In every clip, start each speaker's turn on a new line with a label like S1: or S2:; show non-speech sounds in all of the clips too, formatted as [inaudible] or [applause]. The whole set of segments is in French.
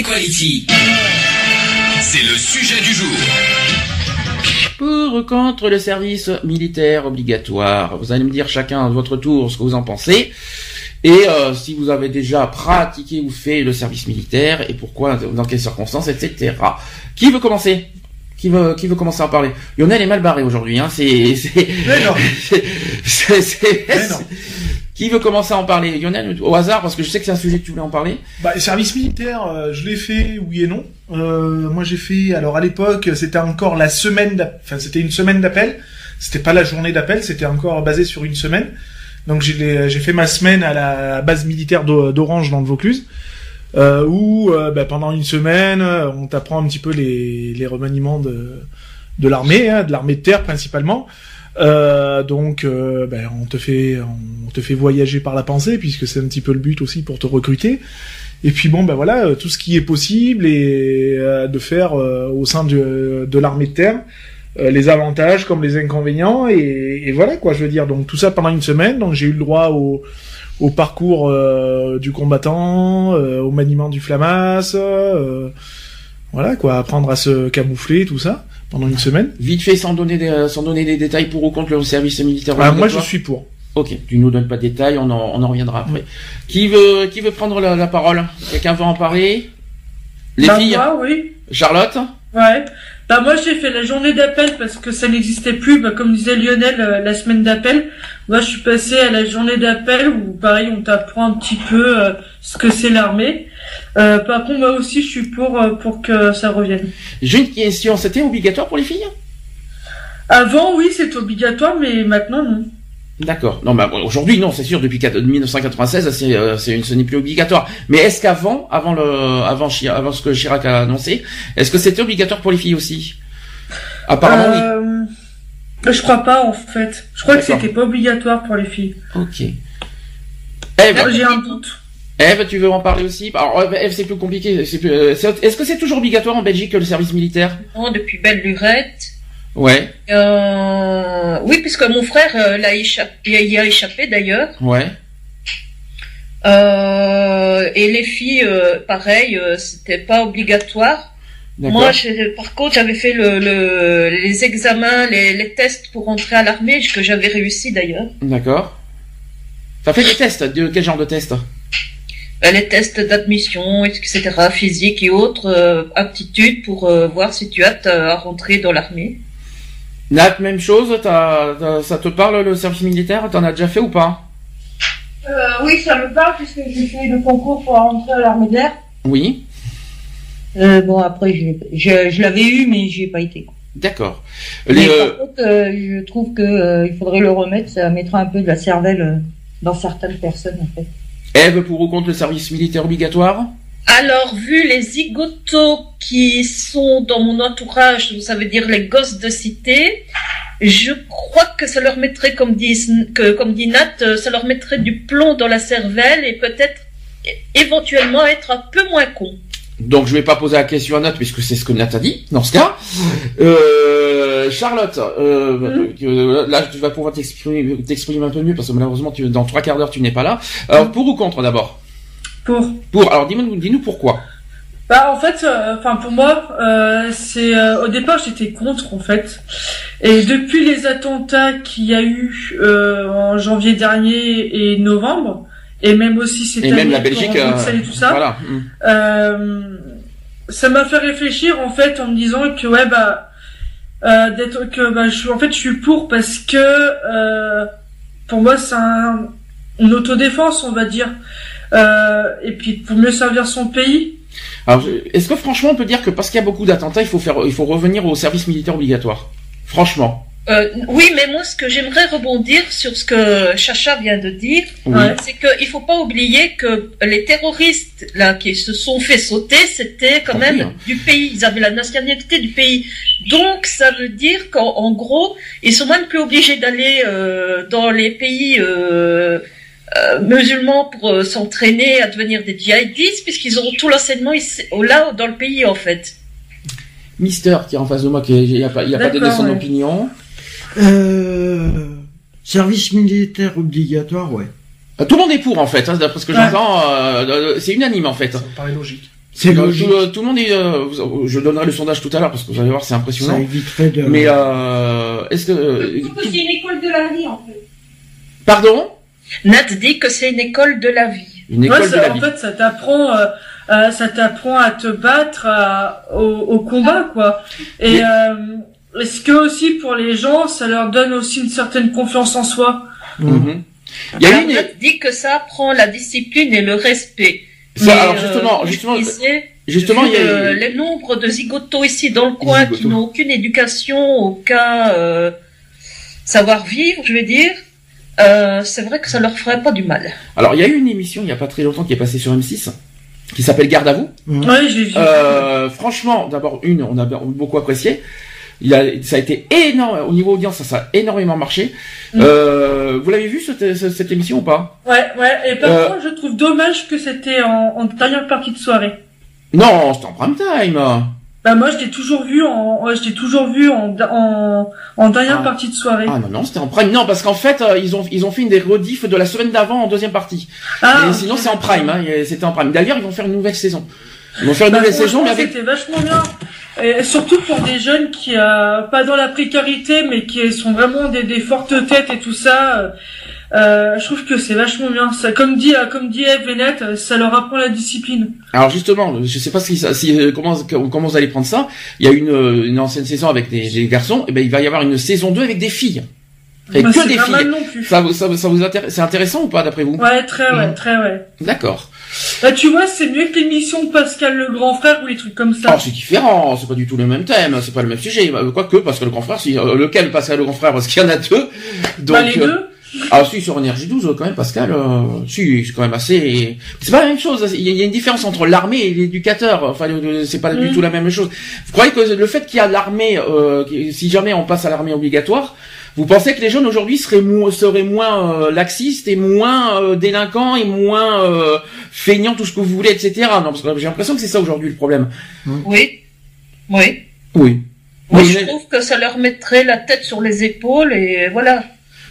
S1: Equality, c'est le sujet du jour.
S2: Pour ou contre le service militaire obligatoire? Vous allez me dire chacun à votre tour ce que vous en pensez. Et euh, si vous avez déjà pratiqué ou fait le service militaire et pourquoi, dans quelles circonstances, etc. Qui veut commencer? Qui veut, qui veut commencer à parler? Lionel est mal barré aujourd'hui. Hein. C'est, c'est,
S3: Mais non. [laughs]
S2: c'est- c'est-
S3: Mais non.
S2: Qui veut commencer à en parler? Lionel, au hasard, parce que je sais que c'est un sujet que tu voulais en parler.
S3: Bah, le service militaire, euh, je l'ai fait, oui et non. Euh, moi, j'ai fait. Alors, à l'époque, c'était encore la semaine. Enfin, c'était une semaine d'appel. C'était pas la journée d'appel. C'était encore basé sur une semaine. Donc, j'ai j'ai fait ma semaine à la base militaire d'O- d'Orange dans le Vaucluse, euh, où euh, bah, pendant une semaine, euh, on t'apprend un petit peu les, remaniements de de l'armée, hein, de l'armée de terre principalement. Euh, donc, euh, ben, on te fait, on te fait voyager par la pensée, puisque c'est un petit peu le but aussi pour te recruter. Et puis bon, ben voilà, euh, tout ce qui est possible et euh, de faire euh, au sein de, l'armée de terre, les avantages comme les inconvénients, et, voilà quoi, je veux dire. Donc tout ça pendant une semaine, donc j'ai eu le droit au, parcours du combattant, au maniement du flamasse, euh, voilà quoi, apprendre à se camoufler, tout ça pendant une semaine.
S2: Vite fait, sans donner des, sans donner des détails pour ou contre le service militaire
S3: Ah, moi je suis pour.
S2: Ok, tu nous donnes pas de détails, on en, on en reviendra après. Qui veut, qui veut prendre la, la parole? Quelqu'un veut en parler? Les
S4: Bah,
S2: filles?
S4: moi, oui.
S2: Charlotte?
S4: Ouais. Bah moi j'ai fait la journée d'appel parce que ça n'existait plus. Bah, comme disait Lionel, euh, la semaine d'appel. Moi je suis passé à la journée d'appel où pareil on t'apprend un petit peu euh, ce que c'est l'armée. Euh, par contre moi aussi je suis pour euh, pour que ça revienne.
S2: J'ai une question, c'était obligatoire pour les filles?
S4: Avant oui c'est obligatoire mais maintenant non.
S2: D'accord. Non, bah aujourd'hui non, c'est sûr. Depuis 4 1996, c'est, euh, c'est ce n'est plus obligatoire. Mais est-ce qu'avant, avant le, avant, avant ce que Chirac a annoncé, est-ce que c'était obligatoire pour les filles aussi? Apparemment
S4: Euh, Je crois pas en fait. Je crois que c'était pas obligatoire pour les filles.
S2: oui. Ok. Eve,
S4: J'ai un doute.
S2: Eve, tu veux en parler aussi? Alors, Eve, Eve, c'est plus compliqué. plus- euh, Est-ce que c'est toujours obligatoire en Belgique le service militaire?
S5: Non, depuis belle lurette.
S2: Ouais,
S5: Euh, oui, puisque mon frère euh, l'a échappé, y a échappé d'ailleurs.
S2: ouais.
S5: Euh, et les filles, pareil, c'était pas obligatoire.
S2: D'accord.
S5: Moi, par contre, j'avais fait le, le- les examens, les, les tests pour entrer à l'armée, que j'avais réussi d'ailleurs.
S2: D'accord. T'as fait des tests? De quel genre de tests?
S5: Les tests d'admission, etc., physique et autres, euh, aptitudes pour euh, voir si tu as apte à rentrer dans l'armée.
S2: Nat, même chose. ça te parle le service militaire? T'en as déjà fait ou pas?
S6: Euh, oui, ça me parle puisque j'ai fait le concours pour rentrer à l'armée de l'air.
S2: Oui.
S6: Euh, bon, après, je, je, je l'avais eu, mais j'y ai pas été.
S2: D'accord. Les, euh,
S6: euh, je trouve que euh, il faudrait le remettre. Ça mettra un peu de la cervelle euh, dans certaines personnes, en fait.
S2: Eve, pour ou contre le service militaire obligatoire?
S5: Alors, vu les zigotos qui sont dans mon entourage, ça veut dire les gosses de cité, je crois que ça leur mettrait, comme dit, que, comme dit Nat, euh, ça leur mettrait du plomb dans la cervelle et peut-être éventuellement être un peu moins con.
S2: Donc je vais pas poser la question à Nat puisque c'est ce que Nat a dit dans ce cas. Euh, Charlotte, euh, euh, là tu vas pouvoir t'exprimer, un peu mieux parce que malheureusement tu, dans trois quarts d'heure tu n'es pas là. Alors pour ou contre d'abord?
S4: Pour.
S2: Pour. Alors dis-nous, dis-nous pourquoi.
S4: Bah en fait, euh, enfin pour moi, euh, c'est euh, au départ j'étais contre en fait, et depuis les attentats qu'il y a eu euh, en janvier dernier et novembre, et même aussi cette
S2: Et
S4: année
S2: même la Belgique. Euh,
S4: et tout ça,
S2: Voilà.
S4: Euh, ça m'a fait réfléchir en fait en me disant que ouais bah euh, d'être que bah je suis en fait je suis pour parce que euh, pour moi c'est un, une autodéfense on va dire euh, et puis pour mieux servir son pays
S2: Alors est-ce que franchement on peut dire que parce qu'il y a beaucoup d'attentats il faut faire, il faut revenir au service militaire obligatoire? Franchement.
S5: Euh, oui, mais moi, ce que j'aimerais rebondir sur ce que Chacha vient de dire,
S2: Oui.
S4: Ouais.
S5: c'est qu'il faut pas oublier que les terroristes là qui se sont fait sauter, c'était quand même
S2: hein.
S5: du pays. Ils avaient la nationalité du pays. Donc, ça veut dire qu'en en gros, ils sont même plus obligés d'aller euh, dans les pays euh, musulmans pour s'entraîner à devenir des djihadistes, puisqu'ils auront tout l'enseignement là dans le pays en fait.
S2: Mister qui est en face de moi, qui il a pas, il a pas donné son
S4: ouais.
S2: opinion.
S7: Euh, service militaire obligatoire, ouais.
S2: Euh, Tout le monde est pour en fait, hein, d'après ce que
S4: Ouais.
S2: j'entends, euh, euh, c'est unanime en fait.
S3: Ça me paraît logique.
S7: C'est
S2: Tout,
S7: logique.
S2: tout- tout le monde est. euh, je donnerai le sondage tout à l'heure parce que vous allez voir, c'est
S7: Ça
S2: impressionnant.
S7: éviterait de.
S2: Mais euh, est-ce que euh,
S6: C'est une école de la vie, en fait.
S2: pardon?
S5: Nat dit que c'est une école de la vie.
S2: Une
S4: Ouais,
S2: école de
S4: ça-
S2: la
S4: en
S2: vie.
S4: fait, ça t'apprend, euh, euh, ça t'apprend à te battre à- au, au combat, quoi. Et
S2: Mais-
S4: euh, est-ce que aussi pour les gens, ça leur donne aussi une certaine confiance en soi
S2: Mhm. Il y a une.
S5: Dit que ça apprend la discipline et le respect.
S2: ça,
S5: Mais,
S2: alors
S5: euh,
S2: justement,
S5: je
S2: justement, justement, il y a.
S5: euh, les nombres de zigotos ici dans le coin qui n'ont aucune éducation, aucun euh, savoir-vivre, je vais dire, euh, c'est vrai que ça leur ferait pas du mal.
S2: Alors il y a eu une émission il y a pas très longtemps qui est passée sur M6 qui s'appelle Garde à vous.
S4: Ouais, j'ai vu.
S2: Euh, franchement, d'abord une, on a beaucoup apprécié. Il a, ça a été énorme au niveau audience, ça, ça a énormément marché.
S4: Mm.
S2: Euh, vous l'avez vu cette, émission ou pas?
S4: Ouais, ouais. Et par
S2: Euh,
S4: contre, je trouve dommage que c'était en, en dernière partie de soirée.
S2: Non, c'était en prime time.
S4: Bah moi, je l'ai toujours vu en, ouais, je l'ai toujours vu en, en, en dernière
S2: Ah.
S4: partie de soirée.
S2: Ah non non, c'était en prime. Non, parce qu'en fait, euh, ils ont ils ont fait une des rediffs de la semaine d'avant en deuxième partie.
S4: Ah,
S2: Et sinon, c'est en prime. Hein, c'était en prime. D'ailleurs, ils vont faire une nouvelle saison. Ils vont faire une
S4: Bah,
S2: nouvelle saison, mais avec.
S4: C'était vachement bien. Et surtout pour des jeunes qui, euh, pas dans la précarité, mais qui sont vraiment des, des fortes têtes et tout ça. euh, euh, je trouve que c'est vachement bien. Ça, comme dit, euh, comme dit Eve Bennett, euh, ça leur apprend la discipline.
S2: Alors justement, je sais pas si, si comment comment vous allez prendre ça. Il y a une une ancienne saison avec des, des garçons. Et ben il va y avoir une saison 2 avec des filles. Avec
S4: Bah,
S2: que des filles.
S4: non plus.
S2: Ça, vous- ça, vous- ça vous intéresse C'est intéressant ou pas d'après vous?
S4: Ouais, très ouais,
S2: Mhm.
S4: très ouais.
S2: D'accord.
S4: Bah, tu vois, c'est mieux que l'émission de Pascal le grand frère ou les trucs comme ça.
S2: Alors c'est différent, c'est pas du tout le même thème, c'est pas le même sujet. Bah, Quoique que le grand frère, si, euh, lequel Pascal le grand frère Parce qu'il y en a deux. Donc,
S4: bah, les
S2: euh,
S4: deux.
S2: Ah si sur énergie 12 quand même Pascal, euh, si c'est quand même assez. C'est pas la même chose. Il y a- une différence entre l'armée et l'éducateur. Enfin c'est pas du
S4: Mhm.
S2: tout la même chose. Vous croyez que le fait qu'il y a l'armée, euh, si jamais on passe à l'armée obligatoire, vous pensez que les jeunes aujourd'hui seraient, mo- seraient moins euh, laxistes et moins euh, délinquants et moins euh, feignants, tout ce que vous voulez, etc. Non, parce que j'ai l'impression que c'est ça aujourd'hui le problème.
S5: Oui, oui.
S2: Oui.
S5: Moi,
S2: Oui,
S5: je
S2: mais-
S5: trouve que ça leur mettrait la tête sur les épaules et voilà.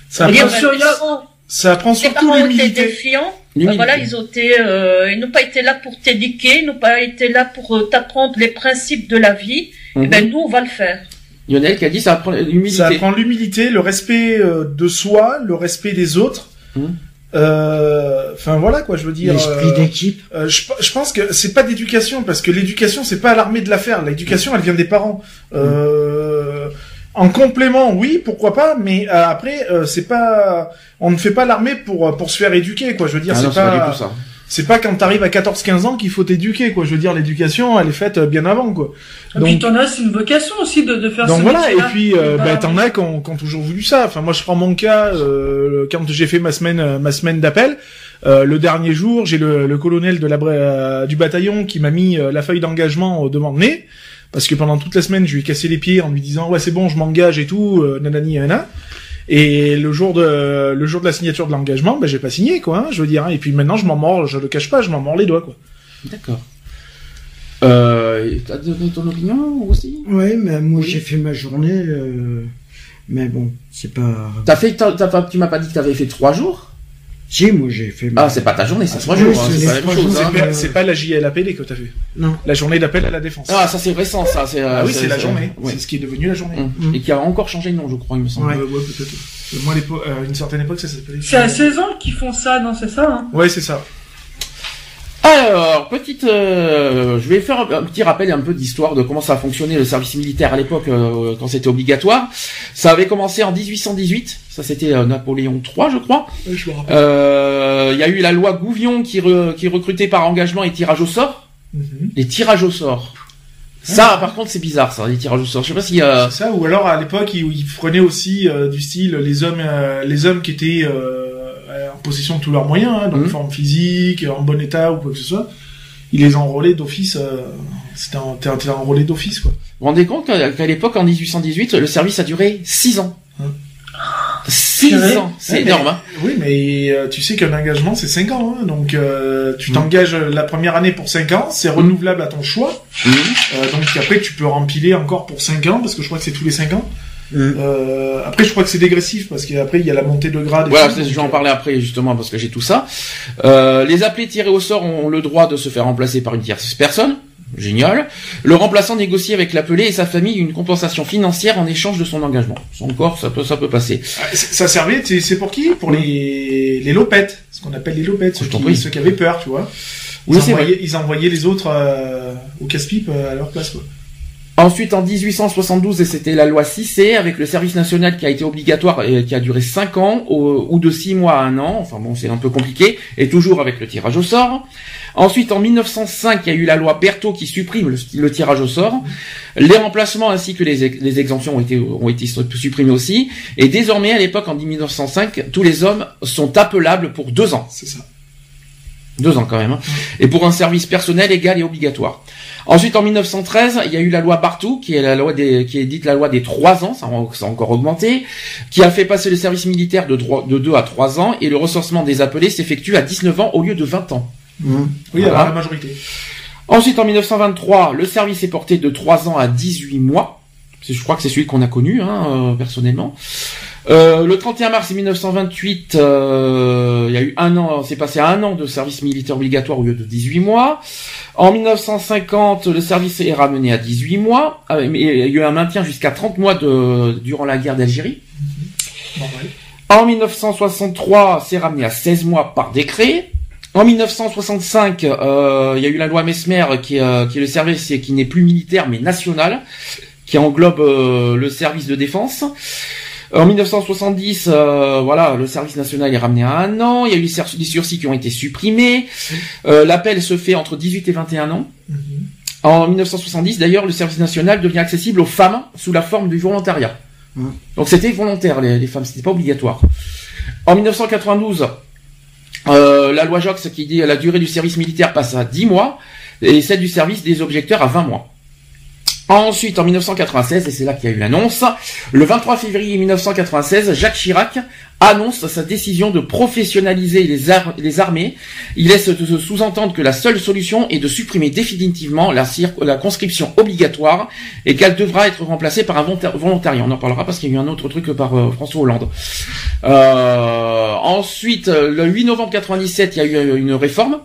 S3: Ça apprend,
S4: sur-
S5: les parents-
S3: ça apprend
S5: les
S3: surtout
S5: parents ont été
S3: l'humilité.
S5: défiants. Bah, voilà, ils ont été, euh, ils n'ont pas été là pour t'éduquer, ils n'ont pas été là pour euh, t'apprendre les principes de la vie. Eh ben nous, on va le faire.
S2: Lionel qui a dit ça apprend l'humilité.
S3: Ça apprend l'humilité, le respect euh, de soi, le respect des autres.
S2: Mhm.
S3: Euh, Enfin voilà quoi, je veux dire.
S7: L'esprit
S3: euh,
S7: d'équipe.
S3: euh, je, je pense que c'est pas d'éducation parce que l'éducation c'est pas à l'armée de la faire. L'éducation elle vient des parents. Euh, en complément, oui, pourquoi pas, mais après euh, c'est pas, on ne fait pas l'armée pour pour se faire éduquer quoi. Je veux dire,
S2: Ah
S3: c'est
S2: c'est pas
S3: pas,
S2: du tout ça.
S3: C'est pas quand t'arrives à 14-15 ans qu'il faut t'éduquer quoi. Je veux dire, l'éducation elle est faite euh, bien avant quoi.
S4: Et puis
S3: Donc-
S4: t'en as, c'est une vocation aussi de, de faire
S3: Donc
S4: ce
S3: voilà, et puis euh,
S4: Bah,
S3: bah, t'en as qui ont, qui ont toujours voulu ça. Enfin moi je prends mon cas euh, quand j'ai fait ma semaine euh, ma semaine d'appel. euh, le dernier jour, j'ai le, le colonel de la, euh, du bataillon qui m'a mis la feuille d'engagement au devant le nez parce que pendant toute la semaine je lui ai cassé les pieds en lui disant ouais c'est bon je m'engage et tout nanani nanana. Et le jour de le jour de la signature de l'engagement, ben j'ai pas signé quoi. hein, je veux dire. hein. Et puis maintenant je m'en mords, je le cache pas, je m'en mords les doigts quoi.
S2: D'accord. Euh, t'as donné ton opinion aussi?
S7: Ouais, mais moi j'ai fait ma journée, euh, mais bon, c'est pas.
S2: T'as fait, t'as, t'as- tu m'as pas dit que t'avais fait trois jours?
S7: Si, moi j'ai fait. ma-
S2: Ah, c'est pas ta journée, c'est trois
S7: oui,
S2: jours, hein,
S7: c'est
S2: pas la même chose. hein.
S3: C'est pas, c'est pas la JLAPD que t'as fait.
S7: Non.
S3: La journée d'appel à la défense.
S2: Ah, ça c'est récent, ça. C'est, euh,
S3: Ah oui, c'est la journée.
S2: ouais.
S3: C'est ce qui est devenu la journée.
S2: Hum.
S7: Mm.
S2: Et qui a encore changé de nom, je crois, il me semble.
S7: Ouais.
S3: Euh, ouais, peut-être. Euh, Moi, à euh, une certaine époque, ça s'appelait.
S4: C'est à 16 ans qu'ils font ça, non, c'est ça, hein?
S3: Ouais, c'est ça.
S2: Alors, petite, euh, je vais faire un, un petit rappel un peu d'histoire de comment ça a fonctionné le service militaire à l'époque euh, quand c'était obligatoire. Ça avait commencé en 1818, ça c'était euh, Napoléon III, je crois. Il y a eu la loi Gouvion qui, re- qui recrutait par engagement et tirage au sort.
S3: Mhm.
S2: Les tirages au sort. Ça, par contre, c'est bizarre, ça, les tirages au sort. Je sais pas si... Euh...
S3: C'est ça, ou alors à l'époque, ils, ils prenaient aussi euh, du style les hommes, euh, les hommes qui étaient en possession de tous leurs moyens, hein, donc
S2: Mhm.
S3: forme physique, en bon état ou quoi que ce soit. Ils les enrôlaient d'office. euh, C'était un, t'es- enrôlé d'office, quoi.
S2: Vous vous rendez compte qu'à l'époque, en 1818, le service a duré 6 ans.
S3: Hum.
S2: 6
S4: Purée.
S2: ans, c'est
S3: Ouais, mais-
S2: énorme. Hein.
S3: Oui, mais euh, tu sais qu'un engagement c'est 5 ans, hein, donc euh, tu
S2: Mhm.
S3: t'engages la première année pour 5 ans, c'est renouvelable à ton choix.
S2: Mhm.
S3: Euh, donc après tu peux rempiler encore pour 5 ans parce que je crois que c'est tous les 5 ans.
S7: Mhm.
S3: Euh, après je crois que c'est dégressif parce qu'après il y a la montée de grade. et
S2: Voilà,
S3: tout,
S2: je vais en parler après justement parce que j'ai tout ça. Euh, les appelés tirés au sort ont le droit de se faire remplacer par une tierce personne. Génial. Le remplaçant négocie avec l'appelé et sa famille une compensation financière en échange de son engagement. Encore, ça peut, ça peut passer.
S3: Ah, Ça servait, c'est pour qui? Pour les, les lopettes, ce qu'on appelle les lopettes, ceux qui, ceux qui avaient peur, tu vois. Ils,
S2: Oui, vrai.
S3: envoyaient, ils envoyaient les autres euh, au casse-pipe euh, à leur place. Quoi.
S2: Ensuite, en 1872, et c'était la loi 6C, avec le service national qui a été obligatoire et qui a duré 5 ans, au- ou de 6 mois à 1 an, enfin bon, c'est un peu compliqué, et toujours avec le tirage au sort. Ensuite, en 1905, il y a eu la loi Berthaud qui supprime le, le tirage au sort. Les remplacements ainsi que les, ex- les exemptions ont été, ont été supprimés aussi. Et désormais, à l'époque, en 1905, tous les hommes sont appelables pour 2 ans.
S3: C'est ça.
S2: Deux ans quand même. hein. Et pour un service personnel égal et obligatoire. Ensuite, en 1913, il y a eu la loi Bartou, qui est la loi des, qui est dite la loi des trois ans, ça a, ça a encore augmenté, qui a fait passer le service militaire de, droit, de 2 à 3 ans, et le recensement des appelés s'effectue à 19 ans au lieu de 20 ans.
S7: Mhm.
S3: Oui,
S2: Voilà.
S3: alors la majorité.
S2: Ensuite, en 1923, le service est porté de 3 ans à 18 mois. Je crois que c'est celui qu'on a connu, hein, euh, personnellement. Euh, le 31 mars 1928, euh, il y a eu un an, c'est passé à un an de service militaire obligatoire au lieu de 18 mois. En 1950, le service est ramené à 18 mois, euh, mais il y a eu un maintien jusqu'à 30 mois de, durant la guerre d'Algérie. En 1963, c'est ramené à 16 mois par décret. En 1965, euh, il y a eu la loi Mesmer qui, est, euh, qui est le service qui n'est plus militaire mais national, qui englobe euh, le service de défense. En 1970, euh, voilà, le service national est ramené à un an. Il y a eu des sur- des sursis qui ont été supprimés. Euh, L'appel se fait entre 18 et 21 ans.
S3: Mhm.
S2: En 1970, d'ailleurs, le service national devient accessible aux femmes sous la forme du volontariat.
S7: Mhm.
S2: Donc c'était volontaire, les, les femmes, c'était pas obligatoire. En 1992, euh, la loi Jox qui dit la durée du service militaire passe à 10 mois et celle du service des objecteurs à 20 mois. Ensuite, en 1996, et c'est là qu'il y a eu l'annonce, le 23 février 1996, Jacques Chirac annonce sa décision de professionnaliser les, ar- les armées. Il laisse se sous-entendre que la seule solution est de supprimer définitivement la, conscription obligatoire et qu'elle devra être remplacée par un volontariat. On en parlera parce qu'il y a eu un autre truc par euh, François Hollande. Euh, ensuite, le 8 novembre 97, il y a eu euh, une réforme.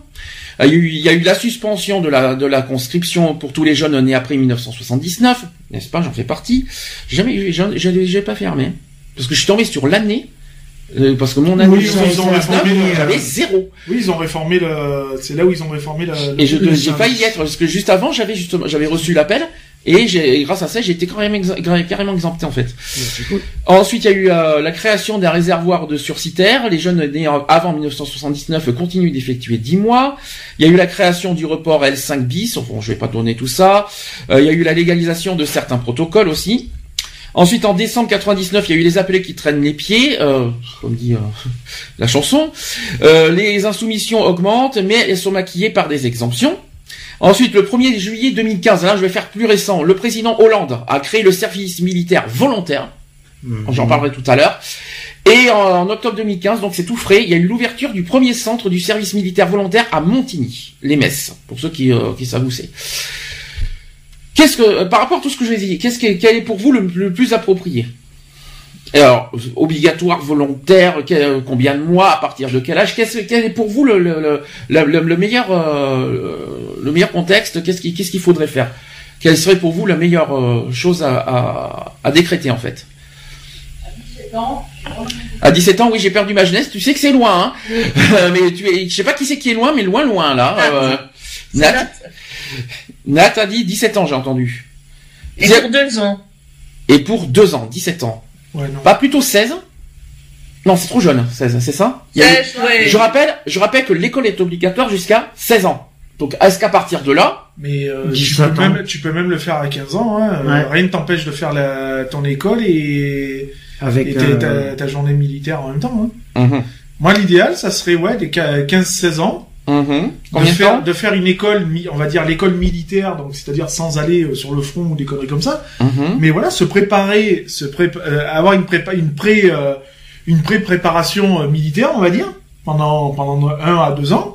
S2: Il y, a eu, il y a eu la suspension de la, de la conscription pour tous les jeunes nés après 1979, n'est-ce pas? J'en fais partie. J'ai Jamais, j'ai pas fermé. Parce que je suis tombé sur l'année, euh, parce que mon année
S3: Oui, ils ont- ils ont
S2: 1979,
S3: réformé,
S2: j'avais zéro.
S3: Oui, ils ont réformé le. C'est là où ils ont réformé le.
S2: Et j'ai failli y être parce que juste avant j'avais justement j'avais reçu l'appel et j'ai grâce à ça j'ai été carrément ex- carrément exempté en fait.
S7: Cool.
S2: Ensuite il y a eu euh, la création d'un réservoir de sursitaires. Les jeunes nés avant 1979 continuent d'effectuer 10 mois. Il y a eu la création du report L5 bis. Bon je vais pas donner tout ça. Euh, il y a eu la légalisation de certains protocoles aussi. Ensuite, en décembre 99, il y a eu les appelés qui traînent les pieds, euh, comme dit euh, [laughs] la chanson. Euh, les insoumissions augmentent, mais elles sont maquillées par des exemptions. Ensuite, le 1er juillet 2015, là je vais faire plus récent, le président Hollande a créé le service militaire volontaire.
S7: Mhm.
S2: J'en parlerai tout à l'heure. Et en, octobre 2015, donc c'est tout frais, il y a eu l'ouverture du premier centre du service militaire volontaire à Montigny, les Messes, pour ceux qui, euh, qui savent où c'est. Qu'est-ce que, euh, par rapport à tout ce que je vous ai dit, qu'est-ce quel est pour vous le, le plus approprié? Alors, obligatoire, volontaire, quel- combien de mois, à partir de quel âge? Qu'est-ce, quel est pour vous le meilleur, euh, le meilleur contexte Qu'est-ce qu'il qu'est-ce qu'il faudrait faire? Quelle serait pour vous la meilleure euh, chose à, à, à décréter en fait? À 17 ans, oui, j'ai perdu ma jeunesse. Tu sais que c'est loin, hein [laughs] Mais tu es, je sais pas qui c'est qui est loin, mais loin, loin là. Euh, Nat, Nat a dit 17 ans, j'ai entendu.
S5: Et pour deux ans.
S2: Et pour 2 ans, 17 ans.
S3: Ouais, non.
S2: Pas plutôt 16 Non, c'est trop jeune, 16, c'est ça? A-
S5: ouais.
S2: Je rappelle, je rappelle que l'école est obligatoire jusqu'à 16 ans. Donc, est-ce qu'à partir de là,
S3: Mais euh, tu,
S7: 17
S3: peux même, tu peux même le faire à 15 ans. Hein. Euh,
S7: Ouais.
S3: Rien ne t'empêche de faire la, ton école et,
S7: Avec
S3: et ta,
S7: euh,
S3: ta, ta journée militaire en même temps. Hein.
S2: Mhm.
S3: Moi, l'idéal, ça serait ouais, des 15-16 ans.
S2: Mhm.
S3: de
S2: combien de
S3: faire,
S2: temps
S3: de faire une école, mi- on va dire l'école militaire, donc c'est-à-dire sans aller euh, sur le front ou des conneries comme ça.
S2: Mhm.
S3: Mais voilà, se préparer, se prépa- euh, avoir une prépa, une pré, euh, une pré-préparation euh, militaire, on va dire, pendant pendant un à deux ans.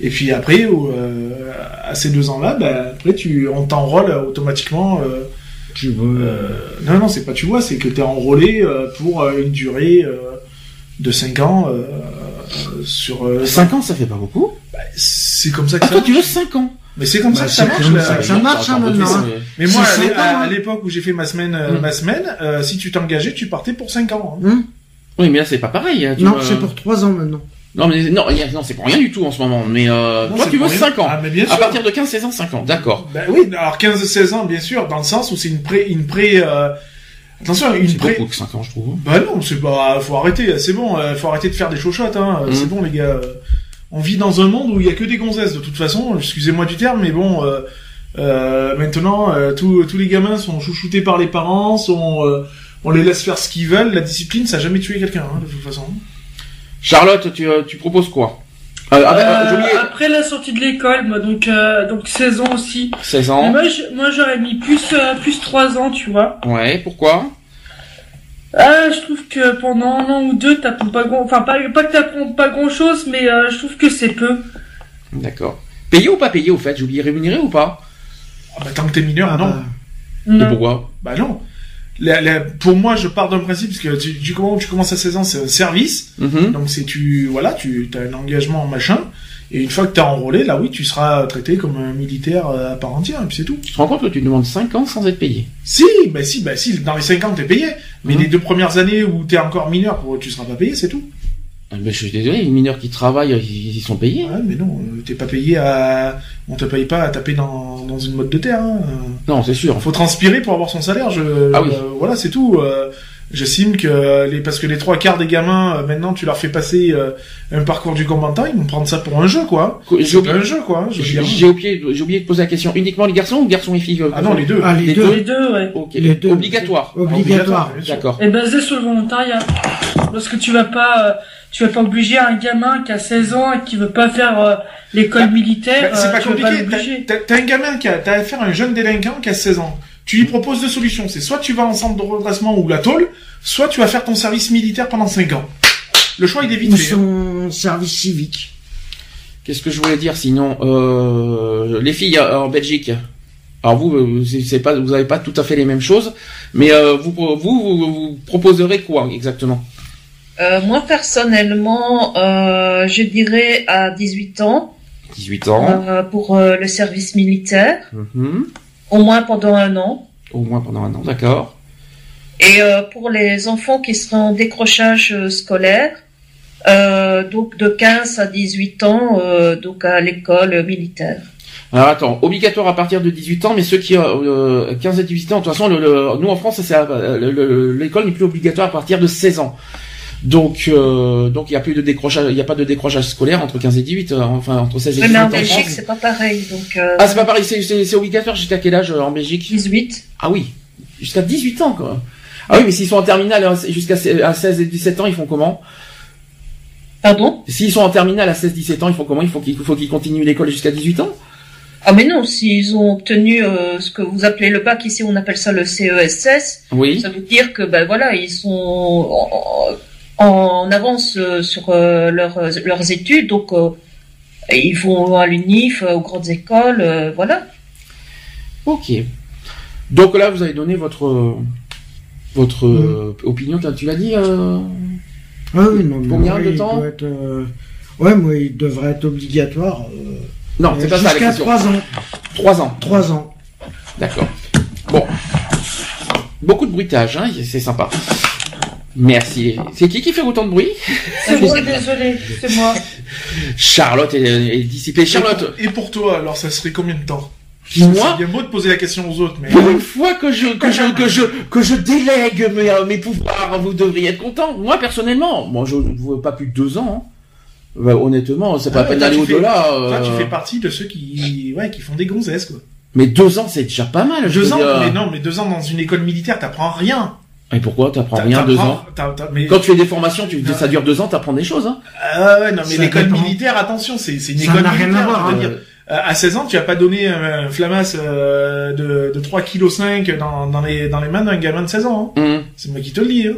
S3: Et puis après, euh, à ces deux ans-là, ben, après tu, on t'enrôle automatiquement. Euh,
S7: tu veux,
S3: euh, non, non, c'est pas tu vois, c'est que t'es enrôlé euh, pour euh, une durée euh, de cinq ans sur. euh,
S2: 5 ans, ça fait pas beaucoup.
S3: c'est comme ça que
S2: Ah,
S3: ça
S2: toi, tu veux
S3: marche.
S2: 5 ans
S3: Mais c'est comme
S7: Bah,
S3: ça que ça marche.
S7: ça ça marche, hein, maintenant, hein.
S3: Mais moi, à
S7: hein.
S3: l'époque où j'ai fait ma semaine, euh,
S2: Mm.
S3: ma semaine, euh, si tu t'engageais, tu partais pour 5 ans. hein.
S7: Hum
S2: Oui, mais là, c'est pas pareil. hein, tu
S7: non,
S2: vois.
S7: c'est pour 3 ans maintenant.
S2: Non, mais non, non c'est pour rien du tout en ce moment. Mais euh,
S3: Non,
S2: toi,
S3: c'est
S2: tu veux
S3: pour rien.
S2: 5 ans.
S3: Ah, mais bien
S2: À partir de 15-16 ans, 5 ans. D'accord.
S3: Ben oui, alors 15-16 ans, bien sûr, dans le sens où c'est une pré, une pré, euh, attention, une
S2: C'est
S3: pré,
S2: beaucoup que 5 ans, je trouve.
S3: bah non, c'est pas, faut arrêter, c'est bon, euh, faut arrêter de faire des chochottes, hein,
S2: Mm.
S3: c'est bon les gars. euh, On vit dans un monde où il y a que des gonzesses, de toute façon, excusez-moi du terme, mais bon, euh, maintenant, euh, tous tous les gamins sont chouchoutés par les parents, sont, on les laisse faire ce qu'ils veulent, la discipline, ça a jamais tué quelqu'un, hein, de toute façon.
S2: Charlotte, tu, euh, tu proposes quoi euh, ah, bah,
S4: Euh, après la sortie de l'école, moi, donc, euh, donc 16 ans aussi.
S2: 16
S4: Mais
S2: ans.
S4: moi, je- moi, j'aurais mis plus, euh, plus 3 ans, tu vois.
S2: Ouais, pourquoi
S4: Ah, je trouve que pendant un an ou deux, t'apprends pas grand, enfin, pas, pas que t'apprends pas grand chose, mais euh, je trouve que c'est peu.
S2: D'accord. Payé ou pas payé au fait? J'ai oublié rémunéré ou pas?
S3: Ah bah tant que t'es mineur,
S7: Ah
S3: non.
S7: bah,
S2: Et
S4: Non.
S2: pourquoi?
S3: Bah non. La- la- pour moi, je pars d'un principe parce que tu, tu, comment tu commences à 16 ans, c'est un service.
S2: Mhm.
S3: Donc c'est tu voilà, tu as un engagement machin. Et une fois que t'es enrôlé, là oui, tu seras traité comme un militaire euh, à part entière, et puis c'est tout.
S2: Tu te rends compte que tu demandes 5 ans sans être payé?
S3: Si, bah si, bah si, dans les 5 ans t'es payé. Mais
S2: Mhm.
S3: les deux premières années où t'es encore mineur, tu seras pas payé, c'est tout.
S2: Ah, ben, Je suis désolé, les mineurs qui travaillent, ils, ils sont payés.
S3: Ouais, mais non, euh, t'es pas payé à, on te paye pas à taper dans, dans une mode de terre. Hein.
S2: Non, c'est sûr.
S3: faut transpirer pour avoir son salaire. Je,
S2: Ah oui.
S3: euh, voilà, c'est tout. Euh, J'estime que les, parce que les trois quarts des gamins, euh, maintenant, tu leur fais passer euh, un parcours du combattant, ils vont prendre ça pour un jeu, quoi.
S2: J'ai oublié,
S3: un jeu, quoi. hein,
S2: j'ai oublié, j'ai oublié de poser la question. Uniquement les garçons ou garçons et filles
S3: Ah non, les deux.
S7: ah, les,
S2: Les
S7: deux,
S4: Les deux, ouais.
S2: Ok.
S7: Les deux.
S2: Obligatoire.
S7: obligatoire.
S2: D'accord.
S4: Et basé sur le volontariat. Parce que tu vas pas, euh, tu vas pas obliger un gamin qui a 16 ans et qui veut pas faire euh, l'école militaire,
S3: Bah, c'est
S4: euh,
S3: pas compliqué. T'as- un gamin qui a, t'as affaire à un jeune délinquant qui a 16 ans. Tu lui proposes deux solutions. C'est soit tu vas en centre de redressement ou la tôle, soit tu vas faire ton service militaire pendant 5 ans. Le choix, il est vite
S7: Ou
S3: fait. hein.
S7: son service civique.
S2: Qu'est-ce que je voulais dire sinon euh, Les filles euh, en Belgique. Alors vous, c'est pas, vous avez pas tout à fait les mêmes choses, mais euh, vous, vous, vous, vous proposerez quoi exactement?
S5: Euh, moi, personnellement, euh, je dirais à 18 ans
S2: 18 ans,
S5: euh, pour le service militaire,
S2: Mhm.
S5: au moins pendant un an.
S2: au moins pendant un an, d'accord.
S5: Et pour les enfants qui seront en décrochage scolaire, donc de 15 à 18 ans, donc à l'école militaire.
S2: Alors attends, obligatoire à partir de 18 ans, mais ceux qui ont euh, 15 à 18 ans, de toute façon, le, le- nous en France, l'école n'est plus obligatoire à partir de 16 ans. Donc, euh, donc il y a plus de décrochage, il y a pas de décrochage scolaire entre 15 et 18, euh, enfin entre 16 et
S5: Oui,
S2: 18
S5: mais en Belgique, c'est pas pareil. Donc euh,
S2: Ah, c'est pas pareil, c'est, c'est, c'est obligatoire jusqu'à quel âge euh, en Belgique?
S5: 18.
S2: Ah oui, jusqu'à 18 ans quoi. Ah oui, mais s'ils sont en terminale euh, jusqu'à se- à 16 et 17 ans, ils font comment?
S5: Pardon?
S2: S'ils sont en terminale à 16-17 ans, ils font comment? Il faut qu'ils, faut qu'ils continuent l'école jusqu'à 18 ans?
S5: Ah mais non, s'ils ont obtenu euh, ce que vous appelez le bac, ici on appelle ça le CESS,
S2: Oui.
S5: ça veut dire que ben voilà, ils sont en, avance euh, sur euh, leurs, leurs études, donc euh, ils vont à l'UNIF, euh, aux grandes écoles, euh, voilà.
S2: Ok. Donc là, vous avez donné votre votre euh, opinion. Tu- Tu l'as dit euh,
S7: Ah oui, non, mais
S2: Combien de temps
S7: être, euh, Ouais, moi, il devrait être obligatoire. euh,
S2: Non, c'est pas ça la
S7: Jusqu'à
S2: question.
S7: 3 ans.
S2: Trois ans.
S7: 3 ans.
S2: D'accord. Bon. Beaucoup de bruitage, hein, c'est sympa. Merci. C'est qui qui fait autant de bruit?
S4: C'est moi, désolé, c'est moi.
S2: Charlotte est, est dissipée. Charlotte,
S3: Et pour toi, alors, ça serait combien de temps?
S2: Moi,
S3: C'est bien beau de poser la question aux autres, mais.
S2: pour une fois que je que je que je que je délègue mes, euh, mes pouvoirs, vous devriez être content. Moi personnellement, moi je ne veux pas plus de deux ans. hein. Bah, honnêtement, c'est pas
S3: Ah ouais, toi,
S2: d'aller
S3: tu fais-
S2: au-delà. Euh,
S3: tu fais partie de ceux qui, ouais, qui font des gonzesses, quoi.
S2: Mais deux ans, c'est déjà pas mal.
S3: Deux ans,
S2: dire.
S3: mais non, mais deux ans dans une école militaire, t'apprends rien.
S2: Et pourquoi t'apprends rien deux ans
S3: t'as- t'as- mais,
S2: Quand tu fais des formations, tu,
S3: Non.
S2: ça dure deux ans, t'apprends des choses. Hein.
S3: Ah ouais, non, mais l'école
S7: dépend.
S3: militaire, attention, c'est, c'est une
S7: Ça
S3: école
S7: n'a rien à
S3: militaire.
S7: voir,
S3: je veux
S7: hein.
S3: dire. Euh, À 16 ans, tu vas pas donner un flamas euh, de, de 3,5 kg dans, dans les, dans les mains d'un gamin de 16 ans. hein.
S2: Hum.
S3: C'est moi qui te le dis. Hein.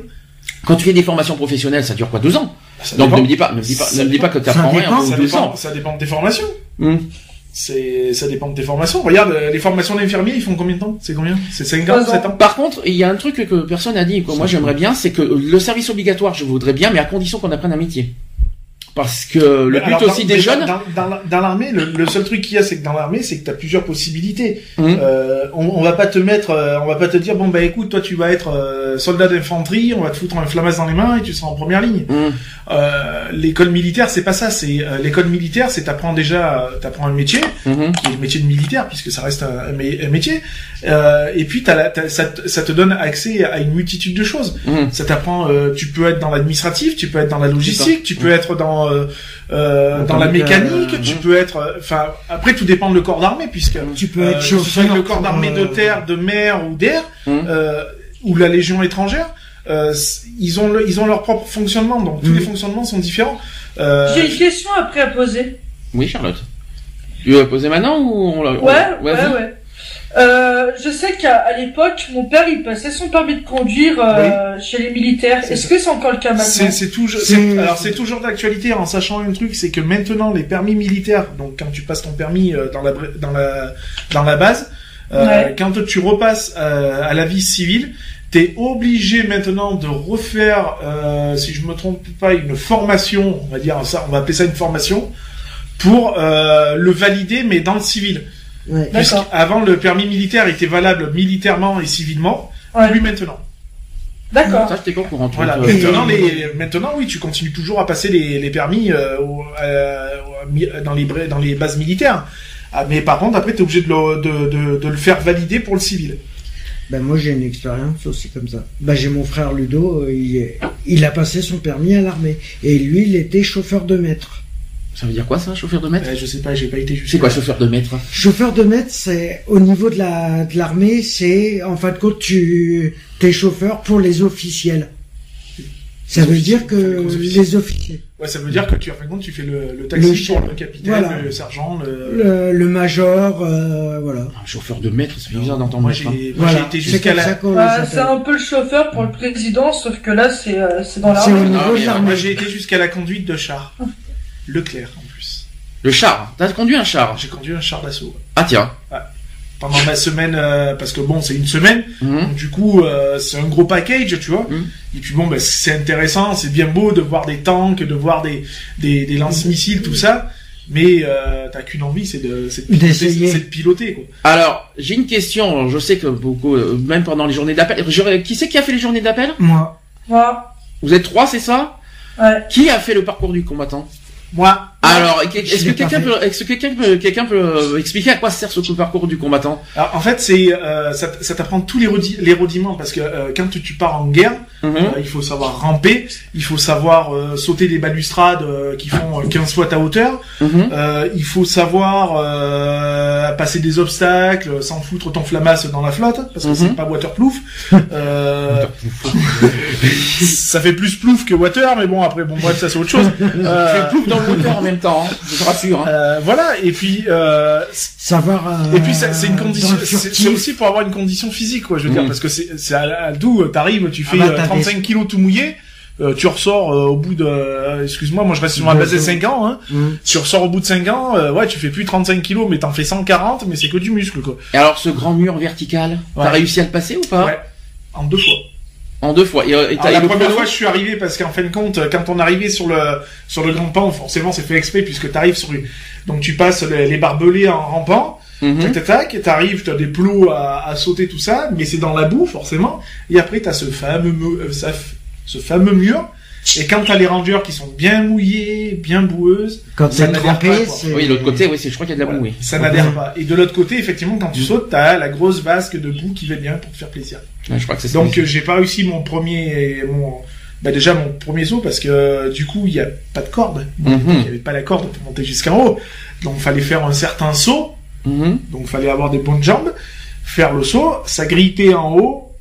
S2: Quand tu fais des formations professionnelles, ça dure quoi deux ans
S3: Ça
S2: Donc
S3: dépend.
S2: ne me dis pas, ne me dis pas, ne me dis pas que t'apprends rien
S3: ça
S2: deux
S3: dépend,
S2: ans.
S3: ça dépend de tes formations.
S2: Hum.
S3: C'est, ça dépend de tes formations. Regarde, euh, les formations d'infirmiers, ils font combien de temps? C'est combien? C'est 5 ans,
S4: Trois ans.
S3: 7 ans?
S2: Par contre, il y a un truc que personne n'a dit, que moi j'aimerais bien, c'est que le service obligatoire, je voudrais bien, mais à condition qu'on apprenne un métier. Parce que le but aussi
S3: dans-
S2: des jeunes,
S3: Dans, dans, la- dans l'armée, le, le seul truc qu'il y a, c'est que dans l'armée, c'est que tu as plusieurs possibilités.
S2: Hum.
S3: Euh, on, on va pas te mettre, euh, on va pas te dire bon bah écoute, toi tu vas être euh, soldat d'infanterie, on va te foutre un flamas dans les mains et tu seras en première ligne.
S2: Hum.
S3: Euh, l'école militaire, c'est pas ça. C'est euh, l'école militaire, c'est t'apprends déjà, t'apprends un métier
S2: Mhm.
S3: qui est le métier de militaire puisque ça reste un, un mé- un métier. Euh, et puis t'as la- t'as- ça, te- ça te donne accès à une multitude de choses.
S2: Hum.
S3: Ça t'apprend, euh, tu peux être dans l'administratif, tu peux être dans la logistique, tu peux être dans euh, euh, dans la mécanique,
S7: euh,
S3: tu
S2: hum.
S3: peux être, euh, enfin après tout dépend de le corps d'armée puisque
S7: Tu peux être
S3: le corps d'armée de terre, de mer ou d'air,
S2: Hum.
S3: euh, ou la légion étrangère. euh, ils ont le- ils ont leur propre fonctionnement donc tous
S7: Mhm.
S3: les fonctionnements sont différents. Euh,
S4: J'ai une question après à poser.
S2: Oui, Charlotte. Tu veux la poser maintenant ou on la...
S4: Ouais, ouais, ouais. Euh, je sais qu'à à l'époque, mon père, il passait son permis de conduire euh, chez les militaires. Est-ce que c'est encore le cas maintenant?
S3: C'est c'est toujours, alors c'est toujours d'actualité en sachant un truc, c'est que maintenant les permis militaires, donc quand tu passes ton permis euh, dans la dans la dans la base, euh,
S4: Ouais.
S3: quand tu repasses euh, à la vie civile, t'es obligé maintenant de refaire, euh, si je me trompe pas, une formation, on va dire ça, on va appeler ça une formation pour euh, le valider, mais dans le civil.
S7: Ouais.
S4: D'accord.
S3: Puisqu'avant le permis militaire était valable militairement et civilement,
S4: Ouais.
S3: plus maintenant.
S4: D'accord.
S2: Ça, j'étais pas tu
S3: Voilà. Maintenant, les, maintenant, oui, tu continues toujours à passer les, les permis euh, au- euh, dans les bra- dans les bases militaires. Ah, mais par contre, après, t'es obligé de le, de, de, de le faire valider pour le civil.
S7: Ben moi j'ai une expérience aussi comme ça. Ben j'ai mon frère Ludo, euh, il a passé son permis à l'armée et lui il était chauffeur de maître.
S2: Ça veut dire quoi ça, chauffeur de maître
S3: Euh, je sais pas, j'ai pas été jusqu'à
S2: C'est quoi chauffeur de maître
S7: Chauffeur de maître, c'est au niveau de la de l'armée, c'est en fin de compte tu t'es chauffeur pour les officiels. Ça
S3: Les
S7: veut
S3: officiers,
S7: dire que
S3: les
S7: les officiers,
S3: Ouais, ça veut dire que tu, en fin de compte, tu fais le, le taxi
S7: Le
S3: pour le capitaine,
S7: Voilà.
S3: le sergent, le...
S7: le, le major, euh, voilà.
S2: Un chauffeur de maître, c'est bizarre d'entendre
S3: Moi,
S2: hein.
S3: j'ai
S7: Voilà.
S3: j'ai été jusqu'à la...
S7: ça qu'on les
S4: Ah, c'est un peu le chauffeur pour le président, sauf que là, c'est euh, c'est dans
S7: C'est
S4: l'armée.
S7: au niveau de
S2: mais,
S7: l'armée.
S3: Moi, j'ai été jusqu'à la conduite de char. [laughs] Leclerc, en plus.
S2: Le char. T'as conduit un char
S3: J'ai conduit un char d'assaut.
S2: Ah tiens.
S3: Pendant ma semaine, euh, parce que bon, c'est une semaine,
S2: Mhm.
S3: Donc, du coup, euh, c'est un gros package, tu vois.
S2: Mm.
S3: Et puis bon, ben, c'est intéressant, c'est bien beau de voir des tanks, de voir des, des, des lance-missiles, tout ça. Mais euh, t'as qu'une envie, c'est de, de piloter,
S7: D'essayer.
S3: c'est de piloter, quoi.
S2: Alors, j'ai une question. Je sais que beaucoup, euh, même pendant les journées d'appel, qui c'est qui a fait les journées d'appel?
S7: Moi,
S4: Moi,
S2: Vous êtes trois, c'est ça?
S4: Ouais.
S2: Qui a fait le parcours du combattant?
S3: Moi,
S2: Alors, est-ce que quelqu'un peut, est-ce que quelqu'un peut, quelqu'un peut euh, expliquer à quoi sert ce parcours du combattant?
S3: Alors, en fait, c'est euh, ça, ça t'apprend tous les, rudi- les rudiments parce que euh, quand tu, tu pars en guerre,
S2: Mhm.
S3: euh, il faut savoir ramper, il faut savoir euh, sauter des balustrades euh, qui font euh, 15 fois ta hauteur. Euh, il faut savoir euh, passer des obstacles sans foutre ton flamasse dans la flotte parce que
S2: Mhm.
S3: c'est pas waterproof. Euh, [laughs] ça fait plus plouf que water, mais bon après bon bref ça c'est autre chose. Euh,
S2: plouf dans le même temps, hein, je te rassure. hein.
S3: euh, voilà et puis euh,
S7: savoir. euh,
S3: et puis c'est une condition, c'est aussi pour avoir une condition physique quoi je veux dire
S2: Mhm.
S3: parce que c'est c'est à, à d'où t'arrives tu fais
S7: bah,
S3: euh,
S7: t'as
S3: 35 kilos tout mouillé. euh, tu ressors euh, au bout de, euh, excuse-moi, moi je reste sur ma base de
S7: jours.
S3: 5 ans, hein.
S7: Hum.
S3: Tu ressors au bout de 5 ans, euh, ouais, tu fais plus 35 kilos, mais t'en fais 140, mais c'est que du muscle, quoi.
S2: Et alors, ce grand mur vertical,
S3: Ouais.
S2: t'as réussi à le passer ou pas?
S3: Ouais. En deux fois.
S2: En deux fois. Et, euh, et
S3: Alors, la première fois, je suis arrivé parce qu'en fin de compte, quand on arrivait sur le sur le grand pan, forcément, c'est fait exprès puisque t'arrives sur une... donc tu passes les, les barbelés en rampant,
S2: Mhm.
S3: tac tac tac, et t'arrives, t'as des plots à, à sauter tout ça, mais c'est dans la boue forcément. Et après, t'as ce fameux euh, ce fameux mur. Et quand t'as les rangers qui sont bien mouillés, bien boueuses,
S7: Quand
S3: ça n'adhère pas, quoi.
S2: Oui, l'autre côté, oui, c'est, je crois qu'il y a de la
S3: Voilà.
S2: boue, oui.
S3: ça n'adhère pas. Et de l'autre côté, effectivement, quand tu
S2: Mhm.
S3: sautes, t'as la grosse vasque de boue qui va bien pour te faire plaisir.
S2: Ouais, je crois que c'est ça.
S3: Donc euh, j'ai pas réussi mon premier mon Bah déjà mon premier saut parce que euh, du coup il y a pas de corde,
S2: Mhm.
S3: il n'y avait pas la corde pour monter jusqu'en haut, donc fallait faire un certain saut,
S2: Mhm.
S3: donc fallait avoir des bonnes jambes, faire le saut, s'agripper en haut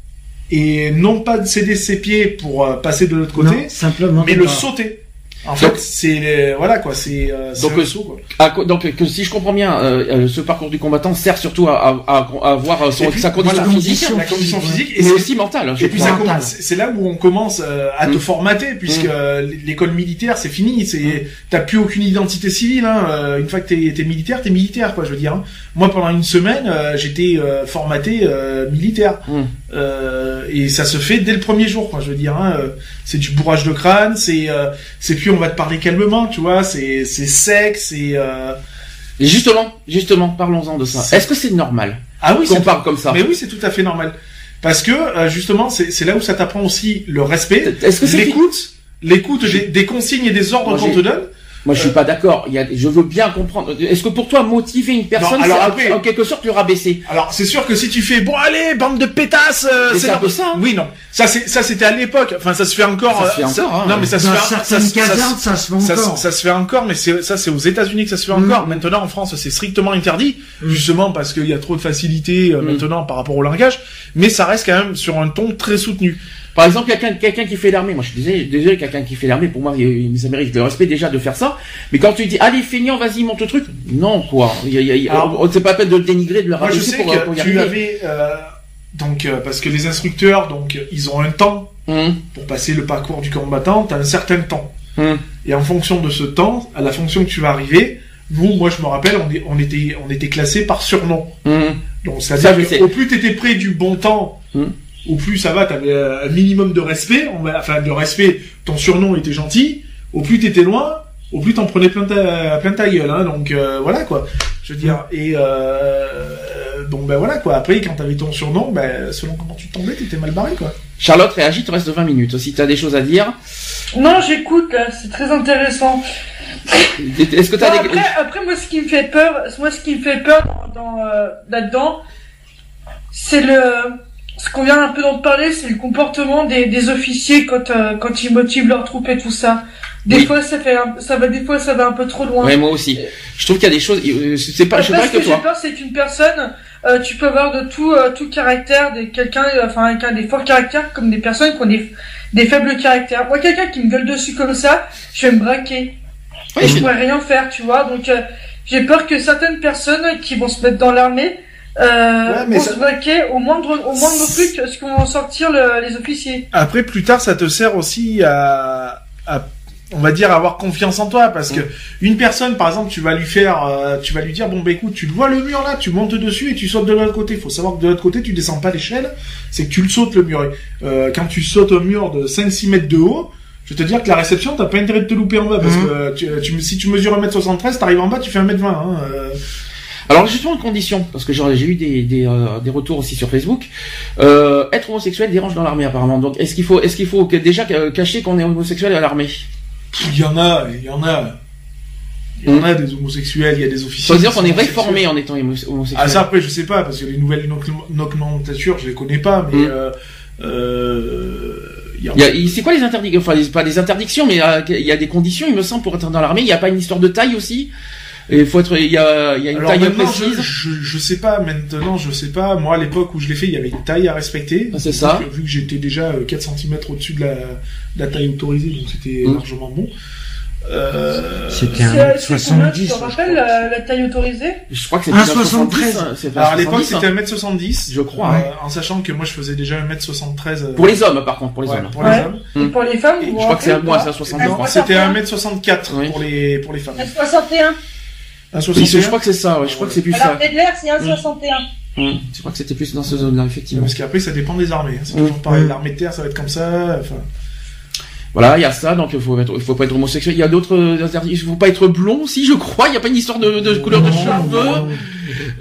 S3: et non pas de céder ses pieds pour euh, passer de l'autre côté,
S7: Non, simplement.
S3: mais le
S7: pas-
S3: sauter. En
S2: Donc-
S3: fait, c'est euh, voilà quoi, c'est euh, c'est
S2: Donc,
S3: un
S2: euh,
S3: saut quoi.
S2: Donc que si je comprends bien, euh, euh, ce parcours du combattant sert surtout à, à, à, à voir euh, son,
S3: Et puis,
S2: sa condition
S3: voilà,
S2: physique,
S7: condition
S3: la condition
S7: physique,
S3: et
S2: mais
S3: c'est
S2: aussi mentale. je
S3: Et puis c'est là où on commence euh, à te
S2: Mm.
S3: formater puisque
S2: Mm.
S3: euh, l'école militaire c'est fini, c'est t'as plus aucune identité civile. Hein. euh, Une fois que t'es es militaire, t'es militaire quoi. Je veux dire. hein. Moi pendant une semaine euh, j'étais euh, formaté euh, militaire
S2: Mm.
S3: Euh, et ça se fait dès le premier jour quoi. Je veux dire. Hein. euh, C'est du bourrage de crâne, c'est euh, c'est plus on va te parler calmement, tu vois. C'est c'est sec, c'est euh...
S2: Justement, justement, parlons-en de ça. Est-ce que c'est normal
S3: ah oui
S2: qu'on parle comme ça
S3: mais oui c'est tout à fait normal parce que euh, justement c'est là où ça t'apprend aussi le respect. L'écoute, l'écoute des, des consignes et des ordres qu'on te donne.
S2: Moi, je suis pas d'accord. Il y a, je veux bien comprendre. Est-ce que pour toi, motiver une personne,
S3: Non, alors
S2: c'est
S3: après-
S2: en quelque sorte le rabaisser
S3: Alors c'est sûr que si tu fais bon allez bande de pétasses, euh,
S2: c'est un peu ça, hein.
S3: Oui non, ça c'est ça c'était à l'époque. Enfin ça se fait encore.
S2: Ça se fait
S3: euh,
S2: encore, hein.
S3: Non mais ça se fait. ça,
S7: certaines
S3: ça-
S7: casernes, ça se fait
S3: ça,
S7: encore.
S3: ça se fait encore, mais c'est ça c'est aux États-Unis que ça se fait
S7: Mm.
S3: encore. Maintenant en France c'est strictement interdit,
S7: Mm.
S3: justement parce qu'il y a trop de facilité euh,
S2: Mm.
S3: maintenant par rapport au langage. Mais ça reste quand même sur un ton très soutenu.
S2: Par exemple, quelqu'un quelqu'un qui fait l'armée, moi je suis désolé, désolé quelqu'un qui fait l'armée, pour moi, il, ça mérite le respect déjà de faire ça. Mais quand tu dis, allez, feignant, vas-y, monte le truc, non, quoi. C'est pas la peine de le dénigrer, de le
S3: Moi je
S2: rabaisser
S3: sais
S2: pour,
S3: que
S2: pour y
S3: tu avais euh, donc euh, parce que les instructeurs donc ils ont un temps
S2: Hum,
S3: pour passer le parcours du combattant, t'as un certain temps.
S2: hum.
S3: Et en fonction de ce temps, à la fonction que tu vas arriver, nous, moi je me rappelle, on, est- on était, on était classé par surnom.
S2: hum.
S3: Donc c'est-à-dire qu'au plus t'étais près du bon temps, Au plus ça va, t'avais euh, un minimum de respect. On va, enfin de respect, ton surnom était gentil. Au plus t'étais loin, au plus t'en prenais plein ta, plein ta gueule. Hein, donc euh, voilà quoi. Je veux dire. Et euh, donc ben voilà quoi. Après quand t'avais ton surnom, ben selon comment tu tombais, t'étais mal barré quoi.
S2: Charlotte, réagis, te reste 20 minutes. Si tu as des choses à dire,
S4: Non, j'écoute, là, c'est très intéressant.
S2: est-ce que tu
S4: Non,
S2: as des...
S4: après, après, moi, ce qui me fait peur, moi, ce qui me fait peur dans, dans, euh, là-dedans, c'est le, ce qu'on vient un peu d'en parler, c'est le comportement des, des officiers quand, euh, quand ils motivent leurs troupes et tout ça. Des
S2: Oui.
S4: fois, ça fait, un- ça va, des fois, ça va un peu trop loin.
S2: Ouais, moi aussi. Je trouve qu'il y a des choses, euh, c'est pas, je pas
S4: ce
S2: que
S4: que j'ai peur, c'est qu'une personne, euh, tu peux avoir de tout, euh, tout caractère, des quelqu'un, enfin, qui a des forts caractères, comme des personnes qui ont des, des faibles caractères. Moi, quelqu'un qui me gueule dessus comme ça, je vais me braquer.
S2: Oui,
S4: et
S2: je-
S4: pourrais rien faire, tu vois. Donc, j'ai peur que certaines personnes qui vont se mettre dans l'armée, euh,
S3: Ouais, ça-
S4: se braquer au moindre, au moindre truc, ce qu'on vont sortir le- les officiers?
S3: Après, plus tard, ça te sert aussi à, à on va dire, avoir confiance en toi, parce que une personne, par exemple, tu vas lui faire, euh, tu vas lui dire, bon, bah écoute, tu le vois le mur là, tu montes dessus et tu sautes de l'autre côté. Faut savoir que de l'autre côté, tu descends pas l'échelle, c'est que tu le sautes le mur. Euh, quand tu sautes un mur de 5-6 mètres de haut, je vais te dire que la réception, t'as pas intérêt de te louper en bas, parce
S7: Mhm.
S3: que euh, tu, tu- si tu mesures 1m73, t'arrives en bas, tu fais 1m20. Hein, euh.
S2: Alors justement une condition, parce que j'ai eu des, des, euh, des retours aussi sur Facebook. Euh, être homosexuel dérange dans l'armée apparemment. Donc est-ce qu'il faut, est-ce qu'il faut déjà cacher qu'on est homosexuel à l'armée?
S3: Il y en a, il y en a. Il y en a des homosexuels, il y a des officiers.
S2: Ça veut dire qu'on est réformé en étant homo- homosexuel.
S3: Ah ça après je sais pas parce que les nouvelles nomenclatures je les connais pas mais
S2: Mm.
S3: euh, euh,
S2: c'est quoi les interdictions Enfin, les- pas des interdictions, mais euh, il y a des conditions, il me semble, pour être dans l'armée. Il n'y a pas une histoire de taille aussi? Il faut être, il y a, il y a une
S3: Alors
S2: taille
S3: maintenant,
S2: précise.
S3: je, je, je sais pas maintenant je sais pas moi à l'époque où je l'ai fait il y avait une taille à respecter
S2: Ah, c'est ça.
S3: Vu que- vu que j'étais déjà euh, 4 cm au-dessus de la, de la taille autorisée donc c'était
S2: Mm.
S3: largement bon euh,
S7: C'était un
S4: c'est combien, tu
S7: 70.
S4: te rappelles la, la taille autorisée?
S2: Je crois que c'était
S7: 1,73.
S2: 1,73, hein,
S3: alors à l'époque
S2: 1,70, hein.
S3: c'était 1m70
S2: Je crois,
S3: euh,
S2: hein.
S3: en sachant que moi je faisais déjà 1m73 euh,
S2: Pour les hommes, par contre, pour les
S3: ouais,
S2: hommes.
S3: pour
S4: Ouais.
S3: les hommes
S2: Mm.
S4: Et pour les femmes, vous
S2: Je crois que c'est à
S4: rappelez
S2: moi,
S4: ou
S2: c'est à
S4: pas?
S2: 60
S3: non,
S2: ans.
S3: c'était 1m64
S2: Oui.
S3: pour les pour les femmes
S5: 61.
S3: 1,61.
S2: Je crois que c'est ça, ouais, je crois que c'est plus
S5: Alors,
S2: ça.
S5: Edler, c'est 1,61.
S2: Hum, Je crois que c'était plus dans ce zone-là, effectivement.
S3: Parce qu'après, ça dépend des armées. hein. C'est
S2: Mm.
S3: toujours pareil.
S7: Mm.
S3: L'armée de terre, ça va être comme ça. Enfin,
S2: Voilà, il y a ça, donc il faut, être- faut pas être homosexuel. Il y a d'autres euh, interdictions. Il faut pas être blond aussi, je crois. Il n'y a pas une histoire de, de couleur de cheveux.
S7: non.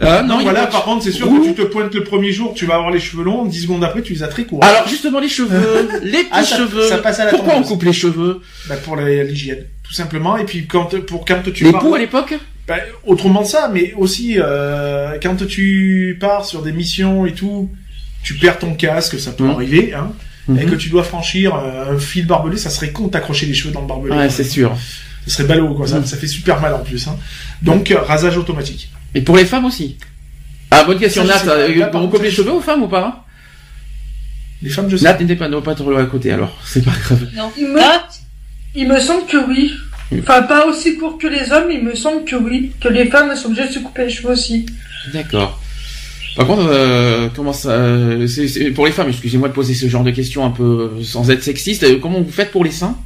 S2: Ah, non,
S3: non,
S2: y
S3: voilà, par contre, c'est sûr
S2: Ouh.
S3: que tu te pointes le premier jour, tu vas avoir les cheveux longs, 10 secondes après, tu les as très courts.
S2: Alors justement les cheveux, les petits
S3: Ah, ça-
S2: cheveux.
S3: ça passe à la
S2: Pourquoi on coupe les cheveux?
S3: Bah, pour l'hygiène, tout simplement. Et puis, quand, pour quand tu
S2: Les
S3: pars...
S2: poux à l'époque?
S3: Bah, autrement ça, mais aussi, euh, quand tu pars sur des missions et tout, tu perds ton casque, ça peut arriver, hein. Et
S2: Mhm.
S3: que tu dois franchir euh, un fil barbelé, ça serait con de t'accrocher les cheveux dans le barbelé.
S2: Ouais, c'est sûr.
S3: Ce serait ballot, quoi. Ça,
S2: Mhm.
S3: ça fait super mal en plus. Hein. Donc, euh, rasage automatique.
S2: Et pour les femmes aussi. Ah, bonne question, Nat. euh, on coupe les cheveux aux femmes ou pas
S3: Les femmes, je sais.
S2: Nat n'était pas, pas être à côté, alors. C'est pas grave.
S5: Non.
S4: Il me-
S5: Ah,
S4: Il me semble que oui. Enfin, pas aussi court que les hommes, mais il me semble que oui. Que les femmes sont obligées de se couper les cheveux aussi.
S2: D'accord. Par contre, euh, comment ça, euh, c'est, pour les femmes, excusez-moi de poser ce genre de questions un peu euh, sans être sexiste, euh, comment vous faites pour les seins?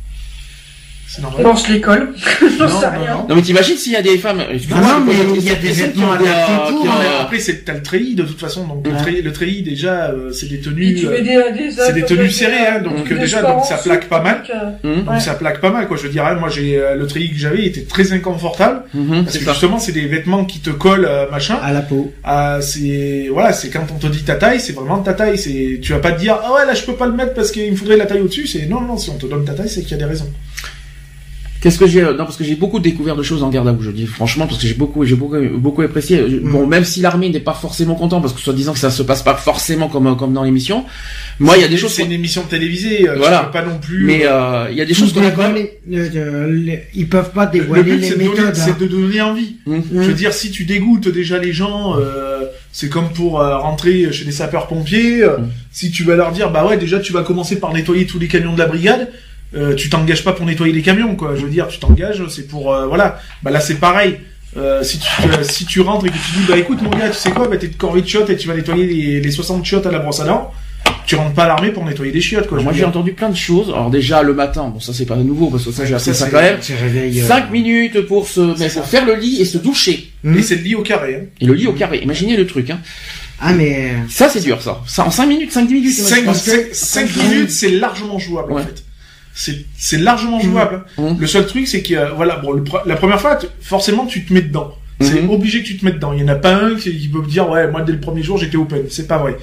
S3: C'est normal.
S4: Lance l'école. [laughs] J'en
S3: Non,
S4: sais
S3: non,
S4: rien.
S3: non.
S2: Non mais t'imagines s'il y a des femmes, excuse-moi,
S7: Ah non, mais
S2: la
S7: il y a des
S2: qui
S7: vêtements
S2: ont
S7: à
S2: des-
S7: la
S3: mais après, c'est, t'as le treillis, de toute façon. Donc, le
S2: Mhm.
S3: treillis, le treillis, déjà, euh, c'est des
S4: Et
S3: tenues.
S4: tu
S3: euh,
S4: mets des, des
S3: c'est des tenues serrées, hein, donc, déjà, donc, ça plaque pas mal.
S4: donc, euh,
S2: Hum,
S3: Donc,
S4: Ouais.
S3: ça plaque pas mal, quoi. Je veux dire, hein, moi, j'ai, euh, le treillis que j'avais était très inconfortable.
S2: mhm,
S3: Parce
S2: c'est
S3: que
S2: ça.
S3: justement, c'est des vêtements qui te collent, euh, machin.
S7: À la peau.
S3: Ah, c'est voilà, c'est quand on te dit ta taille, c'est vraiment ta taille. C'est tu vas pas te dire ah ouais là je peux pas le mettre parce qu'il me faudrait la taille au-dessus. C'est non non si on te donne ta taille c'est qu'il y a des raisons.
S2: Qu'est-ce que j'ai euh, non parce que j'ai beaucoup découvert de choses en garde à vous je dis franchement parce que j'ai beaucoup j'ai beaucoup beaucoup apprécié
S3: Mm.
S2: bon même si l'armée n'est pas forcément content parce que soit disant que ça se passe pas forcément comme euh, comme dans l'émission moi il y a des choses
S3: C'est une émission télévisée. euh,
S2: Voilà.
S3: Pas non plus.
S2: mais
S3: euh,
S2: il y a des choses qu'on a quand même
S7: Dévoiler- les- ils peuvent pas
S3: le
S7: dévoiler
S3: but
S7: les
S3: c'est de, donner-
S7: méthodes.
S3: c'est
S7: hein.
S3: de donner envie.
S2: Hum.
S3: Je veux dire si tu dégoûtes déjà les gens, euh, c'est comme pour euh, rentrer chez les sapeurs pompiers.
S2: Mm.
S3: Si tu vas leur dire bah ouais déjà tu vas commencer par nettoyer tous les camions de la brigade. Euh, tu t'engages pas pour nettoyer les camions quoi. Je veux dire tu t'engages c'est pour euh, voilà. Bah là c'est pareil. Euh, si tu euh, si tu rentres et que tu dis bah écoute mon gars tu sais quoi bah t'es de corvée de chiottes et tu vas nettoyer les, les 60 chiottes à la brosse à dents. Tu rentres pas à l'armée pour nettoyer des chiottes quoi.
S2: Alors moi j'ai entendu plein de choses alors déjà le matin bon ça c'est pas nouveau parce que ça j'ai appris
S3: ça,
S2: quand même
S7: C'est réveil. euh,
S2: 5 minutes pour se mais pour faire le lit et se doucher
S7: hmm.
S3: Et c'est le lit au carré. Hein.
S2: et le lit au carré imaginez le truc hein
S7: Ah mais
S2: ça c'est dur ça ça en 5 minutes 5 10 minutes
S3: 5,
S2: parce que-
S3: minutes, c'est largement jouable en fait. C'est largement jouable.
S2: Mhm.
S3: Le seul truc, c'est que euh, voilà, bon, le la première fois, tu- forcément, tu te mets dedans. C'est
S2: Mhm.
S3: obligé que tu te mettes dedans. Il y en a pas un qui, qui peut me dire ouais, moi dès le premier jour j'étais open. C'est pas vrai.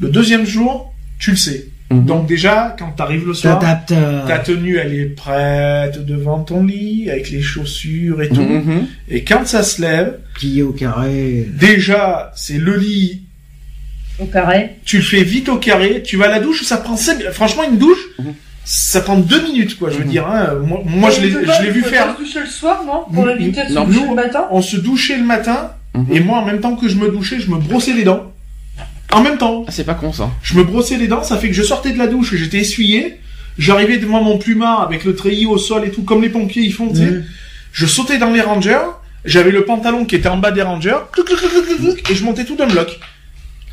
S3: Le deuxième jour, tu le sais. Donc déjà, quand t'arrives le soir,
S7: euh,
S3: ta tenue elle est prête devant ton lit avec les chaussures et tout. Et quand ça se lève,
S7: plié au carré.
S3: déjà c'est le lit
S5: au carré.
S3: tu le fais vite au carré, tu vas à la douche, ça prend cinq- franchement une douche. Ça prend deux minutes quoi, je veux
S2: Mhm.
S3: dire. Hein. Moi, moi, je l'ai, je vu faire.
S4: se doucher le soir, non Pour éviter de se doucher le matin
S3: On se douchait le matin
S2: Mhm.
S3: et moi en même temps que je me douchais, je me brossais les dents. En même temps,
S2: Ah, c'est pas con ça
S3: je me brossais les dents, ça fait que je sortais de la douche, j'étais essuyé, j'arrivais devant mon plumard avec le treillis au sol et tout comme les pompiers ils font, tu sais.
S7: Hmm.
S3: Je sautais dans les rangers, j'avais le pantalon qui était en bas des rangers, et je montais tout d'un bloc.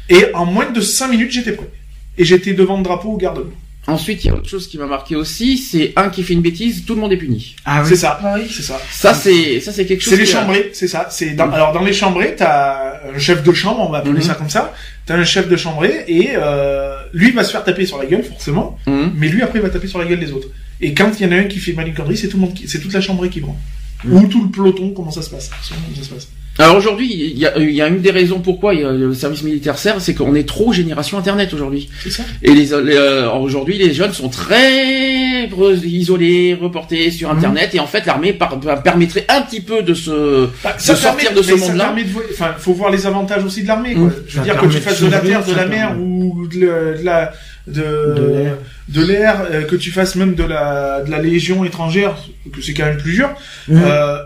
S3: Et en moins de 5 minutes, j'étais prêt. Et j'étais devant le drapeau au garde
S2: ensuite il y a autre chose qui m'a marqué aussi c'est un qui fait une bêtise tout le monde est puni
S7: Ah oui.
S3: C'est ça.
S4: Ah oui.
S3: C'est ça.
S2: ça c'est ça c'est quelque chose
S3: C'est les
S2: qui a-
S3: chambrés, c'est ça. C'est dans, alors dans les chambrés, t'as un chef de chambre, on va appeler
S2: Mhm.
S3: ça comme ça. T'as un chef de chambré et euh, lui va se faire taper sur la gueule forcément,
S2: Mhm.
S3: mais lui après il va taper sur la gueule des autres. Et quand il y en a un qui fait mal une connerie, c'est tout le monde, qui- c'est toute la chambrée qui prend.
S2: Mhm.
S3: Ou tout le peloton, comment ça se passe Selon comment ça se passe.
S2: Alors aujourd'hui, il y a, il y a une des raisons pourquoi il y a- le service militaire sert, c'est qu'on est trop génération Internet aujourd'hui.
S3: C'est ça.
S2: Et les, les, euh, aujourd'hui, les jeunes sont très isolés, reportés sur
S3: Mhm.
S2: Internet, et en fait, l'armée permettrait un petit peu de se
S3: Bah,
S2: de sortir de ce monde-là.
S3: Enfin, faut voir les avantages aussi de l'armée. quoi.
S2: Mhm.
S3: Je
S7: Ça
S3: veux dire que tu fasses de la terre, de la mer
S7: permet.
S3: ou de, la de
S7: De l'air.
S3: de l'air, euh, que tu fasses même de la de la légion étrangère, que c'est quand même plus dur. Euh,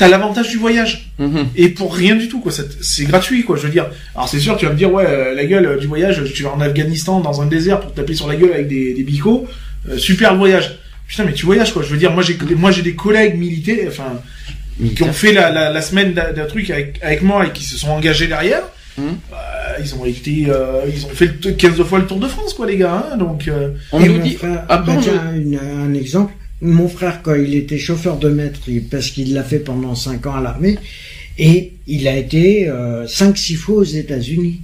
S3: T'as l'avantage du voyage
S2: Mhm.
S3: et pour rien du tout quoi. C'est- gratuit quoi. Je veux dire. Alors c'est sûr tu vas me dire ouais euh, la gueule euh, du voyage. Tu vas en Afghanistan dans un désert pour te taper sur la gueule avec des des bicots. euh, super le voyage. Putain mais tu voyages quoi. Je veux dire moi j'ai moi j'ai des collègues militaires. Enfin qui ont fait la, la, la semaine d'un truc avec, avec moi et qui se sont engagés derrière,
S2: Mhm.
S3: bah, ils ont été, euh, ils ont fait le t- 15 fois le Tour de France, quoi, les gars. Hein, donc, euh,
S2: On
S7: Et
S2: nous dit, après,
S7: bah,
S2: on
S7: une- un exemple. Mon frère, quand il était chauffeur de maître, parce qu'il l'a fait pendant 5 ans à l'armée, et il a été euh, 5-6 fois aux États-Unis.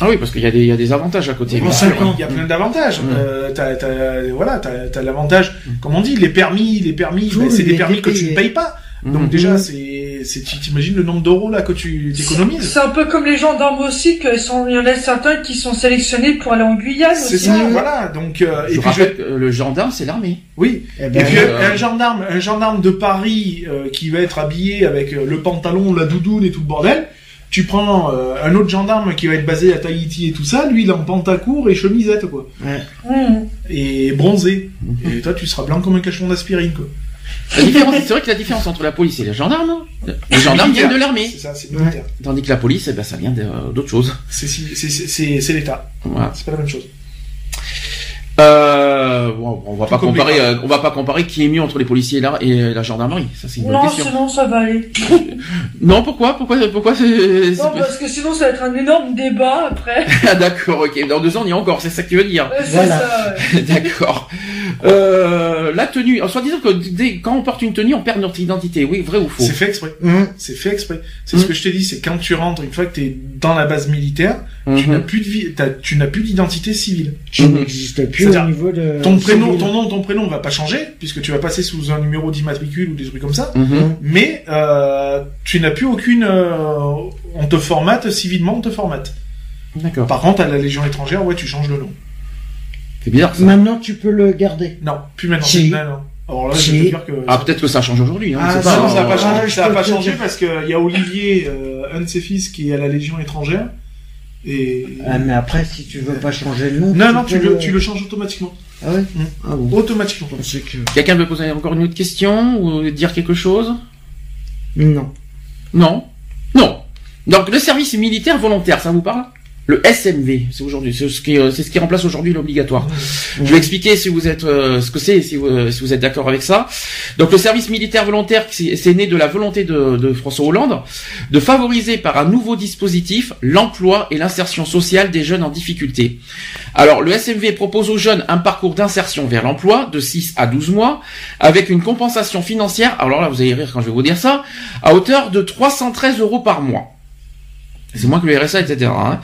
S2: ah oui, parce qu'il y a des, il y a des avantages à côté. Sûr.
S3: il y a plein d'avantages.
S2: Mhm.
S3: Euh, t'as, t'as, voilà, t'as, t'as l'avantage, comme on dit, les permis, les permis, bah, c'est des permis que tu ne payes pas.
S2: Mhm.
S3: Donc déjà, c'est, t'imagines le nombre d'euros là que tu t'économises.
S4: C'est un peu comme les gendarmes aussi, qu'il sont, il y en a certains qui sont sélectionnés pour aller en Guyane
S3: C'est
S4: aussi.
S3: ça,
S7: Mhm.
S3: voilà. Donc, euh,
S2: Je
S3: et puis je,
S2: que le gendarme, c'est l'armée.
S3: oui,
S7: Eh
S3: Et
S7: ben,
S3: puis
S2: euh,
S3: un gendarme, un gendarme de Paris euh, qui va être habillé avec le pantalon, la doudoune et tout le bordel, Tu prends euh, un autre gendarme qui va être basé à Tahiti et tout ça, lui il est en pantacourt et chemisette quoi.
S7: Ouais.
S4: Mmh.
S3: Et bronzé. Et toi tu seras blanc comme un cachon d'aspirine quoi.
S2: La différence, c'est vrai que la différence entre la police et les gendarmes, les gendarmes viennent de l'armée,
S3: C'est ça, c'est militaire.
S2: tandis que la police, eh ben, ça vient de- d'autre chose.
S3: C'est l'État.
S2: Voilà.
S3: C'est pas la même chose.
S2: Euh, bon, on va pas comparer, euh, on va pas comparer qui est mieux entre les policiers et la, et la gendarmerie. Ça c'est une bonne
S4: Non,
S2: question.
S4: sinon ça va aller. [laughs]
S2: Non, pourquoi, pourquoi, pourquoi c'est,
S4: Non, parce que sinon ça va être un énorme débat après. [laughs]
S2: Ah, d'accord, ok. Dans deux ans, on y est encore. C'est ça que tu veux dire.
S4: C'est
S7: Voilà.
S4: ouais. [laughs]
S2: D'accord. Euh, la tenue. En soit disant que dès, quand on porte une tenue, on perd notre identité. Oui, vrai ou faux?
S3: C'est fait exprès.
S7: Hum.
S3: C'est fait exprès. C'est ce
S2: Mhm.
S3: que je t'ai dit, c'est quand tu rentres, une fois que t'es dans la base militaire, tu
S2: Mhm.
S3: n'as plus de vie, tu n'as plus d'identité civile.
S7: Tu n'existes plus au
S3: C'est-à-dire,
S7: niveau de.
S3: Ton prénom, ton nom, ton prénom va pas changer puisque tu vas passer sous un numéro d'immatricule ou des trucs comme ça.
S2: Mhm.
S3: Mais euh, tu n'as plus aucune. euh, on te formate civilement, on te formate.
S2: D'accord.
S3: Par contre, à la Légion étrangère, ouais, tu changes le nom.
S2: C'est bizarre ça.
S7: Maintenant, tu peux le garder.
S3: Non, plus maintenant.
S7: Si.
S3: Non. Alors là, je peux te dire que.
S2: Ah, peut-être que ça change aujourd'hui. Hein,
S7: Ah,
S3: Non,
S2: pas,
S3: non, ça n'a pas changé.
S7: Ah,
S3: ça a pas changé parce qu'il y a Olivier, euh, un de ses fils, qui est à la Légion étrangère. Et.
S7: Ah, mais après, si tu veux pas changer le nom.
S3: non, non, tu le, tu le changes automatiquement.
S7: Ah ouais
S3: Mm.
S7: Ah bon.
S3: Automatiquement.
S7: Que.
S2: Quelqu'un veut poser encore une autre question ou dire quelque chose?
S7: Non.
S2: Non. Non. Donc le service militaire volontaire, ça vous parle? Le SMV, c'est aujourd'hui, c'est ce qui, euh, c'est ce qui remplace aujourd'hui l'obligatoire. Je vais expliquer si vous êtes euh, ce que c'est, si vous, euh, si vous êtes d'accord avec ça. Donc le service militaire volontaire, c'est c'est né de la volonté de, de François Hollande de favoriser par un nouveau dispositif l'emploi et l'insertion sociale des jeunes en difficulté. Alors le SMV propose aux jeunes un parcours d'insertion vers l'emploi de 6 à 12 mois avec une compensation financière, alors là vous allez rire quand je vais vous dire ça, à hauteur de 313 euros par mois. C'est moins que le RSA, etc. hein.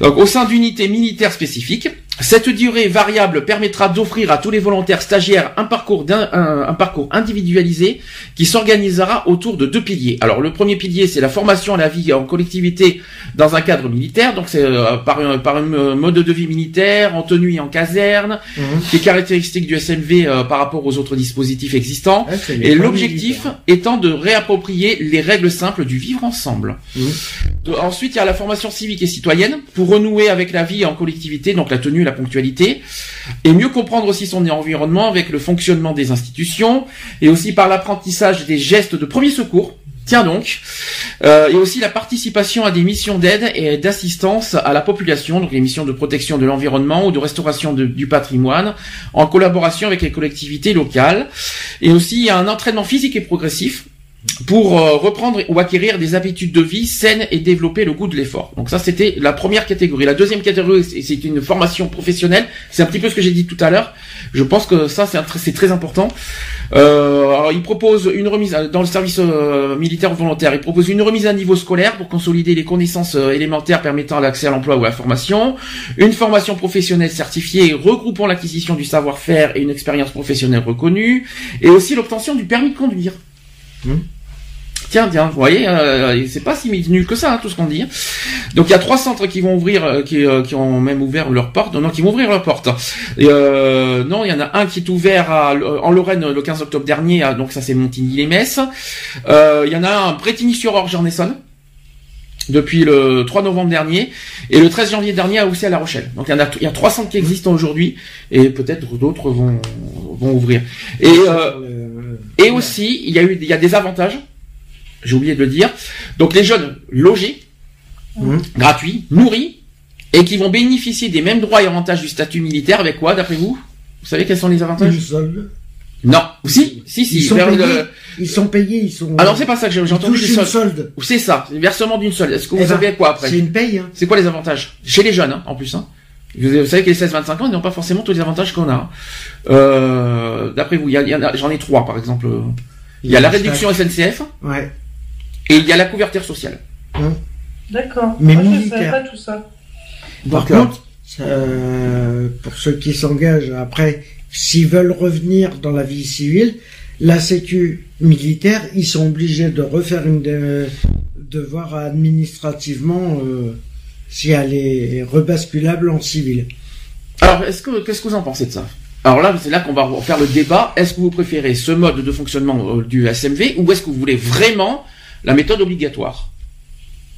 S2: Donc, au sein d'unités militaires spécifiques, cette durée variable permettra d'offrir à tous les volontaires stagiaires un parcours, un, un parcours individualisé qui s'organisera autour de deux piliers. Alors, le premier pilier, c'est la formation à la vie en collectivité dans un cadre militaire. Donc, c'est euh, par, un, par un euh, mode de vie militaire, en tenue et en caserne,
S7: Mhm.
S2: qui est caractéristique du SMV euh, par rapport aux autres dispositifs existants.
S7: Ouais,
S2: Et l'objectif étant de réapproprier les règles simples du vivre ensemble.
S7: Mhm.
S2: De- ensuite, il y a la formation civique et citoyenne pour renouer avec la vie en collectivité, donc la tenue, la ponctualité, et mieux comprendre aussi son environnement avec le fonctionnement des institutions, et aussi par l'apprentissage des gestes de premier secours. Tiens donc, Euh, et aussi la participation à des missions d'aide et d'assistance à la population, donc les missions de protection de l'environnement ou de restauration du patrimoine, en collaboration avec les collectivités locales. Et aussi, un entraînement physique et progressif pour euh, reprendre ou acquérir des habitudes de vie saines et développer le goût de l'effort. Donc ça, c'était la première catégorie. La deuxième catégorie, c'est une formation professionnelle. C'est un petit peu ce que j'ai dit tout à l'heure. Je pense que ça, c'est tr- très important. Euh, alors, il propose une remise dans le service euh, militaire volontaire. Il propose une remise à niveau scolaire pour consolider les connaissances euh, élémentaires permettant l'accès à l'emploi ou à la formation, une formation professionnelle certifiée regroupant l'acquisition du savoir-faire et une expérience professionnelle reconnue, et aussi l'obtention du permis de conduire. Tiens, tiens, vous voyez, euh, c'est pas si nul que ça, hein, tout ce qu'on dit. Donc il y a trois centres qui vont ouvrir, euh, qui, euh, qui ont même ouvert leurs portes, non, qui vont ouvrir leurs portes. Et, euh, non, il y en a un qui est ouvert à, en Lorraine le 15 octobre dernier, à- donc ça c'est Montigny-les-Messes. Euh, il y en a un à Bretigny-sur-Orge en Essonne depuis le 3 novembre dernier et le 13 janvier dernier aussi à La Rochelle. Donc il y en a, il y a trois centres qui existent aujourd'hui et peut-être d'autres vont, vont ouvrir. Et euh,
S7: Euh,
S2: et aussi, il y a eu, il y a des avantages. J'ai oublié de le dire. Donc les jeunes logés,
S7: Mhm.
S2: gratuits, nourris, et qui vont bénéficier des mêmes droits et avantages du statut militaire avec quoi, d'après vous? Vous savez quels sont les avantages?
S7: Solde.
S2: Non. Si, si, si.
S7: Ils sont payés.
S2: le-
S7: Ils sont payés, ils sont.
S2: Alors c'est pas ça que j'ai entendu.
S7: une
S2: soldes.
S7: solde.
S2: C'est ça, c'est versement d'une seule. Est-ce que vous
S7: Eh ben,
S2: savez quoi après?
S7: C'est une paye, hein.
S2: C'est quoi les avantages? Chez les jeunes, hein, en plus. Hein. Vous savez que les 16-25 ans, ils n'ont pas forcément tous les avantages qu'on a. hein. Euh, D'après vous, il y a- il y en a- j'en ai trois, par exemple. Il y a la réduction SNCF
S7: Ouais.
S2: Et il y a la couverture sociale.
S4: D'accord.
S7: Mais
S4: Moi, je
S7: militaire.
S4: savais pas tout ça.
S7: Par
S2: Donc,
S7: contre, euh, pour ceux qui s'engagent après, s'ils veulent revenir dans la vie civile, la sécu militaire, ils sont obligés de refaire une de, de voir administrativement euh, si elle est rebasculable en civil.
S2: Alors, est-ce que qu'est-ce que vous en pensez de ça? Alors là, c'est là qu'on va faire le débat. Est-ce que vous préférez ce mode de fonctionnement euh, du SMV ou est-ce que vous voulez vraiment la méthode obligatoire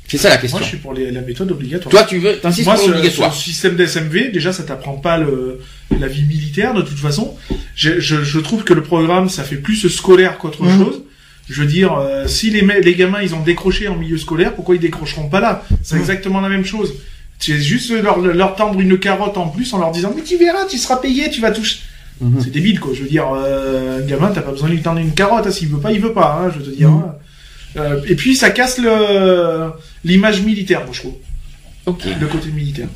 S2: C'est ça la question.
S3: Moi, je suis pour les- la méthode obligatoire.
S2: Toi, tu veux, t'insistes
S3: Moi,
S2: pour l'obligatoire.
S3: ce système d'SMV, déjà, ça t'apprend pas le, la vie militaire de toute façon. Je, je, je trouve que le programme, ça fait plus scolaire qu'autre
S2: Mhm.
S3: chose. Je veux dire, euh, si les, gamins, ils ont décroché en milieu scolaire, pourquoi ils décrocheront pas là? C'est
S2: Mhm.
S3: exactement la même chose. C'est juste leur, leur tendre une carotte en plus en leur disant, mais tu verras, tu seras payé, tu vas toucher.
S2: Mhm.
S3: C'est débile, quoi. Je veux dire, euh, un gamin, t'as pas besoin de lui tendre une carotte. hein. S'il veut pas, il veut pas. Hein, je veux te dire. Hein. Euh, et puis, ça casse le l'image militaire, moi, je trouve.
S2: Ok.
S3: Le côté militaire.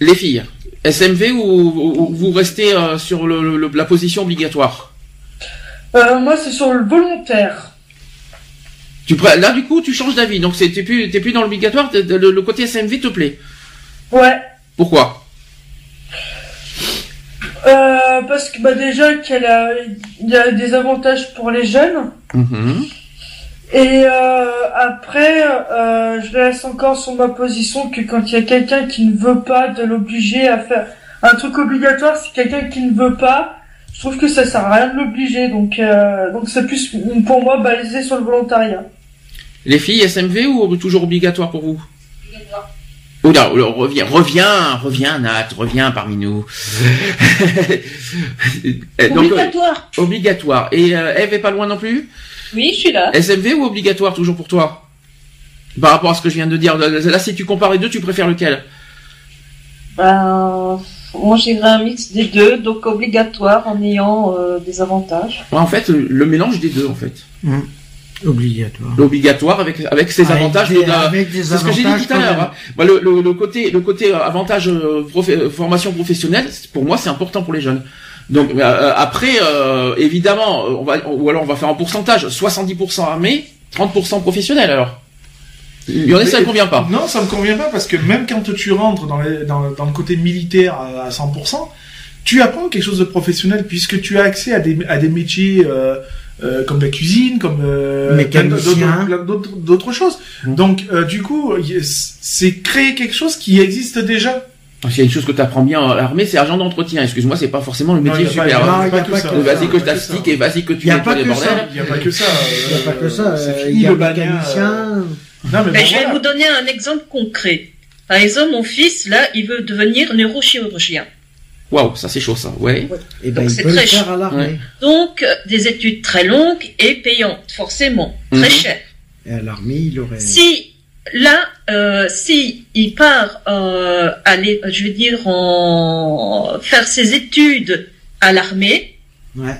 S2: Les filles, SMV ou, ou- ou vous restez euh, sur le, le- la position obligatoire?
S4: Euh, moi, c'est sur le volontaire.
S2: tu, Là, du coup, tu changes d'avis. Donc, c'est- t'es plus, t'es plus dans l'obligatoire. Le, le côté SMV te plaît.
S4: Ouais.
S2: Pourquoi?
S4: Euh, parce que bah déjà qu'il y a, il y a des avantages pour les jeunes.
S2: Mhm.
S4: Et euh, après, euh, je laisse encore sur ma position que quand il y a quelqu'un qui ne veut pas de l'obliger à faire un truc obligatoire, c'est quelqu'un qui ne veut pas. Je trouve que ça sert à rien de l'obliger, donc euh, donc c'est plus pour moi balisé sur le volontariat.
S2: Les filles, SMV ou toujours obligatoire pour vous? Oh là, oh, reviens, reviens, reviens, Nat, reviens parmi nous. [laughs] Eh, Donc, euh,
S5: Obligatoire.
S2: obligatoire. Et euh, Eve est pas loin non plus?
S5: Oui, je suis là.
S2: SMV ou obligatoire toujours pour toi? Par rapport à ce que je viens de dire. Là, si tu compares les deux, tu préfères lequel?
S5: Ben, moi j'irais un mix des deux, donc obligatoire en ayant euh, des avantages.
S2: Ouais, En fait, le mélange des deux, en fait.
S7: Obligatoire.
S2: L'obligatoire avec avec ses
S7: Avec
S2: avantages
S7: des-
S2: de la-
S7: avec des
S2: C'est ce que j'ai dit
S7: avantages
S2: tout à l'heure. hein. Bah, le, le, le côté le côté euh, avantage euh, formation professionnelle, pour moi, c'est important pour les jeunes. Donc euh, euh, après, euh, évidemment, euh, on va ou alors on va faire un pourcentage 70% armée, 30% professionnel. Alors, il y en a ça ne convient pas.
S3: Non, ça me convient pas parce que même quand tu rentres dans, les- dans, dans le côté militaire à, à 100%, tu apprends quelque chose de professionnel puisque tu as accès à des, à des métiers euh, euh, comme la cuisine, comme euh, d'autres- choses.
S2: Mhm.
S3: Donc euh, du coup, c'est créer quelque chose qui existe déjà.
S2: Parce qu'il y a une chose que tu apprends bien à l'armée, c'est agent d'entretien. Excuse-moi, c'est pas forcément le métier
S3: pas-
S2: super.
S3: pas-
S7: pas
S3: pas
S7: que
S3: que.
S2: Vas-y que je t'astique et vas-y que tu nettoies
S7: pas
S2: les
S7: que
S2: bordels.
S3: Il n'y a pas que ça.
S7: Il n'y a pas que ça. Il y a
S3: Non mais bon,
S5: Ben, je vais
S3: voilà.
S5: vous donner un exemple concret. Par exemple, mon fils, là, il veut devenir neurochirurgien.
S2: Waouh, ça c'est chaud ça. Ouais.
S7: Et ben,
S5: Donc, c'est très
S7: à.
S2: Ouais.
S5: Donc, euh, des études très longues et payantes, forcément, très
S2: Mhm.
S5: chères.
S7: Et à l'armée, il aurait.
S5: Si là, euh, si il part euh, aller, je veux dire, en faire ses études à l'armée,
S7: Ouais.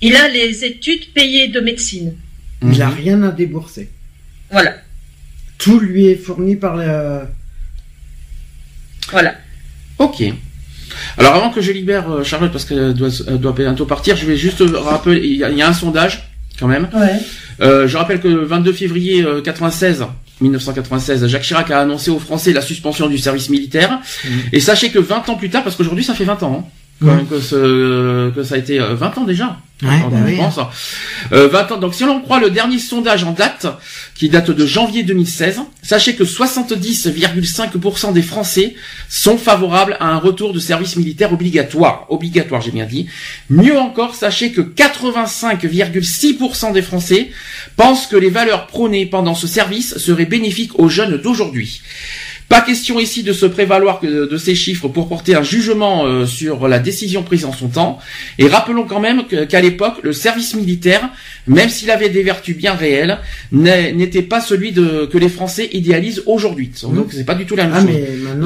S5: il a les études payées de médecine.
S7: Il a
S2: Mhm.
S7: rien à débourser.
S5: Voilà,
S7: Tout lui est fourni par le.
S5: voilà.
S2: Ok. Alors avant que je libère euh, Charlotte parce qu'elle doit, elle doit bientôt partir, je vais juste rappeler, il y a, il y a un sondage quand même.
S4: Ouais.
S2: Euh, je rappelle que le 22 février euh, 96, 1996, Jacques Chirac a annoncé aux Français la suspension du service militaire. Et sachez que 20 ans plus tard, parce qu'aujourd'hui ça fait 20 ans, hein, quand même que, ce, que ça a été euh, 20 ans déjà.
S7: Ouais, bah oui.
S2: pense. Euh, 20 ans. Donc si l'on croit le dernier sondage en date, qui date de janvier 2016, sachez que 70,5% des Français sont favorables à un retour de service militaire obligatoire. Obligatoire, j'ai bien dit. Mieux encore, sachez que 85,6% des Français pensent que les valeurs prônées pendant ce service seraient bénéfiques aux jeunes d'aujourd'hui. Pas question ici de se prévaloir que de ces chiffres pour porter un jugement euh, sur la décision prise en son temps. Et rappelons quand même qu'à l'époque, le service militaire, même s'il avait des vertus bien réelles, n'était pas celui de, que les Français idéalisent aujourd'hui. Donc c'est pas du tout la même
S7: Ah,
S2: chose.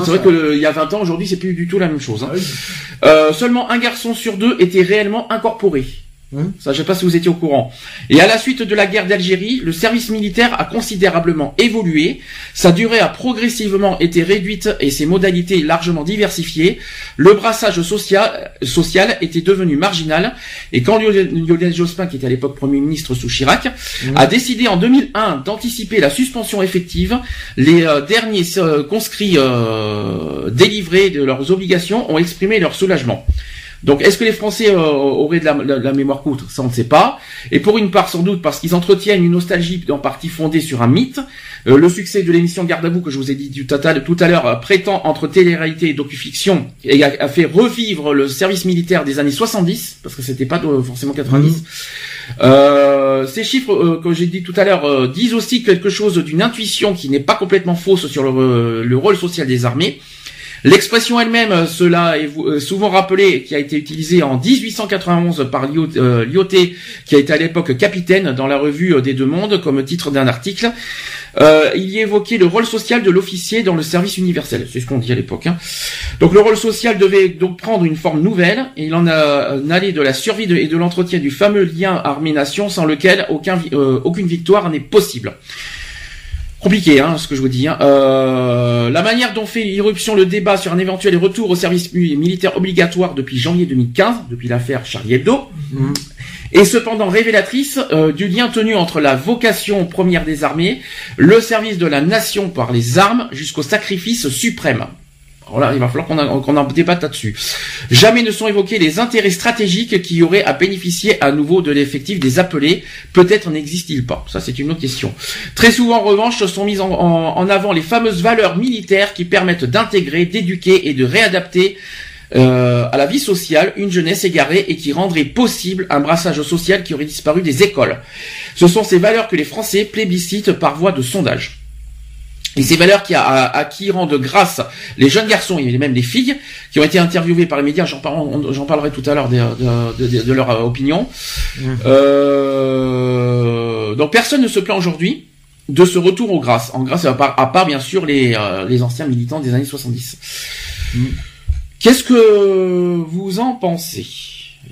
S2: C'est vrai
S7: ça-
S2: que le- il y a 20 ans, aujourd'hui, c'est plus du tout la même chose. hein.
S3: Ah oui.
S2: Euh, seulement un garçon sur deux était réellement incorporé. Ça, je sais pas si vous étiez au courant. Et à la suite de la guerre d'Algérie, le service militaire a considérablement évolué. Sa durée a progressivement été réduite et ses modalités largement diversifiées. Le brassage social, social était devenu marginal. Et quand Lionel Jospin, qui était à l'époque Premier ministre sous Chirac,
S7: Hum.
S2: a décidé en 2001 d'anticiper la suspension effective, les euh, derniers euh, conscrits euh, délivrés de leurs obligations ont exprimé leur soulagement. Donc, est-ce que les Français euh, auraient de la, mémoire courte? Ça, on ne sait pas. Et pour une part, sans doute, parce qu'ils entretiennent une nostalgie en partie fondée sur un mythe. Euh, le succès de l'émission Garde à vous, que je vous ai dit tout à, tout à l'heure, euh, prétend entre télé-réalité et docu-fiction, et a, a fait revivre le service militaire des années 70, parce que c'était pas de- forcément 90. Euh, ces chiffres euh, que j'ai dit tout à l'heure disent aussi quelque chose d'une intuition qui n'est pas complètement fausse sur le, le rôle social des armées. L'expression elle-même, euh, cela est euh, souvent rappelé, qui a été utilisée en 1891 par Lyot- euh, Lyoté, qui a été à l'époque capitaine dans la revue des Deux Mondes, comme titre d'un article. Il y évoquait le rôle social de l'officier dans le service universel. C'est ce qu'on dit à l'époque. hein. Donc le rôle social devait donc prendre une forme nouvelle, et il en allait de la survie et de l'entretien du fameux lien armée-nation sans lequel aucune victoire n'est possible. Compliqué, hein, ce que je vous dis. hein. Euh, la manière dont fait irruption le débat sur un éventuel retour au service mi- militaire obligatoire depuis janvier 2015, depuis l'affaire Charlie Hebdo, est cependant révélatrice euh, du lien tenu entre la vocation première des armées, le service de la nation par les armes, jusqu'au sacrifice suprême. Alors là, il va falloir qu'on en- débatte là-dessus. Jamais ne sont évoqués les intérêts stratégiques qui auraient à bénéficier à nouveau de l'effectif des appelés. Peut-être n'existe-t-il pas. Ça, c'est une autre question. Très souvent, en revanche, sont mises en avant les fameuses valeurs militaires qui permettent d'intégrer, d'éduquer et de réadapter euh, à la vie sociale une jeunesse égarée et qui rendrait possible un brassage social qui aurait disparu des écoles. Ce sont ces valeurs que les Français plébiscitent par voie de sondage. Et ces valeurs qui, a, à, à qui rendent grâce les jeunes garçons et même les filles qui ont été interviewés par les médias, j'en parlerai tout à l'heure de, de, de- de leur euh, opinion. Euh, donc personne ne se plaint aujourd'hui de ce retour aux grâces, en grâce à part, à part bien sûr les, euh, les anciens militants des années 70. Qu'est-ce que vous en pensez?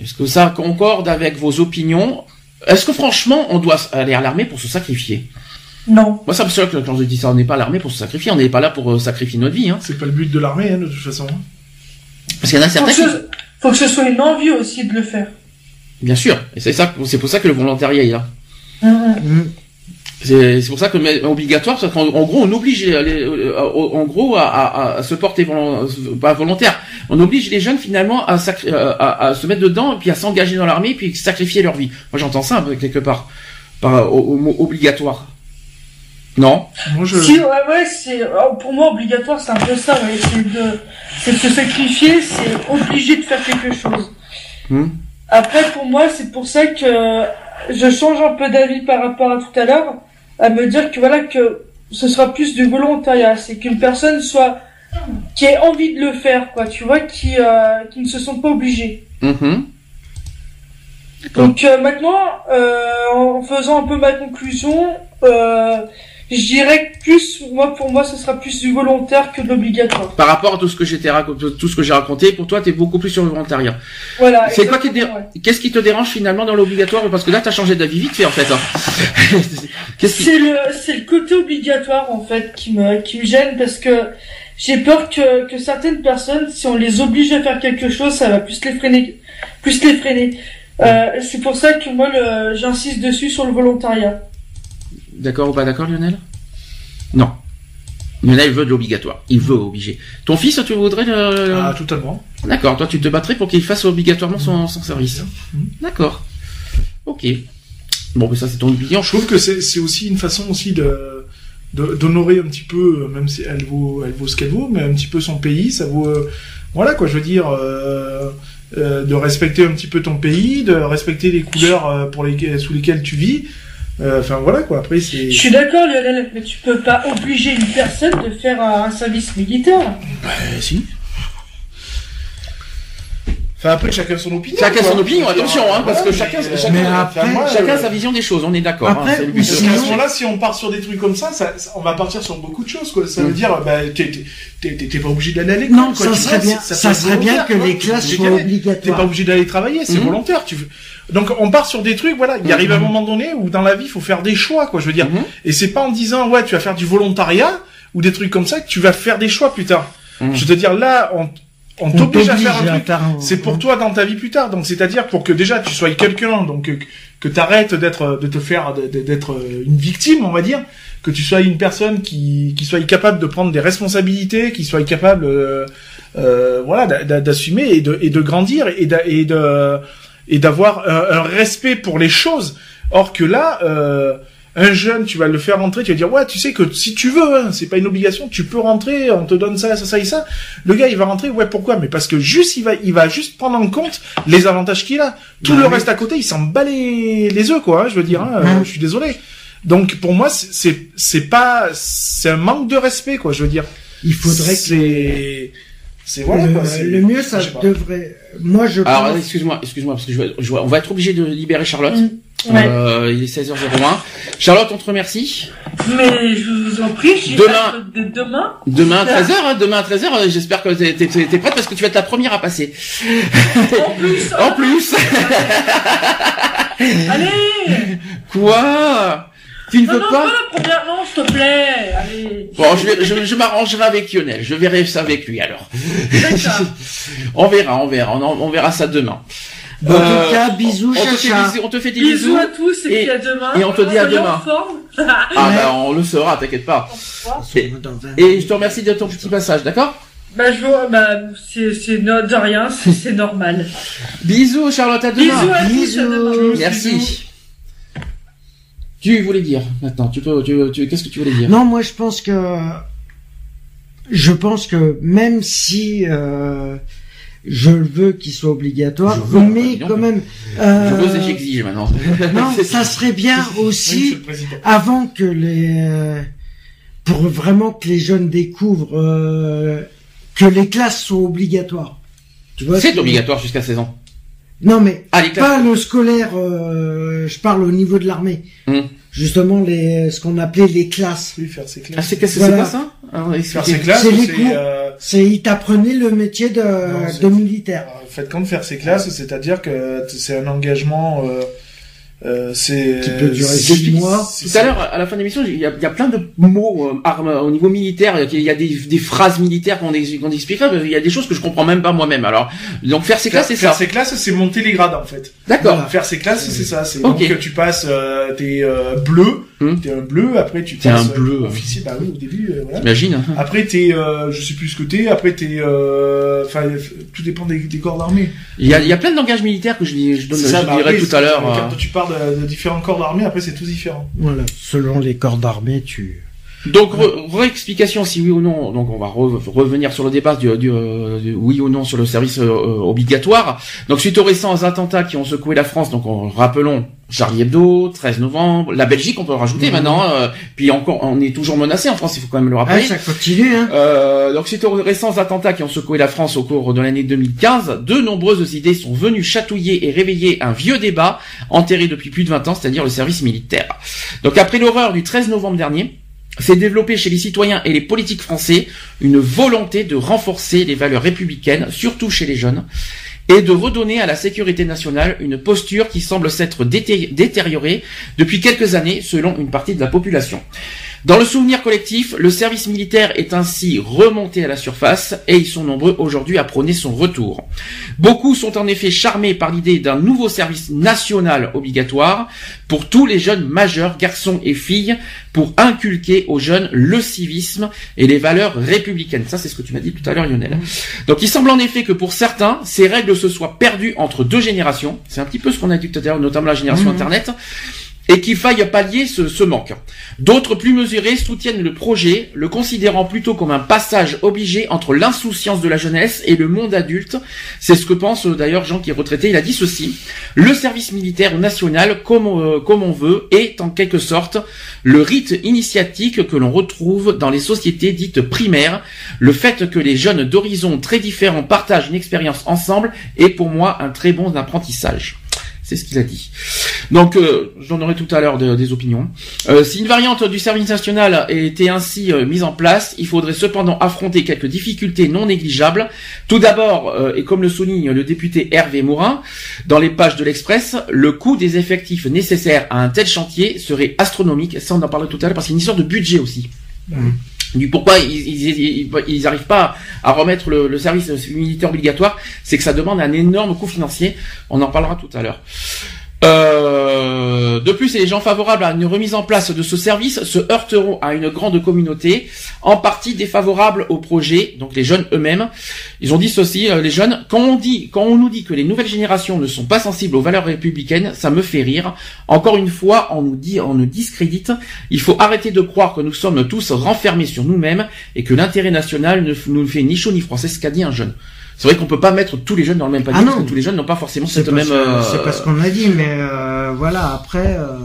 S2: Est-ce que ça concorde avec vos opinions? Est-ce que franchement on doit aller à l'armée pour se sacrifier?
S4: Non.
S2: Moi ça me semble que quand je dis ça, on n'est pas à l'armée pour se sacrifier, on n'est pas là pour euh, sacrifier notre vie. Hein.
S3: C'est pas le but de l'armée, hein, de toute façon.
S2: Parce qu'il y en a
S4: Faut
S2: certains
S4: que,
S2: qui...
S4: ce, faut que ce soit une envie aussi de le faire.
S2: Bien sûr, et c'est ça, c'est pour ça que le volontariat est là.
S7: Mhm.
S2: C'est c'est pour ça que mais obligatoire, parce qu'en en gros, on oblige les, les- euh, en gros à, à- à se porter pas volontaire. On oblige les jeunes finalement à, sacri- euh, à, à se mettre dedans et puis à s'engager dans l'armée puis sacrifier leur vie. Moi, j'entends ça un peu quelque part par au, au mot obligatoire. Non.
S3: Moi, je...
S4: Si, ouais, ouais, c'est, oh, pour moi, obligatoire, c'est un peu ça, ouais. C'est de, c'est de se sacrifier, c'est obligé de faire quelque chose.
S2: Hmm.
S4: Après, pour moi, c'est pour ça que je change un peu d'avis par rapport à tout à l'heure, à me dire que voilà, que ce sera plus du volontariat. C'est qu'une personne soit, qui ait envie de le faire, quoi, tu vois, qui, euh, qui ne se sont pas obligés.
S2: Mhm. D'accord.
S4: Donc euh, maintenant, euh, en faisant un peu ma conclusion, euh, je dirais que plus, moi pour moi, ce sera plus du volontaire que de l'obligatoire.
S2: Par rapport à tout ce que j'étais raconté, tout ce que j'ai raconté, pour toi, t'es beaucoup plus sur le volontariat.
S4: Voilà.
S2: C'est quoi qui te dé-
S4: ouais.
S2: Qu'est-ce qui te dérange finalement dans l'obligatoire Parce que là, t'as changé d'avis vite fait en fait. hein. [laughs] Qui
S4: C'est le, c'est le côté obligatoire en fait qui me, qui me gêne parce que j'ai peur que, que certaines personnes, si on les oblige à faire quelque chose, ça va plus les freiner, plus les freiner. Euh, c'est pour ça que moi, j'insiste dessus sur le volontariat.
S2: D'accord ou pas d'accord, Lionel? Non. Lionel veut de l'obligatoire. Il veut obliger. Ton fils, tu voudrais le...
S3: Ah, totalement.
S2: D'accord. Toi, tu te battrais pour qu'il fasse obligatoirement son, son service.
S3: Mhm.
S2: D'accord. Ok. Bon, mais ça, c'est ton opinion.
S3: Je trouve que c'est aussi une façon aussi de d'honorer un petit peu, euh, même si elle vaut elle vaut ce qu'elle vaut, mais un petit peu son pays. Ça vaut euh, voilà quoi. Je veux dire. euh, euh, de respecter un petit peu ton pays, de respecter les couleurs pour les, sous lesquelles tu vis. Euh, Enfin voilà quoi. Après c'est.
S4: Je suis d'accord, Lionel, mais tu peux pas obliger une personne de faire un, service militaire.
S3: Euh, si. Enfin après chacun son opinion.
S2: Chacun
S3: quoi.
S2: son opinion, attention, hein, parce que chacun, chacun,
S7: Mais
S3: enfin,
S7: après-
S3: moi,
S2: chacun
S3: euh,
S2: sa vision des choses. On est d'accord.
S7: Après,
S2: hein,
S3: Parce qu'à
S7: Sinon-
S3: ce moment-là, si on part sur des trucs comme ça, ça, ça- on va partir sur beaucoup de choses, quoi. Ça veut
S2: Mm.
S3: dire, bah, t'es, pas obligé d'aller à l'école,
S7: Non,
S3: quoi.
S7: ça serait
S3: vois,
S7: bien, ça serait bien que
S3: quoi.
S7: les classes
S3: tu-
S7: soient
S3: T'es pas
S7: obligatoires.
S3: obligé d'aller travailler, c'est
S2: Mhm.
S3: volontaire. Tu veux... Donc, on part sur des trucs, voilà. Il arrive un moment donné où dans la vie, il faut faire des choix, quoi. Je veux dire.
S2: Mhm.
S3: Et c'est pas en disant, ouais, tu vas faire du volontariat ou des trucs comme ça que tu vas faire des choix plus tard.
S2: Mhm.
S3: Je veux te dire, là, on, on
S7: On
S3: t'oblige à faire un truc.
S7: un-
S3: C'est pour toi dans ta vie plus tard. Donc, c'est-à-dire pour que déjà tu sois quelqu'un, donc que, t'arrêtes d'être, de te faire, de- de- d'être une victime, on va dire, que tu sois une personne qui, qui soit capable de prendre des responsabilités, qui soit capable, euh, euh, voilà, d'a- d'a- d'assumer et de, et de grandir et d'a- et de, et d'avoir un, un respect pour les choses. Or que là, euh, un jeune, tu vas le faire rentrer, tu vas dire ouais, tu sais que si tu veux, hein, c'est pas une obligation, tu peux rentrer, on te donne ça, ça, ça et ça. Le gars, il va rentrer, ouais, pourquoi? Mais parce que juste, il va, il va juste prendre en compte les avantages qu'il a. Tout
S7: Bah
S3: le
S7: oui.
S3: reste à côté, il s'en bat les, les œufs, quoi. hein, je veux dire, hein,
S7: Ouais.
S3: je suis désolé. Donc pour moi, c'est- c'est c'est pas, c'est un manque de respect, quoi. Je veux dire.
S7: Il faudrait que
S3: c'est, voilà
S7: le,
S3: quoi.
S7: le mieux, ça devrait. Moi, je
S2: Alors,
S7: pense.
S2: excuse-moi, excuse-moi, parce que je, je on va être obligé de libérer Charlotte.
S4: Ouais.
S2: Euh, il est 16h01. Charlotte, on te remercie.
S4: Mais je vous en prie,
S2: Demain.
S4: de demain.
S2: Demain à 13h, hein, demain à 13h, euh, j'espère que t'es, t'es prête parce que tu vas être la première à passer.
S4: En plus, [laughs]
S2: En plus [laughs]
S4: allez
S2: Quoi? Tu ne
S4: Non,
S2: veux
S4: non,
S2: pas
S4: pas la première, non, s'il te plaît, allez.
S2: Bon, je, vais- je, je m'arrangerai avec Lionel. Je verrai ça avec lui alors.
S4: D'accord. [laughs]
S2: on verra, on verra, on, on verra ça demain.
S7: En
S2: Euh,
S7: tout cas, bisous,
S2: on te, fait, on te fait des
S4: Bisous
S2: bisous.
S4: à tous et,
S2: Et-
S4: puis à demain.
S2: et on te dit à demain. Ah [laughs] bah on le saura, t'inquiète pas. Et, je te remercie de ton petit passage, d'accord?
S4: Bah, je vous, bah, c'est, de rien, c'est, normal.
S2: Bisous Charlotte, à demain.
S4: Bisous à tous, à
S7: Bisous.
S4: demain.
S2: Merci. Tu voulais dire maintenant, tu peux, tu, tu- qu'est-ce que tu voulais dire?
S7: Non, moi, je pense que. Je pense que même si euh, je veux qu'il soit obligatoire,
S2: veux,
S7: mais quand même.
S2: Je
S7: euh,
S2: veux et j'exige maintenant.
S7: non, [laughs] ça serait bien aussi avant que les euh, pour vraiment que les jeunes découvrent euh, que les classes sont obligatoires. Tu vois ce
S2: C'est obligatoire jusqu'à 16 ans.
S7: Non mais
S2: Ah,
S7: pas le scolaire. euh, je parle au niveau de l'armée.
S2: Hum.
S7: Justement les ce qu'on appelait les classes.
S3: Oui, faire ses
S2: Ah,
S3: classes.
S2: c'est qu'est-ce que
S7: Voilà.
S2: c'est quoi ça Alors,
S3: Faire
S2: expliquez.
S3: ses classes,
S7: C'est les
S3: c'est,
S7: cours.
S3: euh,
S7: C'est ils t'apprenaient le métier de,
S3: Non, c'est-
S7: de militaire.
S3: En fait, quand faire ses classes, c'est-à-dire que c'est un engagement, euh, euh, c'est...
S7: Qui peut durer six mois.
S2: Tout à l'heure, à la fin de l'émission, il y a, il y a plein de mots euh, armes, au niveau militaire. Il y a des, des phrases militaires qu'on ex- qu'on expliquera. mais Il y a des choses que je comprends même pas moi-même. Alors, donc faire ses
S3: Faire,
S2: classes, c'est
S3: faire
S2: ça.
S3: ses classes, c'est monter les grades, en fait.
S2: D'accord.
S7: Voilà.
S3: Faire ses classes, c'est ça. C'est
S2: Ok.
S3: donc tu passes, euh, t'es euh, bleu,
S2: Hum.
S3: t'es un bleu, après tu
S2: T'es
S3: passes
S2: un bleu,
S3: euh,
S2: hein.
S3: officier. Bah oui, au début, euh, voilà.
S2: T'imagines
S3: Après t'es, euh, je sais plus ce que t'es. Après t'es, euh, enfin, tout dépend des, des corps d'armée.
S2: Il y a, il y a plein de langages militaires que je, je, donne,
S3: ça,
S2: je
S3: bah,
S2: dirai
S3: après,
S2: tout à l'heure.
S3: Quand
S2: euh.
S3: tu parles de, de différents corps d'armée, après c'est tout différent.
S7: Voilà. Selon les corps d'armée, tu.
S2: Donc, re- réexplication si oui ou non. Donc, on va re- revenir sur le débat du, du, euh, du oui ou non sur le service euh, euh, obligatoire. Donc, suite aux récents attentats qui ont secoué la France, donc on, rappelons Charlie Hebdo, 13 novembre, la Belgique, on peut le rajouter
S7: Mhm.
S2: maintenant. euh, puis encore, on est toujours menacé en France, il faut quand même le
S7: Ah,
S2: rappeler.
S7: ça continue, hein.
S2: Euh, donc suite aux récents attentats qui ont secoué la France au cours de l'année 2015, de nombreuses idées sont venues chatouiller et réveiller un vieux débat enterré depuis plus de 20 ans, c'est-à-dire le service militaire. Donc après l'horreur du 13 novembre dernier, s'est développé chez les citoyens et les politiques français une volonté de renforcer les valeurs républicaines, surtout chez les jeunes, et de redonner à la sécurité nationale une posture qui semble s'être dété- détériorée depuis quelques années selon une partie de la population. Dans le souvenir collectif, le service militaire est ainsi remonté à la surface et ils sont nombreux aujourd'hui à prôner son retour. Beaucoup sont en effet charmés par l'idée d'un nouveau service national obligatoire pour tous les jeunes majeurs, garçons et filles, pour inculquer aux jeunes le civisme et les valeurs républicaines. Ça, c'est ce que tu m'as dit tout à l'heure, Lionel. Donc, il semble en effet que pour certains, ces règles se soient perdues entre deux générations. C'est un petit peu ce qu'on a dit tout à l'heure, notamment la génération
S7: Mhm.
S2: Internet et qu'il faille pallier ce, manque. D'autres plus mesurés soutiennent le projet, le considérant plutôt comme un passage obligé entre l'insouciance de la jeunesse et le monde adulte. C'est ce que pense euh, d'ailleurs Jean qui est retraité. Il a dit ceci le service militaire national, euh, comme on veut, est en quelque sorte le rite initiatique que l'on retrouve dans les sociétés dites primaires. Le fait que les jeunes d'horizons très différents partagent une expérience ensemble est pour moi un très bon apprentissage. C'est ce qu'il a dit. Donc, euh, j'en aurai tout à l'heure de- des opinions. Euh, si une variante du service national était ainsi euh, mise en place, il faudrait cependant affronter quelques difficultés non négligeables. Tout d'abord, euh, et comme le souligne le député Hervé Morin, dans les pages de l'Express, le coût des effectifs nécessaires à un tel chantier serait astronomique. Ça, on en parlera tout à l'heure parce qu'il y a une histoire de budget aussi. Pourquoi ils, ils, ils, ils arrivent pas à remettre le, le service militaire obligatoire, c'est que ça demande un énorme coût financier. On en parlera tout à l'heure. Euh, de plus, les gens favorables à une remise en place de ce service se heurteront à une grande communauté, en partie défavorable au projet, donc les jeunes eux-mêmes. Ils ont dit ceci, euh, les jeunes, quand on dit, quand on nous dit que les nouvelles générations ne sont pas sensibles aux valeurs républicaines, ça me fait rire. Encore une fois, on nous dit, on nous discrédite. Il faut arrêter de croire que nous sommes tous renfermés sur nous-mêmes et que l'intérêt national ne nous fait ni chaud ni. C'est ce qu'a dit un jeune. C'est vrai qu'on peut pas mettre tous les jeunes dans le même panier
S7: Ah
S2: parce que tous les jeunes n'ont pas forcément cette même. euh,
S7: c'est pas ce qu'on a dit, mais euh, voilà, après... euh,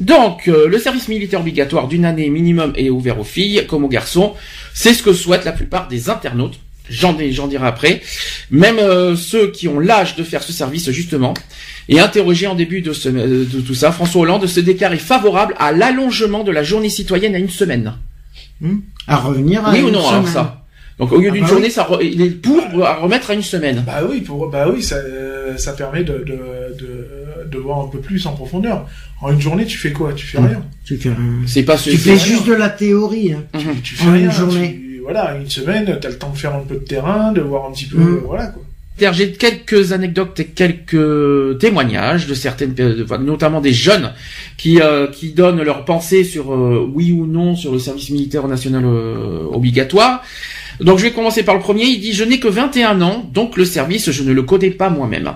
S2: Donc, euh, le service militaire obligatoire d'une année minimum est ouvert aux filles comme aux garçons. C'est ce que souhaitent la plupart des internautes. J'en dirai après. Même euh, ceux qui ont l'âge de faire ce service, justement. Et interrogé en début de, ce- de tout ça, François Hollande se déclarait favorable à l'allongement de la journée citoyenne à une semaine.
S7: hmm, à revenir à
S2: oui ou non, alors ça? Donc, au lieu
S7: Ah
S2: d'une
S7: bah
S2: journée,
S7: oui.
S2: ça re- il est pour à remettre à une semaine.
S3: Bah oui, pour, bah oui, ça, euh, ça permet de, de, de, de voir un peu plus en profondeur. En une journée, tu fais quoi? Tu fais rien.
S7: Tu fais,
S2: C'est pas
S7: tu
S2: ce
S7: fais juste de la théorie. Hein.
S2: Mhm.
S3: Tu fais
S7: En
S3: rien.
S7: une journée.
S3: tu- voilà, une semaine, t'as le temps de faire un peu de terrain, de voir un petit peu, euh, voilà quoi.
S2: J'ai quelques anecdotes et quelques témoignages de certaines, notamment des jeunes qui euh, qui donnent leurs pensées sur euh, oui ou non sur le service militaire national euh, obligatoire. Donc je vais commencer par le premier. Il dit je n'ai que 21 ans, donc le service je ne le connais pas moi-même.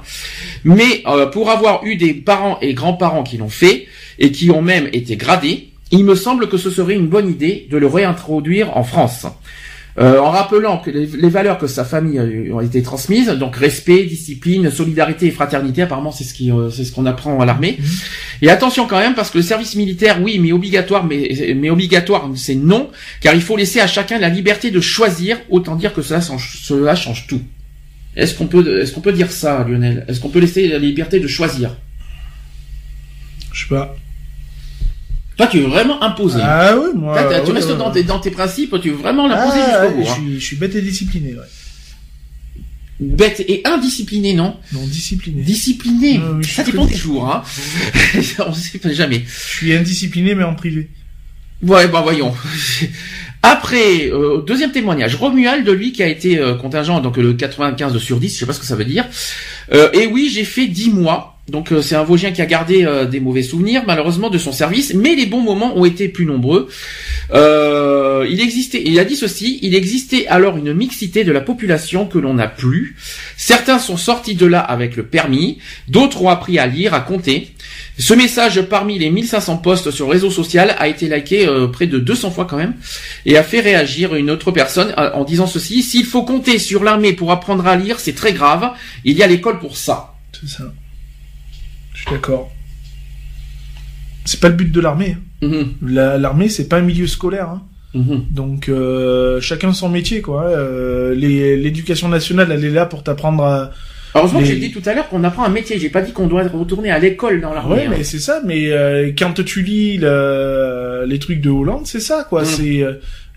S2: Mais euh, pour avoir eu des parents et grands-parents qui l'ont fait et qui ont même été gradés, il me semble que ce serait une bonne idée de le réintroduire en France. Euh, en rappelant que les, les valeurs que sa famille a- ont été transmises, donc respect, discipline, solidarité et fraternité, apparemment c'est ce qui, euh, c'est ce qu'on apprend à l'armée. Et attention quand même parce que le service militaire, oui, mais obligatoire, mais, mais obligatoire, c'est non, car il faut laisser à chacun la liberté de choisir. Autant dire que cela, change- cela change tout. Est-ce qu'on peut, est-ce qu'on peut dire ça, Lionel? Est-ce qu'on peut laisser la liberté de choisir?
S3: Je sais pas.
S2: Toi, tu veux vraiment imposer.
S3: Ah oui, moi.
S2: Toi, tu
S3: ouais,
S2: restes
S3: ouais,
S2: dans,
S3: ouais.
S2: tes, dans tes principes, tu veux vraiment l'imposer
S3: Ah,
S2: jusqu'au bout.
S3: je,
S2: hein.
S3: suis, je suis bête et discipliné, ouais.
S2: Bête et indiscipliné, non?
S3: Non, discipliné.
S2: Discipliné. Ça dépend des jours, hein. [laughs] On sait pas jamais.
S3: Je suis indiscipliné, mais en privé.
S2: Ouais, bah voyons. [laughs] Après, euh, deuxième témoignage, Romuald, lui, qui a été euh, contingent, donc le 95 sur 10, je sais pas ce que ça veut dire. Euh, et oui, j'ai fait 10 mois. Donc euh, c'est un Vosgien qui a gardé euh, des mauvais souvenirs, malheureusement, de son service, mais les bons moments ont été plus nombreux. Euh, il existait, il a dit ceci, il existait alors une mixité de la population que l'on n'a plus. Certains sont sortis de là avec le permis, d'autres ont appris à lire, à compter. Ce message parmi les 1500 posts sur le réseau social a été liké euh, près de 200 fois quand même et a fait réagir une autre personne euh, en disant ceci s'il faut compter sur l'armée pour apprendre à lire, c'est très grave. Il y a l'école pour ça.
S3: C'est ça. Je suis d'accord. C'est pas le but de l'armée. hein.
S2: Mhm,
S3: La- L'armée, c'est pas un milieu scolaire. hein.
S2: mhm.
S3: Donc euh, chacun son métier, quoi. Euh, L'éducation nationale, elle est là pour t'apprendre à.
S2: Heureusement que j'ai dit tout à l'heure qu'on apprend un métier. J'ai pas dit qu'on doit retourner à l'école dans l'armée.
S3: Ouais,
S2: hein.
S3: mais c'est ça. Mais euh, quand tu lis le- les trucs de Hollande, c'est ça, quoi.
S2: Mm.
S3: C'est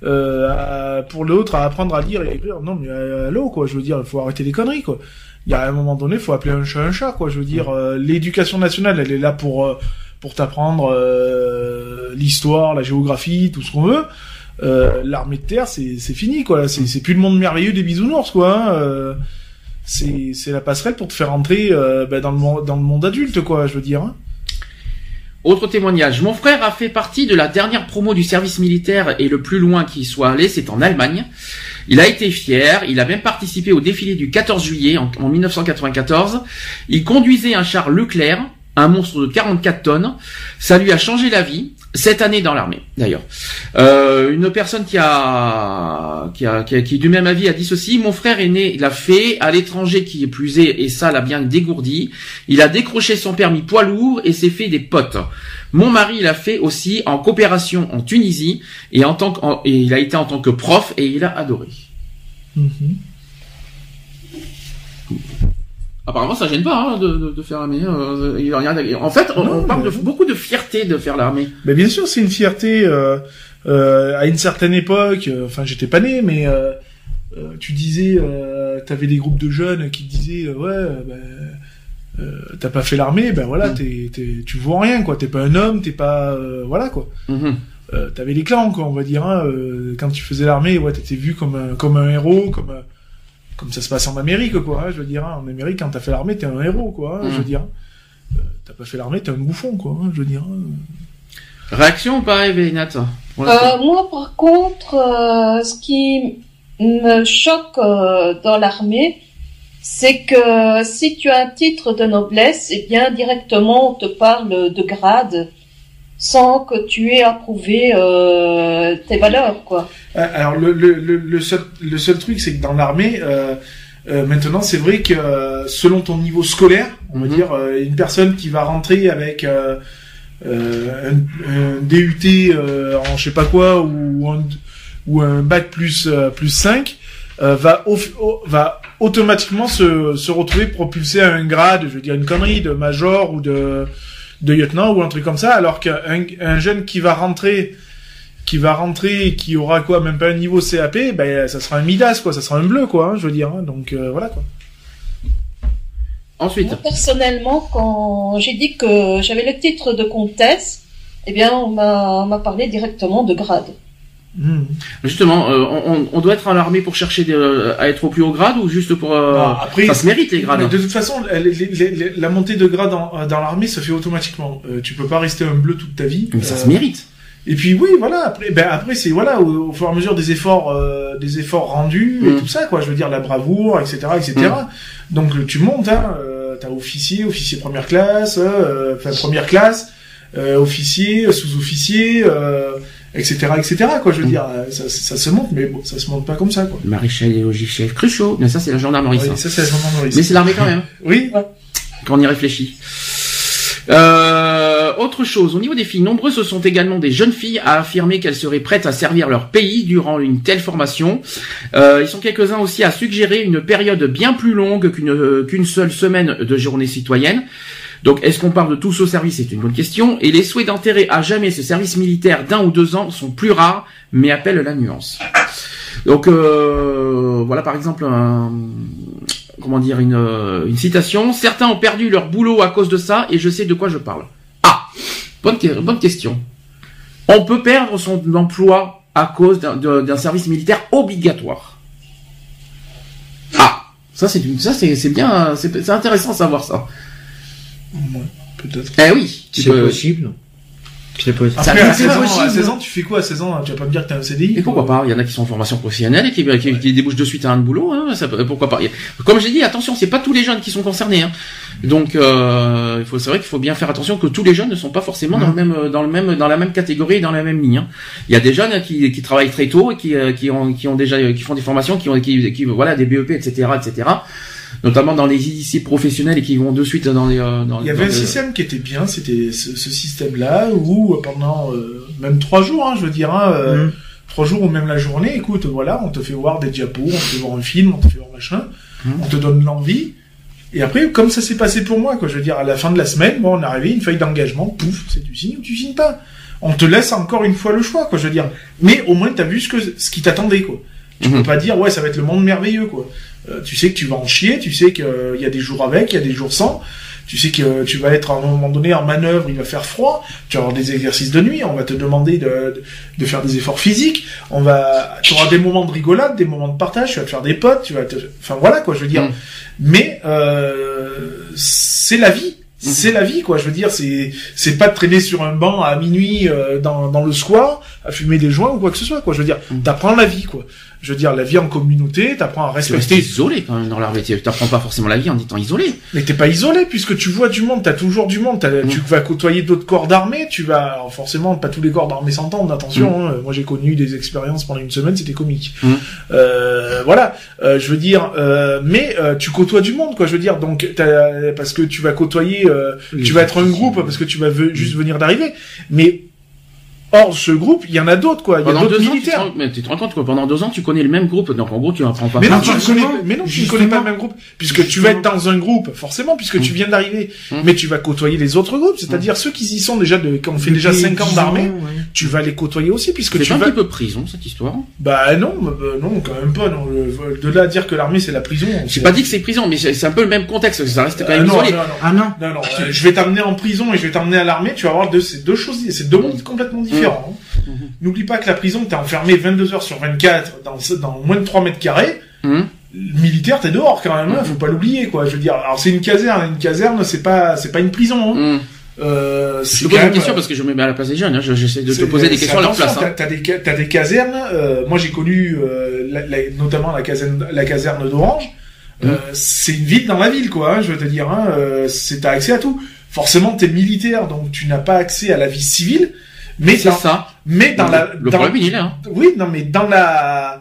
S3: à- pour l'autre à apprendre à lire et écrire. Non, mais allô, quoi. Je veux dire, il faut arrêter les conneries, quoi. Il y a un moment donné, faut appeler un chat un chat, quoi. Je veux dire, euh, l'éducation nationale, elle est là pour euh, pour t'apprendre euh, l'histoire, la géographie, tout ce qu'on veut. Euh, L'armée de terre, c'est c'est fini, quoi. C'est c'est plus le monde merveilleux des bisounours, quoi. hein. Euh, c'est c'est la passerelle pour te faire entrer euh, bah, dans le monde dans le monde adulte, quoi. Je veux dire. hein.
S2: Autre témoignage. Mon frère a fait partie de la dernière promo du service militaire et le plus loin qu'il soit allé, c'est en Allemagne. Il a été fier, il a même participé au défilé du 14 juillet en, en 1994. Il conduisait un char Leclerc, un monstre de 44 tonnes. Ça lui a changé la vie. Cette année dans l'armée, d'ailleurs. Euh, une personne qui a, qui a, qui a- qui est du même avis a dit ceci. Mon frère aîné l'a fait à l'étranger qui est plus et ça l'a bien dégourdi. Il a décroché son permis poids lourd et s'est fait des potes. Mon mari l'a fait aussi en coopération en Tunisie et en tant que, en- et il a été en tant que prof et il a adoré. Apparemment, ça gêne pas hein, de, de, de faire l'armée. euh, en fait, on,
S3: Non,
S2: on parle
S3: mais-
S2: de beaucoup de fierté de faire l'armée.
S3: Mais bien sûr, c'est une fierté. Euh, euh, à une certaine époque, euh, enfin, j'étais pas né, mais euh, euh, tu disais, euh, t'avais des groupes de jeunes qui disaient, ouais, ben, euh, t'as pas fait l'armée, ben voilà,
S2: Mm.
S3: t'es, t'es, tu vaux rien, quoi. T'es pas un homme, t'es pas, euh, voilà, quoi.
S2: Mhm.
S3: Euh, t'avais les clans, quoi, on va dire. Hein, euh, quand tu faisais l'armée, ouais, t'étais vu comme un, comme un héros, comme comme ça se passe en Amérique, quoi. hein, je veux dire, hein. en Amérique, quand t'as fait l'armée, t'es un héros, quoi. hein,
S2: Mm.
S3: Je veux dire. Euh, t'as pas fait l'armée, t'es un bouffon, quoi. hein, je veux dire.
S2: Réaction ou pas, Eve, Nat Pour
S5: Euh,
S2: l'instant.
S5: moi, par contre, euh, ce qui me choque euh, dans l'armée, c'est que si tu as un titre de noblesse, eh bien directement on te parle de grade sans que tu aies approuvé euh, tes valeurs, quoi.
S3: Euh, Alors le, le, le, le seul le seul truc c'est que dans l'armée euh, euh, maintenant c'est vrai que selon ton niveau scolaire on va
S2: Mhm.
S3: dire euh, une personne qui va rentrer avec euh, euh, un, un DUT euh, en je sais pas quoi ou un, ou un bac plus euh, plus 5 euh, va au- au- va automatiquement se, se retrouver propulsé à un grade je veux dire une connerie de major ou de de lieutenant ou un truc comme ça alors qu'un un jeune qui va rentrer qui va rentrer et qui aura quoi même pas un niveau CAP ben ça sera un Midas quoi ça sera un bleu quoi hein, je veux dire hein. donc euh, voilà quoi
S2: Ensuite.
S5: Moi, personnellement, quand j'ai dit que j'avais le titre de comtesse, eh bien, on m'a on m'a parlé directement de grade.
S3: Hmm.
S2: Justement, euh, on, on- doit être à l'armée pour chercher des- euh, à être au plus haut grade ou juste pour... euh,
S3: Non, après-
S2: ça se mérite les grades.
S3: Mais de toute façon les- les- les- les- la montée de grade dans, dans l'armée se fait automatiquement euh, tu peux pas rester un bleu toute ta vie
S2: Mais ça
S3: Euh,
S2: se mérite.
S3: et puis oui voilà après ben après c'est voilà au, au fur et à mesure des efforts euh, des efforts rendus et
S2: Mm.
S3: tout ça quoi je veux dire la bravoure etc etc donc euh, tu montes hein euh, t'as officier officier première classe euh, enfin première classe euh, officier euh, sous-officier euh, etc etc quoi je veux
S2: Mm.
S3: dire euh, ça, ça se monte mais bon ça se monte pas comme ça quoi
S2: Maréchal et chef Cruchot. Mais ça, c'est la gendarmerie,
S3: Oui,
S2: ça.
S3: ça c'est la gendarmerie
S2: Mais c'est l'armée quand même, [laughs]
S3: oui
S2: quand on y réfléchit. Euh, autre chose, au niveau des filles, nombreuses sont également des jeunes filles à affirmer qu'elles seraient prêtes à servir leur pays durant une telle formation. Euh, ils sont quelques-uns aussi à suggérer une période bien plus longue qu'une euh, qu'une seule semaine de journée citoyenne. Donc, est-ce qu'on parle de tous au service C'est une bonne question. Et les souhaits d'enterrer à jamais ce service militaire d'un ou deux ans sont plus rares, mais appellent la nuance. Donc, euh, voilà par exemple comment dire une, citation. Certains ont perdu leur boulot à cause de ça, et je sais de quoi je parle. Ah, bonne, bonne question. On peut perdre son emploi à cause d'un service militaire obligatoire. Ah, ça c'est bien, c'est c'est intéressant de savoir ça.
S3: Ouais, peut-être
S2: Eh oui,
S7: C'est
S2: peux-
S7: possible. C'est possible.
S3: Après à
S2: c'est
S3: 16, ans,
S2: possible.
S3: à 16 ans tu fais quoi à 16 ans? Tu vas pas me dire que t'as un CDI
S2: Et pourquoi pas? Il y en a qui sont en formation professionnelle et qui, qui, qui débouchent de suite à un boulot. Hein, ça peut- pourquoi pas? Comme j'ai dit, attention, c'est pas tous les jeunes qui sont concernés. Hein. Donc, euh, il faut, c'est vrai qu'il faut bien faire attention que tous les jeunes ne sont pas forcément dans le même, dans le même, dans la même catégorie, et dans la même ligne. hein. Il y a des jeunes qui, qui travaillent très tôt et qui, euh, qui ont, qui ont déjà, qui font des formations, qui ont, qui, qui voilà, des BEP, etc., etc. Notamment dans les lycées professionnels et qui vont de suite dans les. euh, Dans,
S3: Il y avait un système qui était bien, c'était ce, ce système-là où euh, pendant euh, même trois jours, hein, je veux dire, hein, euh,
S7: Mhm.
S3: trois jours ou même la journée, écoute, voilà, on te fait voir des diapos, on te fait voir un film, on te fait voir machin,
S2: Mhm.
S3: on te donne l'envie. Et après, comme ça s'est passé pour moi, quoi, je veux dire, à la fin de la semaine, bon, on est arrivé, une feuille d'engagement, pouf, c'est tu signes ou tu signes pas. On te laisse encore une fois le choix, quoi, je veux dire. Mais au moins, t'as vu ce que ce qui t'attendait, quoi. Tu
S2: Mhm.
S3: peux pas dire, ouais, ça va être le monde merveilleux, quoi. Euh, tu sais que tu vas en chier, tu sais qu'il y a des jours avec, il y a des jours sans. Tu sais que euh, tu vas être à un moment donné en manœuvre, il va faire froid, tu vas avoir des exercices de nuit, on va te demander de, de, faire des efforts physiques, on va, tu auras des moments de rigolade, des moments de partage, tu vas te faire des potes, tu vas te, enfin voilà quoi, je veux dire.
S2: Mm.
S3: Mais euh, c'est la vie, c'est la vie quoi. Je veux dire, c'est c'est pas de traîner sur un banc à minuit euh, dans dans le square à fumer des joints ou quoi que ce soit quoi. Je veux dire,
S2: Mm.
S3: t'apprends la vie quoi. Je veux dire, la vie en communauté, t'apprends à
S2: Tu
S3: respecter
S2: isolé quand même dans l'armée. Tu t'apprends pas forcément la vie en étant isolé.
S3: mais t'es pas isolé puisque tu vois du monde, t'as toujours du monde, t'as-
S2: Mm.
S3: tu vas côtoyer d'autres corps d'armée, tu vas alors forcément pas tous les corps d'armée s'entendent, attention.
S2: Mm.
S3: hein. moi j'ai connu des expériences pendant une semaine, c'était comique.
S2: Mm.
S3: Euh, voilà, Euh, je veux dire, euh, mais euh, tu côtoies du monde quoi, je veux dire, donc parce que tu vas côtoyer, euh, tu vas être un groupe parce que tu vas juste venir d'arriver, mais hors ce groupe, il y en a d'autres quoi, il y a
S2: Pendant
S3: d'autres
S2: deux ans, tu te,
S3: militaires.
S2: rends, mais tu te rends compte que pendant deux ans, tu connais le même groupe. Donc en gros, tu apprends pas.
S3: Mais non,
S7: Pas
S3: tu ne connais, mais non, tu ne connais pas le même groupe, puisque tu vas être dans un groupe, forcément, puisque tu viens d'arriver.
S2: Mm.
S3: Mais tu vas côtoyer les autres groupes, c'est-à-dire ceux qui y sont déjà, de, qui ont fait déjà 5 ans d'armée, tu vas les côtoyer aussi, puisque
S2: C'est
S3: tu
S2: pas un
S3: vas...
S2: petit peu prison cette histoire.
S3: Bah non, bah, bah, non, quand même pas, non. Le- De là à dire que l'armée c'est la prison...
S2: J'ai pas dit que c'est prison, mais c'est un peu le même contexte. Ça reste quand
S3: Euh,
S2: même
S3: non,
S2: isolé.
S3: non, non.
S7: Ah non.
S3: Non, non, euh, je vais t'amener en prison et je vais t'emmener à l'armée, tu vas voir deux, c'est deux choses, c'est deux mondes complètement différents. Hein.
S2: Mhm.
S3: N'oublie pas que la prison, t'es enfermé 22 heures sur 24 dans, dans moins de 3 mètres carrés,
S2: Mhm.
S3: le militaire, t'es dehors quand même, hein, faut pas l'oublier, quoi. Je veux dire, alors c'est une caserne, une caserne, c'est pas, c'est pas une prison. Hein.
S2: Hum.
S3: Euh,
S2: Je te pose une question
S3: euh,
S2: parce que je me mets à la place des jeunes. Hein. je- J'essaie de te poser des
S3: c'est-
S2: questions à leur place. hein.
S3: T'as, des, t'as des casernes. euh, moi, j'ai connu euh, la- la- notamment la caserne, la caserne d'Orange.
S2: Mm.
S3: Euh, c'est une ville dans la ville, quoi. hein, je veux te dire, hein, euh, c'est t'as accès à tout. Forcément, t'es militaire, donc tu n'as pas accès à la vie civile. Mais
S2: C'est ça.
S3: mais dans la,
S2: le
S3: dans-
S2: problème, il est là. hein.
S3: oui, non, mais dans la,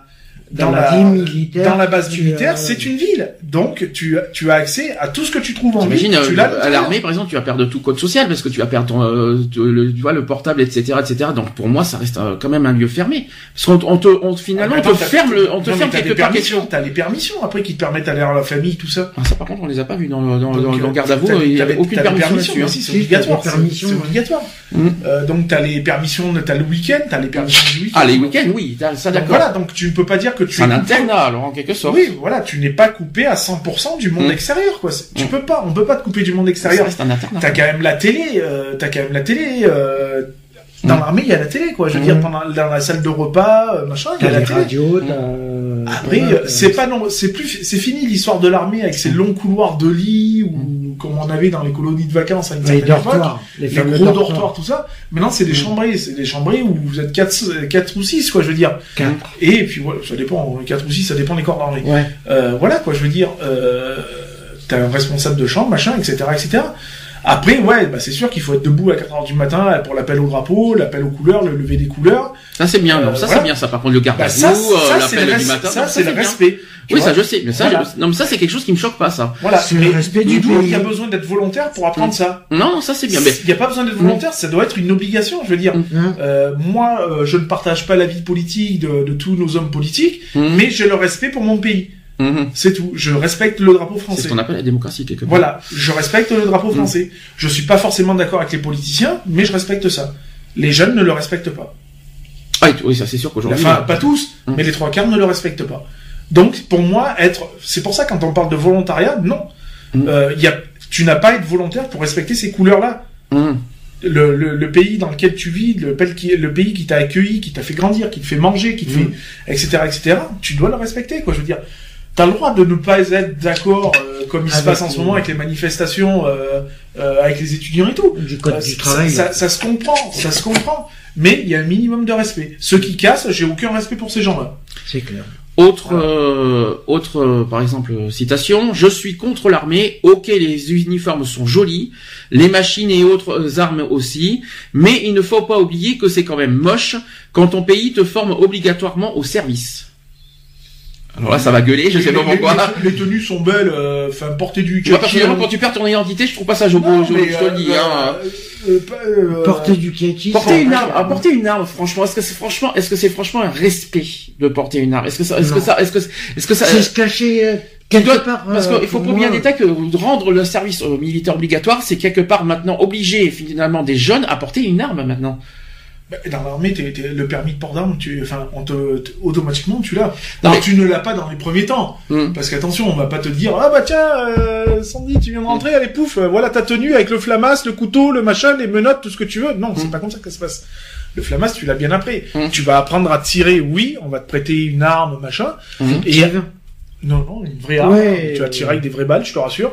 S7: Dans la militaire,
S3: dans la base
S7: tu
S3: militaire, c'est une ville. Donc, tu, as- tu as accès à tout ce que tu trouves en ville. Tu
S2: euh,
S3: l'as
S2: à l'armée, par exemple, tu vas perdre tout code social parce que tu vas perdre ton, euh, tu, le, tu vois, le portable, etc., etc. Donc pour moi, ça reste euh, quand même un lieu fermé. Parce qu'on on te, on, finalement,
S3: Ah,
S2: on te ferme, le, on te
S3: non,
S2: ferme quelque part.
S3: T'as les permissions après qui te permettent d'aller à la famille, tout ça.
S2: Ah, ça, par contre, on les a pas vus dans le, dans,
S3: Donc,
S2: dans, dans
S3: euh,
S2: le garde à vous.
S3: t'as-
S2: Il y avait aucune permission hein.
S3: si, c'est obligatoire. c'est- C'est
S7: ouais.
S3: obligatoire. Euh, donc t'as les permissions, t'as le week-end, t'as les permissions du week-end.
S2: Ah, les week-ends, oui, t'as- ça d'accord.
S3: voilà, donc tu ne peux pas dire que tu
S2: un
S3: coupé-
S2: internat, alors, en quelque sorte.
S3: Oui, voilà, tu n'es pas coupé à 100% du monde
S2: Mm.
S3: extérieur, quoi. Tu
S2: Mm.
S3: peux pas, on peut pas te couper du monde extérieur. T'as quand même la télé, euh, t'as quand même la télé. Euh, dans
S2: Mm.
S3: l'armée, il y a la télé, quoi. Je veux
S7: Mm.
S3: dire, pendant, dans la salle de repas, euh, machin, il y a la
S7: les
S3: télé.
S7: radios,
S2: Mm.
S3: Après,
S7: voilà,
S3: euh, c'est pas non, c'est plus, c'est fini l'histoire de l'armée avec ses longs couloirs de lits ou comme on avait dans les colonies de vacances à une
S7: Les
S3: certaine époque.
S7: dortoirs. Les,
S3: Les gros
S7: dortoirs.
S3: dortoirs, tout ça. Maintenant, c'est des chambrées, c'est des chambrées où vous êtes quatre, quatre ou six, quoi, je veux dire.
S7: Quatre.
S3: Et puis voilà, ça dépend, quatre ou six, ça dépend des corps d'armée.
S7: Ouais.
S3: Euh, voilà, quoi, je veux dire, euh, t'as un responsable de chambre, machin, etc., etc. Après, ouais, bah, c'est sûr qu'il faut être debout à 4 heures du matin pour l'appel au drapeau, l'appel aux couleurs, le lever des couleurs.
S2: Ça, c'est bien, non,
S3: Euh,
S2: ça,
S3: voilà.
S2: c'est bien, ça. Par contre, le garde
S3: Bah,
S2: à vous, euh, l'appel
S3: le,
S2: du matin.
S3: ça, c'est le
S2: bien.
S3: respect. Tu
S2: Oui,
S3: vois
S2: ça, je sais, mais ça,
S3: Voilà.
S2: je- non, mais ça, c'est quelque chose qui me choque pas, ça.
S3: Voilà.
S7: C'est le
S3: Mais
S7: respect du
S3: tout. Il y a besoin d'être volontaire pour apprendre ça.
S2: Non, ça, c'est bien, mais,
S3: Il n'y a pas besoin d'être volontaire, ça doit être une obligation. Je veux dire,
S2: Mm.
S7: Hein
S3: euh, moi, euh, je ne partage pas la vie politique de, de tous nos hommes politiques, mais j'ai le respect pour mon pays.
S2: Mhm.
S3: C'est tout. Je respecte le drapeau
S2: c'est
S3: français.
S2: ce qu'on appelle la démocratie, quelque part.
S3: Voilà, je respecte le drapeau français. Je suis pas forcément d'accord avec les politiciens, mais je respecte ça. Les jeunes ne le respectent pas.
S2: Ah, oui, ça, c'est sûr qu'aujourd'hui.
S3: Enfin, pas tous,
S2: Mm.
S3: mais les trois quarts ne le respectent pas. Donc, pour moi, être, c'est pour ça quand on parle de volontariat, non. Euh, il y a, tu n'as pas à être volontaire pour respecter ces couleurs-là.
S2: Mhm.
S3: Le, le, le pays dans lequel tu vis, le, pays qui- le pays qui t'a accueilli, qui t'a fait grandir, qui te fait manger, qui te fait, etc., etc., tu dois le respecter, quoi. Je veux dire, t'as le droit de ne pas être d'accord, euh, comme il se passe en ce moment avec les manifestations, euh, euh, avec les étudiants et tout.
S7: Du code
S3: Euh,
S7: du
S3: ça-
S7: travail.
S3: Ça, ça se comprend, ça se comprend. Mais il y a un minimum de respect. Ceux qui cassent, j'ai aucun respect pour ces gens-là.
S7: C'est clair.
S2: Autre, euh, autre, euh, par exemple, citation. Je suis contre l'armée. Ok, les uniformes sont jolis, les machines et autres armes aussi, mais il ne faut pas oublier que c'est quand même moche quand ton pays te forme obligatoirement au service. Alors là, ça va gueuler, je sais pas
S3: Les-
S2: pourquoi.
S3: Les, les tenues sont belles, euh, enfin, porter du kaki,
S2: personnellement,
S3: euh,
S2: quand tu perds ton identité, je trouve pas ça joli,
S3: mais,
S2: je te le dis, hein.
S3: euh,
S7: Porter du kaki.
S2: Porter une arme, porter une arme, franchement, est-ce que c'est franchement, est-ce que c'est franchement un respect de porter une arme? Est-ce que ça, est-ce que ça, est-ce que, est-ce que ça,
S7: C'est se cacher euh,
S2: Tu
S7: quelque
S2: dois-
S7: part.
S2: parce
S7: euh,
S2: qu'il faut
S7: pour moi.
S2: détail que rendre le service militaire obligatoire, c'est quelque part maintenant obliger finalement des jeunes à porter une arme maintenant.
S3: Bah, dans l'armée, t'es- t'es- le permis de port d'armes, tu, enfin, on te, automatiquement, tu l'as.
S2: Non, mais-
S3: tu ne l'as pas dans les premiers temps.
S2: Hmm.
S3: Parce qu'attention, on va pas te dire, ah bah tiens, euh, Sandy, tu viens de rentrer, allez pouf, euh, voilà ta tenue avec le flamas, le couteau, le machin, les menottes, tout ce que tu veux. Non, c'est
S2: Hmm.
S3: pas comme ça que ça se passe. Le flamas, tu l'as bien après.
S2: Hmm.
S3: Tu vas apprendre à tirer, oui, on va te prêter une arme, machin. Et non, non, une vraie arme.
S7: Ouais.
S3: Tu vas tirer avec des vraies balles, je te rassure.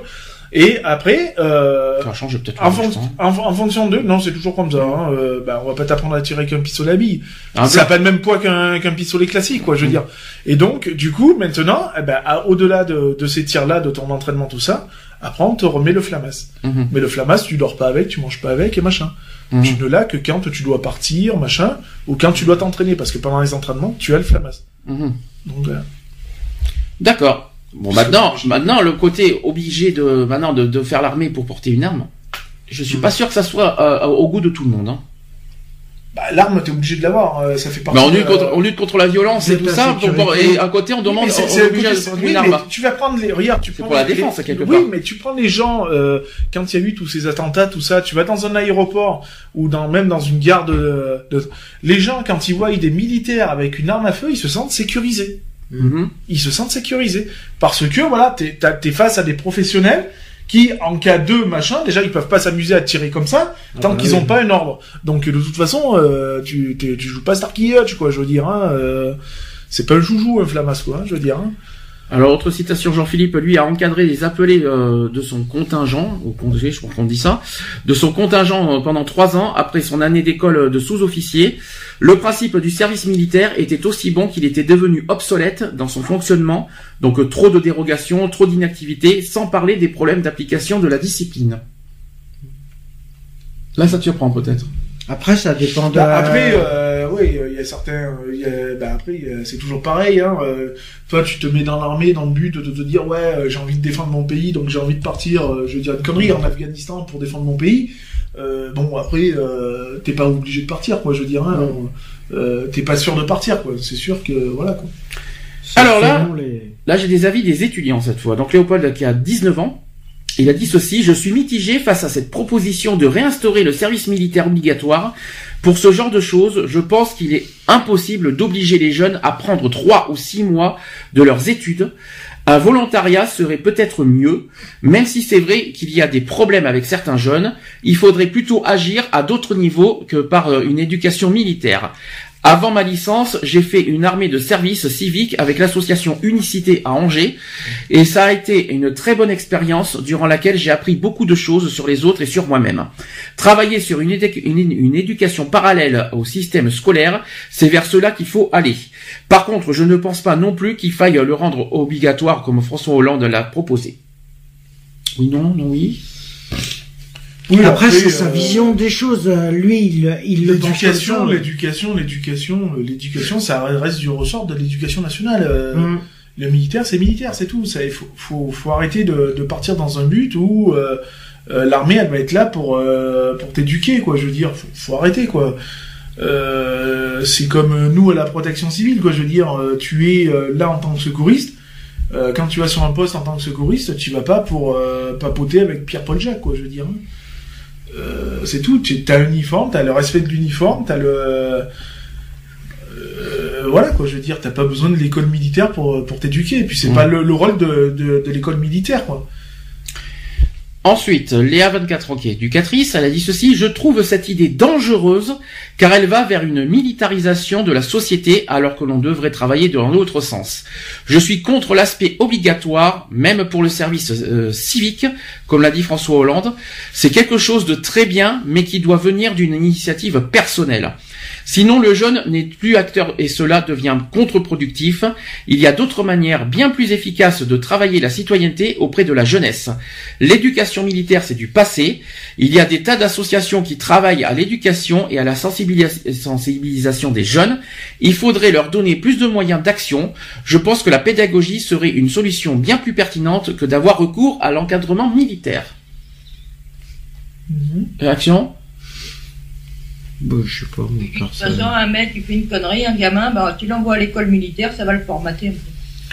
S3: Et après, euh,
S2: Ça change peut-être.
S3: en, fon- en, en fonction de, non, c'est toujours comme ça. Hein, euh, bah, on va pas t'apprendre à tirer avec un pistolet à billes.
S2: Ah,
S3: ça n'a pas le même poids qu'un qu'un pistolet classique, quoi, je veux dire. Et donc, du coup, maintenant, eh ben, au-delà de, de ces tirs-là, de ton entraînement, tout ça, après, on te remet le flamas.
S2: Mhm.
S3: Mais le flamas, tu dors pas avec, tu manges pas avec, et machin.
S2: Mhm.
S3: Tu ne l'as que quand tu dois partir, machin, ou quand tu dois t'entraîner, parce que pendant les entraînements, tu as le flamas.
S2: Mhm.
S3: Donc.
S2: D'accord. Bon, maintenant, maintenant, le côté obligé de, maintenant, de, de faire l'armée pour porter une arme, je suis pas sûr que ça soit euh, au goût de tout le monde. Hein.
S3: Bah, l'arme, t'es obligé de l'avoir, euh, ça fait partie
S2: Mais on
S3: de-
S2: lutte contre, on lutte contre la violence et tout ça, pour- et à côté on
S3: Oui,
S2: demande,
S3: c'est-
S2: on obligé de prendre
S3: oui,
S2: une
S3: mais
S2: arme.
S3: tu vas prendre les, regarde, tu prends
S2: pour la
S3: les-
S2: défense, quelque
S3: oui,
S2: part.
S3: mais tu prends les gens, euh, quand il y a eu tous ces attentats, tout ça, tu vas dans un aéroport, ou dans, même dans une gare de, de- les gens, quand ils voient des militaires avec une arme à feu, ils se sentent sécurisés.
S2: Mhm.
S3: Ils se sentent sécurisés. Parce que, voilà, t'es, t'es face à des professionnels, qui, en cas de machin, déjà, ils peuvent pas s'amuser à tirer comme ça, tant
S7: bah
S3: qu'ils
S7: oui.
S3: ont pas un ordre. Donc, de toute façon, euh, tu, tu joues pas Starkey Hutch, quoi, je veux dire, hein, euh, c'est pas un joujou, un flamas, quoi, hein, je veux dire, hein.
S2: Alors, autre citation, Jean-Philippe, lui, a encadré les appelés euh, de son contingent, au congé, je crois qu'on dit ça, de son contingent euh, pendant trois ans après son année d'école de sous-officier. Le principe du service militaire était aussi bon qu'il était devenu obsolète dans son fonctionnement, donc euh, trop de dérogations, trop d'inactivité, sans parler des problèmes d'application de la discipline. Là, ça te surprend peut-être.
S7: Après, ça dépend de.
S3: Bah, après, euh, oui, il y a certains. il y a- bah, après, euh, c'est toujours pareil. Hein, euh, toi, tu te mets dans l'armée dans le but de te dire ouais, euh, j'ai envie de défendre mon pays, donc j'ai envie de partir. euh, je veux dire une connerie en Afghanistan pour défendre mon pays. Euh, bon, après, euh, t'es pas obligé de partir, quoi. Je veux dire, hein, euh, t'es pas sûr de partir, quoi. C'est sûr que voilà, quoi.
S2: Alors là,
S7: les-
S2: Là, j'ai des avis des étudiants cette fois. Donc Léopold qui a 19 ans, il a dit ceci, je suis mitigé face à cette proposition de réinstaurer le service militaire obligatoire. Pour ce genre de choses, je pense qu'il est impossible d'obliger les jeunes à prendre 3 ou 6 mois de leurs études. Un volontariat serait peut-être mieux, même si c'est vrai qu'il y a des problèmes avec certains jeunes, il faudrait plutôt agir à d'autres niveaux que par euh, une éducation militaire. Avant ma licence, j'ai fait une armée de service civique avec l'association Unicité à Angers et ça a été une très bonne expérience durant laquelle j'ai appris beaucoup de choses sur les autres et sur moi-même. Travailler sur une, une éducation parallèle au système scolaire, c'est vers cela qu'il faut aller. Par contre, je ne pense pas non plus qu'il faille le rendre obligatoire comme François Hollande l'a proposé. Oui, non, non, oui.
S3: Oui,
S7: Après, c'est
S3: euh,
S7: sa vision des choses. Euh, Lui, il, il
S3: L'éducation, l'éducation, l'éducation, euh, l'éducation, ça reste du ressort de l'éducation nationale.
S7: Mm.
S3: Le militaire, c'est militaire, c'est tout. Ça, il faut, faut, faut arrêter de, de partir dans un but où euh, l'armée, elle va être là pour euh, pour t'éduquer, quoi. Je veux dire, faut, faut arrêter, quoi. Euh, c'est comme nous à la protection civile, quoi. Je veux dire, tu es là en tant que secouriste. Quand tu vas sur un poste en tant que secouriste, tu vas pas pour papoter avec Pierre-Paul Jacques, quoi. Je veux dire. hein. Euh, c'est tout. Tu as un uniforme, t'as le respect de l'uniforme, t'as le euh, voilà quoi. Je veux dire, t'as pas besoin de l'école militaire pour pour t'éduquer. Et puis c'est
S2: Mm.
S3: pas le, le rôle de de, de l'école militaire, quoi.
S2: Ensuite, Léa 24 ans qui est éducatrice, elle a dit ceci, je trouve cette idée dangereuse car elle va vers une militarisation de la société alors que l'on devrait travailler dans l'autre sens. Je suis contre l'aspect obligatoire, même pour le service euh, civique, comme l'a dit François Hollande. C'est quelque chose de très bien, mais qui doit venir d'une initiative personnelle. Sinon, le jeune n'est plus acteur et cela devient contre-productif. Il y a d'autres manières bien plus efficaces de travailler la citoyenneté auprès de la jeunesse. L'éducation militaire, c'est du passé. Il y a des tas d'associations qui travaillent à l'éducation et à la sensibilis- sensibilisation des jeunes. Il faudrait leur donner plus de moyens d'action. Je pense que la pédagogie serait une solution bien plus pertinente que d'avoir recours à l'encadrement militaire. Réaction?
S7: Bon, je sais pas,
S6: De toute façon, un mec qui fait une connerie, un gamin, bah, tu l'envoies à l'école militaire, ça va le formater.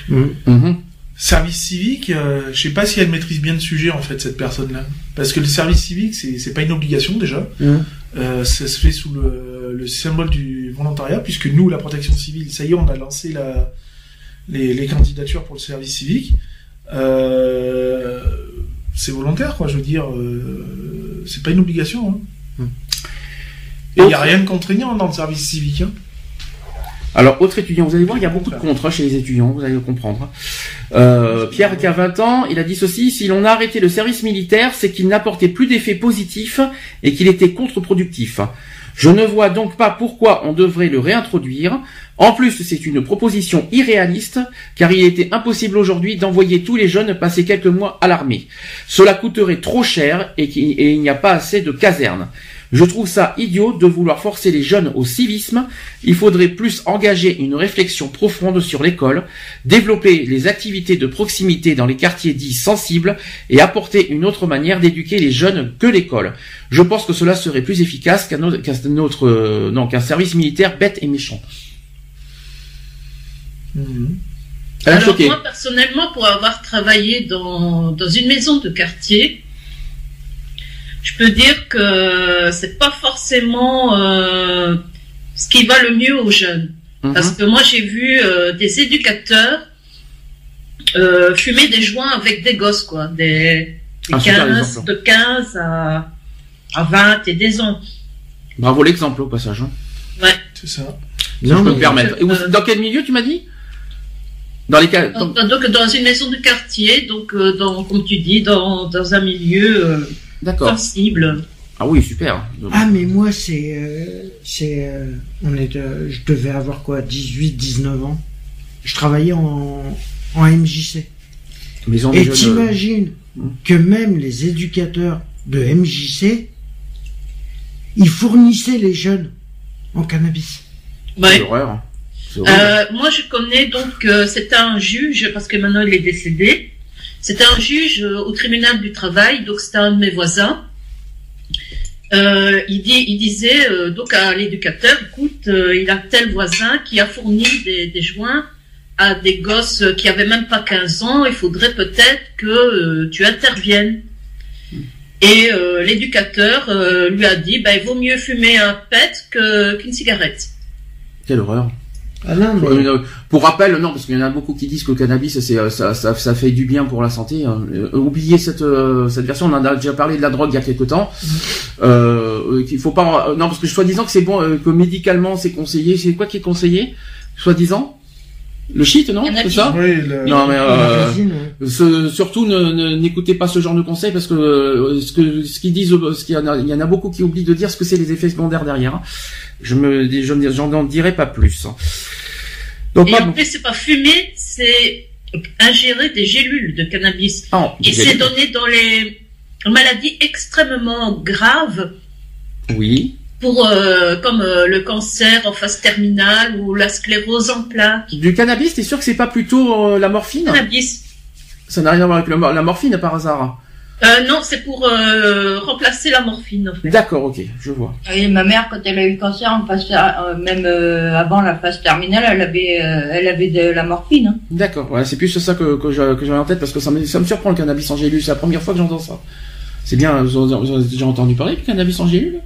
S7: Mm.
S2: Mhm.
S3: Service civique, euh, je sais pas si elle maîtrise bien le sujet en fait cette personne-là, parce que le service civique c'est pas une obligation déjà. Euh, ça se fait sous le, le symbole du volontariat, puisque nous, la protection civile, ça y est, on a lancé la, les, les candidatures pour le service civique. Euh, c'est volontaire, quoi, je veux dire, euh, c'est pas une obligation. Hein.
S7: Mm.
S3: Et il n'y a rien de contraignant dans le service civique. Hein.
S2: Alors, autre étudiant, vous allez voir, il y a beaucoup de contre chez les étudiants, vous allez le comprendre. Euh, Pierre qui a 20 ans, il a dit ceci, si l'on a arrêté le service militaire, c'est qu'il n'apportait plus d'effets positifs et qu'il était contre-productif. Je ne vois donc pas pourquoi on devrait le réintroduire. En plus, c'est une proposition irréaliste, car il était impossible aujourd'hui d'envoyer tous les jeunes passer quelques mois à l'armée. Cela coûterait trop cher et il n'y a pas assez de casernes. Je trouve ça idiot de vouloir forcer les jeunes au civisme. Il faudrait plus engager une réflexion profonde sur l'école, développer les activités de proximité dans les quartiers dits sensibles et apporter une autre manière d'éduquer les jeunes que l'école. Je pense que cela serait plus efficace qu'un autre, qu'un autre, euh, non, qu'un service militaire bête et méchant.
S3: Mhm.
S5: Alors
S2: choqué.
S5: moi personnellement, pour avoir travaillé dans, dans une maison de quartier, je peux dire que c'est pas forcément euh, ce qui va le mieux aux jeunes.
S2: Mhm.
S5: Parce que moi j'ai vu euh, des éducateurs euh, fumer des joints avec des gosses, quoi, des, des
S2: Un super
S5: 15,
S2: exemple.
S5: de 15 à, à 20 et des ans.
S2: Bravo l'exemple au passage. hein.
S3: C'est ça.
S2: Si
S7: Non,
S2: je peux me permettre. Et vous-
S5: Euh,
S2: dans quel milieu tu m'as dit? Dans les cas,
S5: Donc, donc, dans une maison de quartier, donc euh, dans, comme tu dis, dans, dans un milieu euh,
S2: d'accord.
S5: sensible.
S2: Ah oui, super.
S7: Ah mais moi c'est euh, c'est euh, on est de- je devais avoir quoi 18 19 ans. Je travaillais en en MJC.
S2: Maison
S7: Et
S2: jeunes. euh,
S7: t'imagines
S2: Hmm.
S7: que même les éducateurs de MJC ils fournissaient les jeunes en cannabis.
S2: C'est horrible.
S5: Euh, moi, je connais donc, euh, c'était un juge, parce que maintenant il est décédé. C'était un juge euh, au tribunal du travail, donc c'était un de mes voisins. Euh, il, disait euh, donc à l'éducateur, écoute, il a tel voisin qui a fourni des, joints à des gosses qui avaient même pas 15 ans, il faudrait peut-être que tu interviennes. Et l'éducateur lui a dit, bah, il vaut mieux fumer un pet qu'une cigarette.
S2: Quelle horreur.
S7: Ah non mais
S2: Pour rappel, non, parce qu'il y en a beaucoup qui disent que le cannabis, c'est, euh, ça, ça, ça fait du bien pour la santé. hein. Euh, oubliez cette, euh, cette version. On en a déjà parlé de la drogue il y a quelque temps. Euh, qu'il faut pas, euh, non, parce que soi-disant que c'est bon, euh, que médicalement c'est conseillé. C'est quoi qui est conseillé, soi-disant? Le shit, non C'est ça?
S3: Oui, le-
S2: Non, mais euh, ce- surtout ne- ne- n'écoutez pas ce genre de conseils parce que ce que ce qu'ils disent, ce qu'il y en a, il y en a beaucoup qui oublient de dire ce que c'est les effets secondaires derrière. hein. Je me, je j'en en dirai pas plus. Donc
S5: Et
S2: pas
S5: en plus, c'est pas fumer, c'est ingérer des gélules de cannabis.
S2: Ah,
S5: Et c'est donné dans les maladies extrêmement graves,
S2: Oui.
S5: pour euh, comme euh, le cancer en phase terminale ou la sclérose en plaques.
S2: Du cannabis, t'es sûr que c'est pas plutôt euh, la morphine?
S5: Cannabis.
S2: Ça n'a rien à voir avec le la morphine par hasard.
S5: Euh, non, c'est pour euh, remplacer la morphine. En fait.
S2: D'accord, ok, je vois.
S6: Et ma mère, quand elle a eu le cancer, en phase, euh, même euh, avant la phase terminale, elle avait, euh, elle avait de la morphine. hein.
S2: D'accord, ouais, c'est plus ça que, que je- que j'avais en tête parce que ça me, ça me surprend le cannabis en gélule. C'est la première fois que j'entends ça. C'est bien, vous avez déjà entendu parler du cannabis en gélule?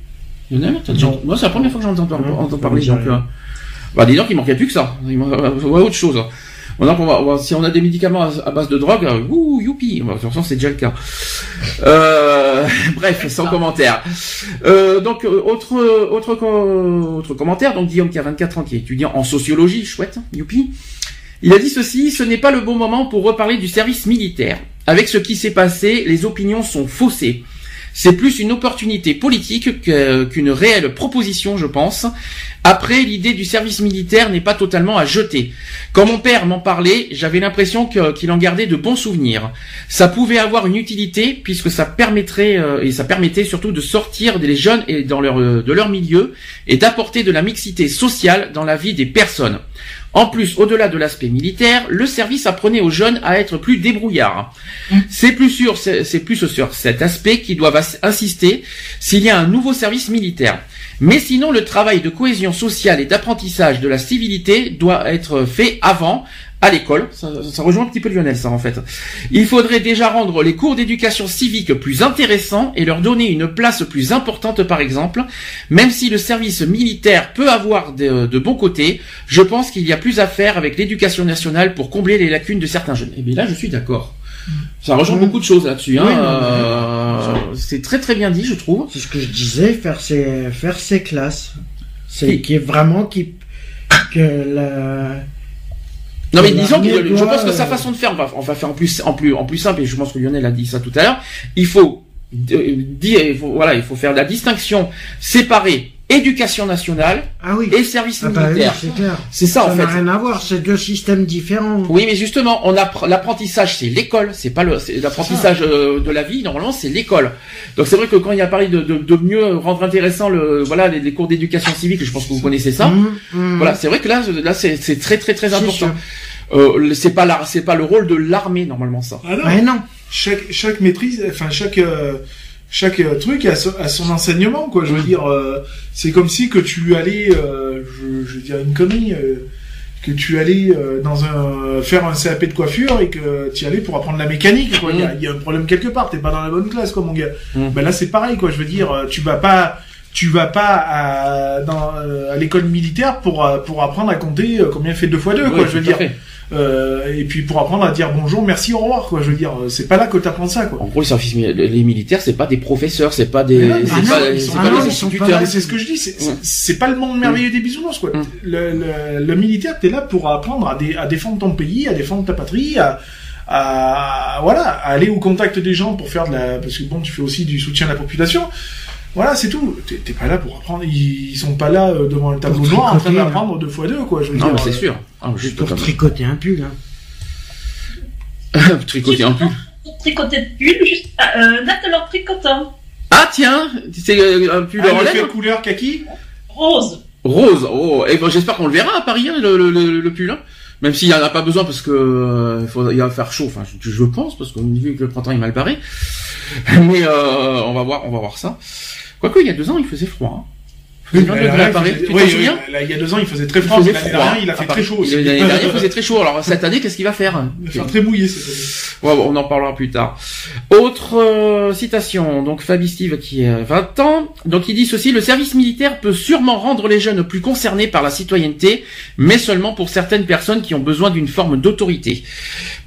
S2: Il y en a t'as déjà-
S3: Non.
S2: Moi, c'est la première fois que j'entends
S3: ça
S2: parler. Donc, bah, dis donc, il manquait plus que ça. Il manque ouais, autre chose. Bon, on va, on va- si on a des médicaments à, à base de drogue, euh, ouh, youpi. De toute façon, c'est déjà le cas. Euh, [laughs] bref, sans commentaire. Euh, donc, autre, autre, co- autre commentaire. Donc, Guillaume qui a 24 ans, qui est étudiant en sociologie, chouette, youpi. Il a dit ceci, ce n'est pas le bon moment pour reparler du service militaire. Avec ce qui s'est passé, les opinions sont faussées. C'est plus une opportunité politique que- qu'une réelle proposition, je pense. Après, l'idée du service militaire n'est pas totalement à jeter. Quand mon père m'en parlait, j'avais l'impression qu'il en gardait de bons souvenirs. Ça pouvait avoir une utilité puisque ça permettrait euh, et ça permettait surtout de sortir des jeunes et dans leur euh, de leur milieu et d'apporter de la mixité sociale dans la vie des personnes. En plus, au-delà de l'aspect militaire, le service apprenait aux jeunes à être plus débrouillards. C'est plus sûr, c'est plus sur cet aspect qu'ils doivent insister s'il y a un nouveau service militaire. Mais sinon, le travail de cohésion sociale et d'apprentissage de la civilité doit être fait avant, à l'école. Ça, ça rejoint un petit peu Lionel, ça, en fait. Il faudrait déjà rendre les cours d'éducation civique plus intéressants et leur donner une place plus importante, par exemple. Même si le service militaire peut avoir de, de bons côtés, je pense qu'il y a plus à faire avec l'éducation nationale pour combler les lacunes de certains jeunes. Et bien là, je suis d'accord. Ça rejoint
S7: Mmh.
S2: beaucoup de choses là-dessus. Hein.
S7: Oui,
S2: Euh, c'est très très bien dit, je trouve.
S7: C'est ce que je disais, faire ses, faire ses classes. C'est qui est vraiment qui, que la,
S2: Non mais disons que je pense que sa
S7: euh,
S2: façon de faire, on va, on va faire en plus, en plus, en plus simple, et je pense que Lionel a dit ça tout à l'heure. Il faut euh, dire, voilà, il faut faire la distinction, séparer éducation nationale
S7: ah oui,
S2: et service
S7: ah bah oui,
S2: militaire.
S7: c'est clair.
S2: c'est ça,
S7: Ça
S2: en
S7: n'a
S2: fait.
S7: rien à voir, c'est deux systèmes différents.
S2: Oui, mais justement, on appre- l'apprentissage, c'est l'école, c'est pas le, c'est l'apprentissage euh, de la vie. Normalement, c'est l'école. Donc c'est vrai que quand il y a parlé de, de, de mieux rendre intéressant le, voilà, les, les cours d'éducation civique, je pense que vous connaissez ça.
S7: Mmh, mmh.
S2: Voilà, c'est vrai que là, là, c'est c'est très très très important. Euh, c'est pas la, c'est pas le rôle de l'armée normalement ça.
S3: Ah non.
S7: Ouais, non.
S3: chaque chaque maîtrise enfin chaque euh, chaque euh, truc a son, a son enseignement quoi. Je veux dire euh, c'est comme si que tu allais euh, je, je veux dire une connerie euh, que tu allais euh, dans un faire un CAP de coiffure et que tu allais pour apprendre la mécanique quoi. Il y, a, il y a un problème quelque part. T'es pas dans la bonne classe quoi mon gars.
S2: Mm.
S3: ben là c'est pareil quoi. Je veux dire euh, tu vas pas tu vas pas à, dans, euh, à l'école militaire pour euh, pour apprendre à compter euh, combien fait 2 fois 2
S2: Ouais,
S3: quoi, je veux dire. Euh, et puis pour apprendre à dire bonjour, merci, au revoir quoi, je veux dire. C'est pas là que t'apprends ça quoi.
S2: En gros, les services les militaires, c'est pas des professeurs, c'est pas des, c'est pas,
S3: ils sont
S2: pas
S3: pas-
S2: instituteurs.
S3: C'est ce que je dis, c'est
S2: Ouais.
S3: c'est pas le monde merveilleux des bisounours quoi.
S2: Mm.
S3: Le, le, le militaire, t'es là pour apprendre à, dé- à défendre ton pays, à défendre ta patrie, à, à voilà, à aller au contact des gens pour faire de la, parce que bon, tu fais aussi du soutien à la population. Voilà, c'est tout. T'es pas là pour apprendre. Ils, ils sont pas là euh, devant un tableau noir en train d'apprendre deux fois deux quoi. Je veux
S2: Non, c'est
S3: euh,
S2: sûr. Ah, juste
S7: Pour
S2: comme
S7: tricoter un pull. Hein. [laughs]
S2: tricoter un pull.
S5: Tricoter de pull, juste, euh, Nat alors tricotant.
S2: Ah tiens, c'est euh, un pull
S3: Ah,
S2: en laine
S3: couleur kaki.
S5: Rose.
S2: rose. Oh, et ben, j'espère qu'on le verra à Paris hein, le, le, le, le pull. Hein. Même s'il y en a pas besoin parce que euh, il, faut, il va faire chaud. Enfin, je, je pense parce qu'on vu que le printemps est mal barré. [laughs] Mais euh, on va voir, on va voir ça. Quoique il y a deux ans, il faisait froid. Il à Paris. Tu
S3: oui, oui, là, y a deux ans, il faisait très froid. L'année dernière, il a fait très chaud.
S2: L'année dernière, il faisait très chaud. Alors cette année, qu'est-ce qu'il va faire
S3: Il va faire très mouillé cette année.
S2: Ouais, bon, on en parlera plus tard. Autre euh, citation, donc Fabi Steve qui a 20 ans, donc il dit ceci, le service militaire peut sûrement rendre les jeunes plus concernés par la citoyenneté, mais seulement pour certaines personnes qui ont besoin d'une forme d'autorité.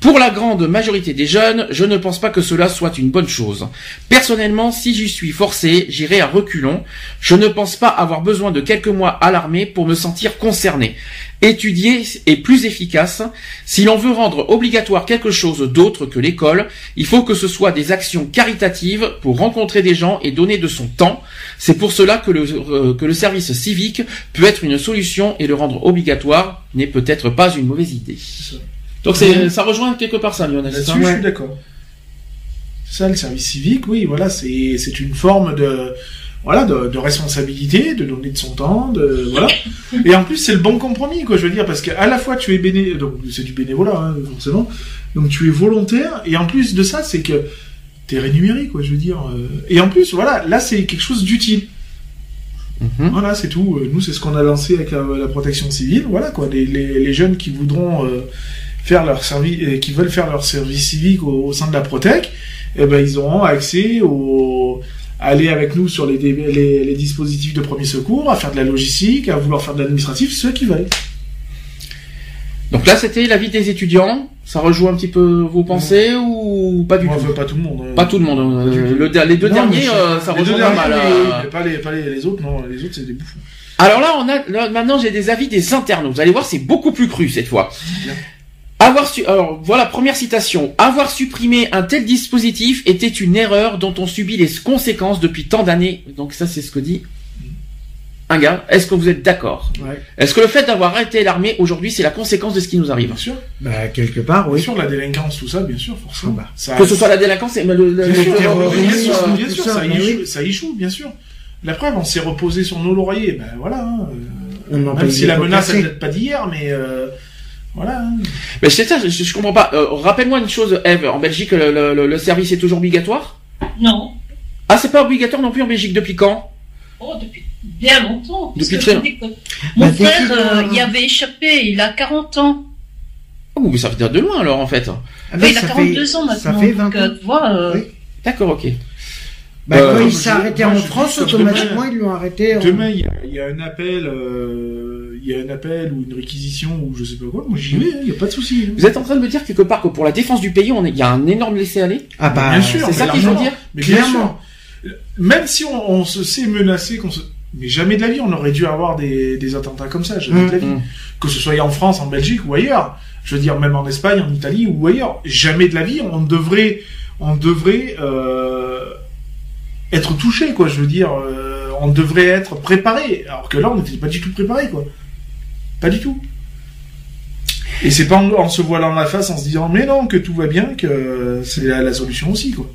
S2: Pour la grande majorité des jeunes, je ne pense pas que cela soit une bonne chose. Personnellement, si j'y suis forcé, j'irai à reculons. Je ne pense pas avoir besoin de quelques mois à l'armée pour me sentir concerné. Étudier est plus efficace. Si l'on veut rendre obligatoire quelque chose d'autre que l'école, il faut que ce soit des actions caritatives pour rencontrer des gens et donner de son temps. C'est pour cela que le, euh, que le service civique peut être une solution et le rendre obligatoire n'est peut-être pas une mauvaise idée. Donc c'est, ça rejoint quelque part ça, Lionel.
S3: Là-dessus, je suis d'accord. C'est ça, le service civique, oui, voilà, c'est c'est une forme de voilà de, de responsabilité, de donner de son temps, de voilà. Et en plus, c'est le bon compromis, quoi. Je veux dire, parce qu'à la fois tu es béné, donc c'est du bénévolat, hein, forcément. Donc tu es volontaire, et en plus de ça, c'est que t'es rémunéré, quoi. Je veux dire. euh, Et en plus, voilà, là, c'est quelque chose d'utile.
S2: Mhm.
S3: Voilà, c'est tout. Euh, Nous, c'est ce qu'on a lancé avec la, la protection civile. Voilà, quoi. Les, les, les jeunes qui voudront euh, faire leur service, euh, qui veulent faire leur service civique au, au sein de la Protec, eh ben, ils auront accès au, à aller avec nous sur les, dé- les, les dispositifs de premier secours, à faire de la logistique, à vouloir faire de l'administratif, ceux qui veulent.
S2: Donc là, c'était l'avis des étudiants. Ça rejoue un petit peu vos pensées ou pas du
S3: Moi,
S2: tout
S3: pas tout le monde.
S2: Pas tout le monde. Euh, le les deux
S7: Non,
S2: derniers, euh, ça rejoint pas mal.
S3: pas les, pas les, les autres, non. Les autres, c'est des bouffons.
S2: Alors là, on a là, maintenant j'ai des avis des internautes. Vous allez voir, c'est beaucoup plus cru cette fois. Avoir su, alors voilà première citation. Avoir supprimé un tel dispositif était une erreur dont on subit les conséquences depuis tant d'années. Donc ça, c'est ce que dit un gars. Est-ce que vous êtes d'accord?
S7: Ouais.
S2: Est-ce que le fait d'avoir arrêté l'armée aujourd'hui, c'est la conséquence de ce qui nous arrive?
S3: Bien sûr.
S7: Bah, quelque part,
S3: Bien
S7: oui.
S3: sûr, la délinquance, tout ça, bien sûr, forcément.
S7: Ah bah.
S3: Ça-
S2: Que ce soit la délinquance, et le, le- le-
S7: Le
S2: le-
S7: terrorisme,
S3: bien sûr,
S7: euh,
S3: bien sûr,
S7: ça,
S3: ça, échoue,
S7: oui.
S3: ça échoue, bien sûr. La preuve, on s'est reposé sur nos lauriers, ben voilà. hein, euh,
S7: On
S3: même si la menace, elle date pas d'hier, mais euh, voilà.
S2: Mais c'est ça, je, je comprends pas. Euh, Rappelle-moi une chose, Eve. En Belgique, le, le- le- le service est toujours obligatoire?
S5: Non.
S2: Ah, c'est pas obligatoire non plus en Belgique. Depuis quand?
S5: Oh, depuis bien longtemps.
S2: Depuis
S5: que
S2: très
S5: Mon
S7: Bah, dès
S5: frère,
S7: qu'il
S5: euh, avait échappé, il a 40 ans.
S2: Oh, mais ça vient de loin alors en fait.
S7: Ah ben,
S5: il a
S7: ça
S5: 42
S7: fait-
S5: ans maintenant.
S7: Ça fait 20
S5: donc, euh,
S7: ans.
S5: euh,
S7: Oui.
S2: D'accord, ok.
S7: Bah,
S2: Euh,
S7: quand il s'est arrêté en France, automatiquement, ils l'ont arrêté. en-
S3: Demain, il y, a- il y a un appel, euh, il y a un appel ou une réquisition ou je sais pas quoi. Moi, j'y vais, il y a pas de souci. hein.
S2: Vous êtes en train de me dire quelque part que pour la défense du pays, on est- il y a un énorme laisser-aller
S7: Ah bah,
S3: Bien sûr.
S2: C'est ça
S3: mais
S2: qu'il faut dire
S3: Mais bien
S7: Clairement.
S3: sûr. Même si on, on se sait menacé, qu'on se... mais jamais de la vie on aurait dû avoir des, des attentats comme ça, jamais de la vie.
S2: mm.
S3: Que ce soit en France, en Belgique ou ailleurs. Je veux dire, même en Espagne, en Italie ou ailleurs. Jamais de la vie on devrait, on devrait euh, être touché, quoi. Je veux dire, euh, on devrait être préparé. Alors que là, on n'était pas du tout préparé, quoi. Pas du tout. Et c'est pas en, en se voilant la face en se disant mais non que tout va bien que c'est la, la solution aussi quoi.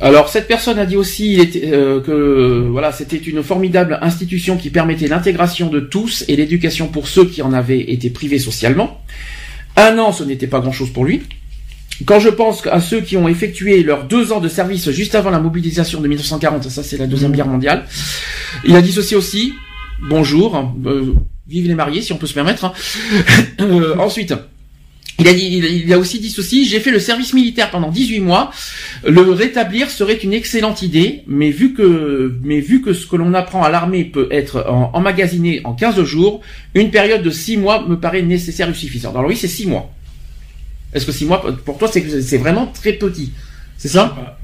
S2: Alors cette personne a dit aussi il était, euh, que voilà c'était une formidable institution qui permettait l'intégration de tous et l'éducation pour ceux qui en avaient été privés socialement. Un an, ce n'était pas grand-chose pour lui. Quand je pense à ceux qui ont effectué leurs deux ans de service juste avant la mobilisation de 1940, ça c'est la deuxième guerre mondiale, il a dit ceci aussi. Bonjour, euh, vive les mariés si on peut se permettre. hein. [laughs] Euh, ensuite, Il a, dit, il, a aussi dit ceci, j'ai fait le service militaire pendant 18 mois, le rétablir serait une excellente idée, mais vu que, mais vu que ce que l'on apprend à l'armée peut être emmagasiné en 15 jours, une période de 6 mois me paraît nécessaire et suffisante. Alors oui, c'est 6 mois. Est-ce que 6 mois, pour toi, c'est vraiment très petit C'est ça?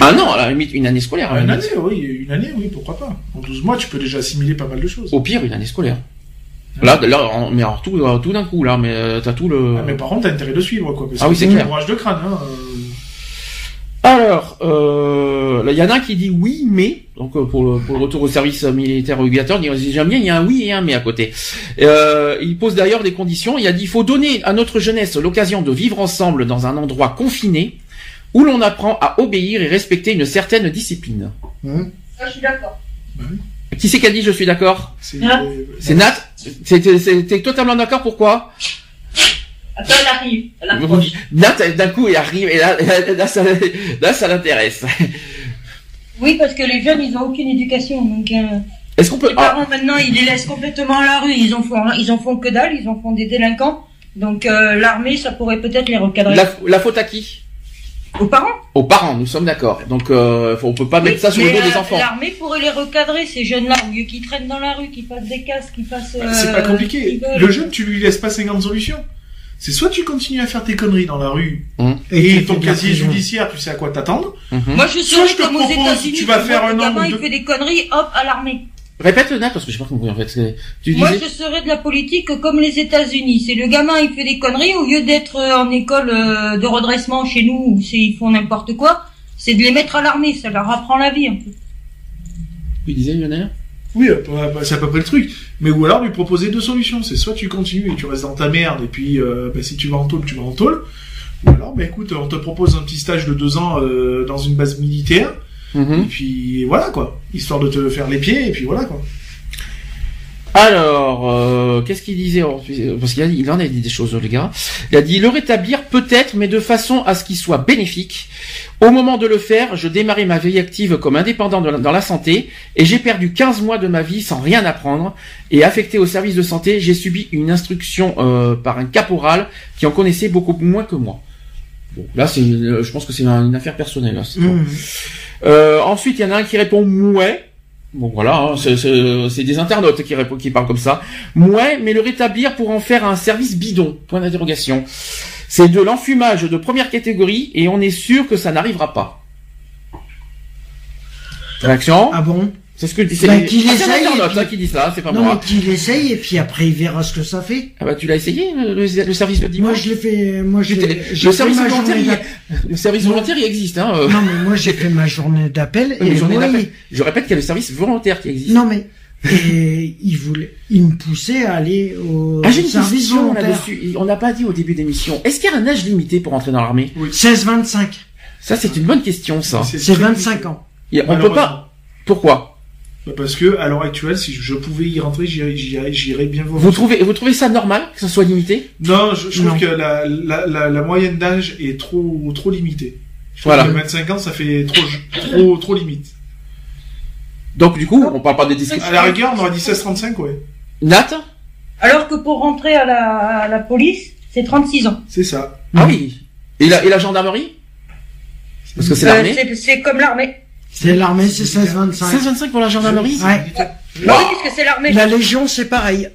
S2: Ah non, à la limite, une année scolaire.
S3: Une année, oui, une année, oui, pourquoi pas. En 12 mois, tu peux déjà assimiler pas mal de choses.
S2: Au pire, une année scolaire. Là, là, en- mais alors tout, euh, tout d'un coup, là, mais euh, t'as tout le.
S3: Ah, mais par contre, t'as intérêt de suivre, quoi. Parce
S2: Ah oui, c'est
S3: un
S2: clair.
S3: bourrage de crâne, hein. euh,
S2: Alors, euh, là, il y en a un qui dit oui, mais donc pour le, pour le retour au service militaire obligatoire, j'aime bien, il y a un oui et un mais à côté. Euh, il pose d'ailleurs des conditions. Il a dit il faut donner à notre jeunesse l'occasion de vivre ensemble dans un endroit confiné où l'on apprend à obéir et respecter une certaine discipline.
S7: Hein
S6: Ça, je suis d'accord.
S2: Qui c'est qui a dit je suis d'accord
S3: C'est
S4: Ah.
S3: euh,
S2: C'est Nat. C'était totalement d'accord. Pourquoi?
S6: Attends, elle arrive. Elle approche.
S2: Nat d'un coup il arrive et là, là, [laughs] là, ça, là, ça l'intéresse.
S6: Oui, parce que les jeunes, ils ont aucune éducation. Donc, euh,
S2: Est-ce qu'on peut
S6: les
S2: ah,
S6: parents, maintenant, ils les laissent complètement à la rue. Ils en font, ils en font que dalle. Ils en font des délinquants. Donc, euh, l'armée, ça pourrait peut-être les recadrer.
S2: la, la faute à qui?
S6: Aux parents
S2: Aux parents, nous sommes d'accord. Donc, euh, on peut pas mettre ça sur le dos des
S6: euh,
S2: enfants.
S6: L'armée pourrait les recadrer, ces jeunes-là, au lieu qu'ils traînent dans la rue, qu'ils fassent des casses, qu'ils fassent.
S3: bah, c'est
S6: euh,
S3: pas
S6: ce
S3: compliqué. Le jeune, tu lui laisses pas 50 solutions. C'est soit tu continues à faire tes conneries dans la rue
S7: Et
S3: et, ton casier judiciaire, tu sais à quoi t'attendre.
S2: Mhm.
S6: Moi, je
S3: Soit
S6: serais
S3: je te
S6: comme aux
S3: propose,
S6: États-Unis.
S3: tu vas faire un
S6: gamin,
S3: nombre
S6: il
S3: de-
S6: fait des conneries, hop, à l'armée.
S2: Répète Nat parce que j'ai pas compris en fait. Tu
S6: Moi,
S2: disais
S6: je serais de la politique comme les États-Unis. C'est le gamin, il fait des conneries au lieu d'être euh, en école euh, de redressement chez nous où ils font n'importe quoi. C'est de les mettre à l'armée, ça leur apprend la vie un peu.
S2: Tu disais Lionel
S3: Oui, euh, bah, bah, c'est à peu près le truc. Mais ou alors lui proposer deux solutions. C'est soit tu continues et tu restes dans ta merde, et puis euh, bah, si tu vas en tôle, tu vas en tôle. Ou alors, bah écoute, on te propose un petit stage de deux ans euh, dans une base militaire,
S2: Mhm.
S3: et puis voilà quoi. Histoire de te faire les pieds, et puis voilà quoi.
S2: Alors, euh, qu'est-ce qu'il disait Parce qu'il en a dit des choses, le gars. Il a dit le rétablir peut-être, mais de façon à ce qu'il soit bénéfique. Au moment de le faire, je démarrais ma vie active comme indépendant la- dans la santé et j'ai perdu 15 mois de ma vie sans rien apprendre. Et affecté au service de santé, j'ai subi une instruction euh, par un caporal qui en connaissait beaucoup moins que moi. Bon, là, c'est, euh, je pense que c'est une affaire personnelle. là, c'est bon.
S7: Mmh.
S2: Euh, ensuite, il y en a un qui répond mouais. Bon voilà, hein, c'est- c'est c'est des internautes qui, répondent, qui parlent comme ça. Mouais, mais le rétablir pour en faire un service bidon. Point d'interrogation. C'est de l'enfumage de première catégorie et on est sûr que ça n'arrivera pas. Réaction?
S7: Ah bon?
S2: C'est ce que c'est
S7: Bah, qu'il
S2: ah,
S7: essaye, puis-
S2: hein, qui dit ça, c'est pas
S7: Non, mais
S2: moi.
S7: qu'il essaye et puis après il verra ce que ça fait.
S2: Ah bah tu l'as essayé le, le- service de
S7: Moi
S2: dimanche
S7: je l'ai fait, moi je l'ai-
S2: le service volontaire,
S7: journée
S2: il-. Le service volontaire il existe hein. euh.
S7: Non mais moi j'ai fait ma journée d'appel
S2: Oui,
S7: et
S2: j'en ai
S7: moi,
S2: d'appel. Je répète qu'il y a le service volontaire qui existe.
S7: non mais et il voulait, il me poussait à aller au
S2: Ah, j'ai une
S7: service
S2: question
S7: volontaire.
S2: là-dessus. On n'a pas dit au début d'émission. Est-ce qu'il y a un âge limité pour entrer dans l'armée?
S7: 16-25,
S2: Ça, c'est une bonne question, ça.
S7: c'est
S3: très
S7: 25
S3: limité.
S7: ans.
S2: On peut pas. Pourquoi?
S3: Parce que à l'heure actuelle, si je pouvais y rentrer, j'irais, j'irais, j'irais bien
S2: Vous
S3: volontiers.
S2: trouvez, vous trouvez ça normal que ça soit limité?
S3: Non, je, je trouve que la, la, la, la moyenne d'âge est trop trop limitée. Je trouve
S2: Voilà.
S3: que 25 ans, ça fait trop trop trop limite.
S2: Donc du coup, on parle pas des discussions.
S3: À la rigueur, on aurait dit 16-35, ouais.
S2: Nat?
S6: Alors que pour rentrer à la, à la police, c'est 36 ans.
S3: C'est ça.
S2: Ah oui. Et la, et la gendarmerie? Parce que c'est
S6: Euh,
S2: l'armée.
S6: c'est- c'est comme l'armée.
S7: C'est l'armée, c'est 16-25.
S2: 16-25 pour la gendarmerie
S7: Ouais.
S6: Oui, puisque c'est l'armée.
S7: La Légion c'est pareil.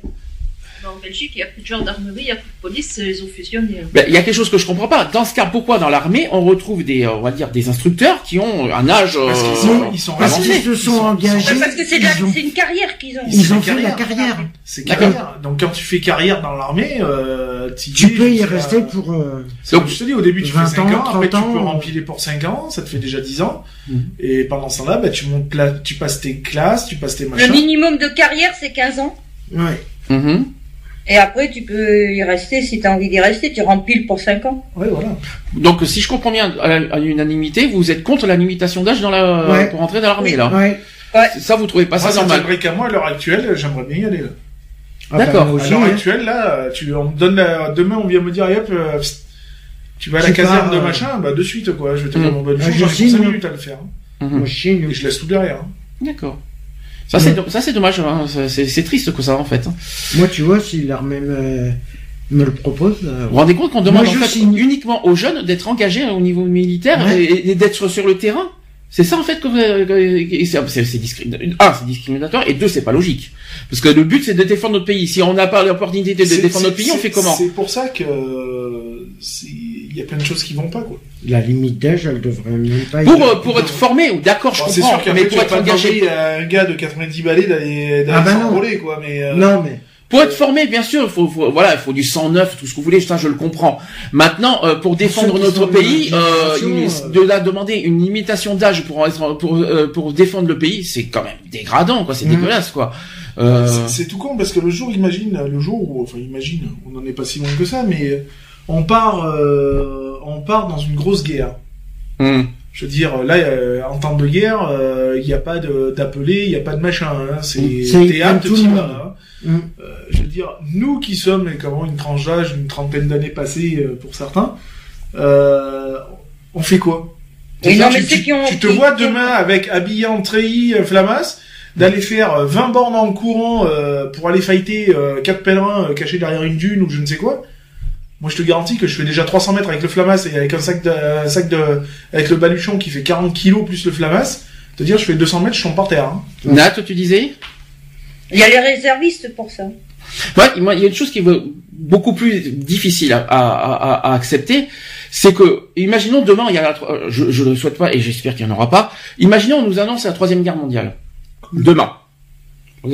S5: En Belgique, il n'y a plus de gendarmerie, il n'y a plus de police, ils ont fusionné.
S2: Ben, Il y a quelque chose que je comprends pas. Dans ce cas, pourquoi dans l'armée on retrouve des, euh, on va dire, des instructeurs qui ont un âge
S3: Parce qu'ils
S2: euh,
S3: sont, ils sont
S7: Parce qu'ils se
S3: Ils
S7: sont
S3: sont-
S7: engagés.
S6: Parce que c'est de la-
S7: ils ont-
S6: c'est une carrière qu'ils ont.
S7: Ils ont fait la
S3: carrière.
S7: carrière.
S3: C'est
S2: D'accord.
S3: carrière. Donc quand tu fais carrière dans l'armée, euh,
S7: Tu peux y rester pour. euh,
S3: comme je te dis, au début tu
S7: 20
S3: fais 5
S7: ans,
S3: après
S7: 30
S3: tu peux rempiler pour 5 ans, ça te fait déjà 10 ans.
S2: Mhm.
S3: Et pendant ce temps-là, bah, tu montes là, tu passes tes classes, tu passes tes
S6: Le
S3: machins.
S6: minimum de carrière, c'est 15 ans.
S7: Ouais.
S2: Mhm.
S6: Et après, tu peux y rester si tu as envie d'y rester. Tu rempiles pour 5 ans.
S3: Ouais, voilà.
S2: Donc si je comprends bien, à à l'unanimité, vous êtes contre la limitation d'âge dans la
S7: Ouais.
S2: pour entrer dans l'armée là.
S7: Ouais.
S2: Ça vous trouvez pas
S3: Moi,
S2: ça
S3: ça
S2: normal
S3: tiendrait qu'à moi, à l'heure actuelle, j'aimerais bien y aller, là.
S7: Ah bah,
S2: D'accord.
S7: moi
S3: À l'heure
S7: hein.
S3: actuelle, là, tu, on me donne la- demain, on vient me dire, hop, euh, tu vas à la caserne de
S7: euh,
S3: machin, bah, de suite, quoi. Je vais te
S2: Mhm.
S3: dire mon bonne jour,
S7: je
S3: j'en ai pour
S7: signe,
S3: 5
S7: hein.
S3: minutes à le faire. hein.
S2: Mhm.
S7: Moi.
S3: Et je laisse tout derrière. hein.
S2: D'accord. Ça c'est ça c'est dommage, hein. C'est- triste que ça en fait.
S7: Moi, tu vois, si l'armée me, me le propose. euh,
S2: Vous vous rendez compte qu'on demande
S7: Moi,
S2: en fait
S7: signe.
S2: uniquement aux jeunes d'être engagés au niveau militaire
S7: Ouais.
S2: et, et d'être sur le terrain? C'est ça en fait que vous- que- c'est c'est- c'est discriminatoire. Un, c'est discriminatoire et deux, c'est pas logique. Parce que le but c'est de défendre notre pays. Si on n'a pas l'opportunité de défendre notre pays, on fait comment?
S3: C'est pour ça que euh, c'est- il y a plein de choses qui vont pas quoi.
S7: La limite d'âge, elle devrait même pas.
S2: Pour euh, pour être formé, ou d'accord, je
S3: Bon, c'est
S2: comprends,
S3: sûr
S2: mais pour être engagé,
S3: à un gars de 90 balais d'aller
S7: Ah bah
S3: quoi, mais euh,
S7: Non, mais
S2: pour être formé, bien sûr, il faut, faut- voilà, il faut du sang neuf, tout ce que vous voulez, ça je le comprends. Maintenant, euh, pour défendre notre pays, euh, une- de la demander une limitation d'âge pour être pour euh, pour défendre le pays, c'est quand même dégradant, quoi. C'est
S7: Mhm.
S2: dégueulasse, quoi. Euh,
S3: c'est- c'est tout con parce que le jour, imagine, le jour où, enfin imagine, on n'en est pas si loin que ça, mais on part, euh, on part dans une grosse guerre.
S2: hum.
S3: Je veux dire, là, euh, en temps de guerre, euh, il n'y a pas de- d'appelé, il n'y a pas de machin. Hein, c'est apte,
S7: comme tout le
S3: hein.
S7: Hum.
S3: Euh, je veux dire, nous qui sommes comment une tranche d'âge, une trentaine d'années passées euh, pour certains, euh, on fait quoi?
S6: Non, mais
S3: tu,
S6: ceux
S3: tu-
S6: qui ont-
S3: tu te vois demain avec habillé en treillis euh, flamas, d'aller faire euh, 20 bornes en courant euh, pour aller fighter euh, quatre pèlerins euh, cachés derrière une dune ou je ne sais quoi. Moi, je te garantis que je fais déjà 300 mètres avec le flamas et avec un sac de, un sac de, avec le baluchon qui fait 40 kilos plus le flamas. Te dire, je fais 200 mètres, je tombe par terre. Hein.
S2: Nat, tu disais?
S5: Il y a les réservistes pour ça.
S2: Ouais, moi, il y a une chose qui est beaucoup plus difficile à, à, à- à accepter, c'est que, imaginons demain, il y a la, euh, je, je le souhaite pas et j'espère qu'il n'y en aura pas. Imaginons, on nous annonce la troisième guerre mondiale. Demain.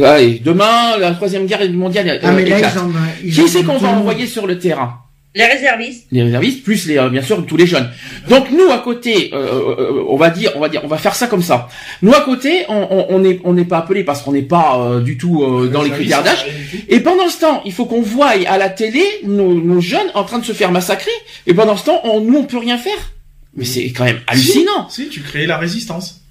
S2: Allez, demain, la troisième guerre mondiale euh,
S7: ah mais là ils en ils
S2: Qui c'est qu'on va envoyer sur le terrain?
S5: Les réservistes.
S2: les réservistes plus les euh, bien sûr tous les jeunes. Donc nous à côté, euh, euh, on va dire, on va dire, on va faire ça comme ça. Nous à côté, on on- on n'est on n'est pas appelé parce qu'on n'est pas euh, du tout euh, dans les critères d'âge. Et pendant ce temps, il faut qu'on voie à la télé nos, nos jeunes en train de se faire massacrer. Et pendant ce temps, on, nous on peut rien faire. Mais c'est quand même hallucinant.
S3: Si, tu crées la résistance.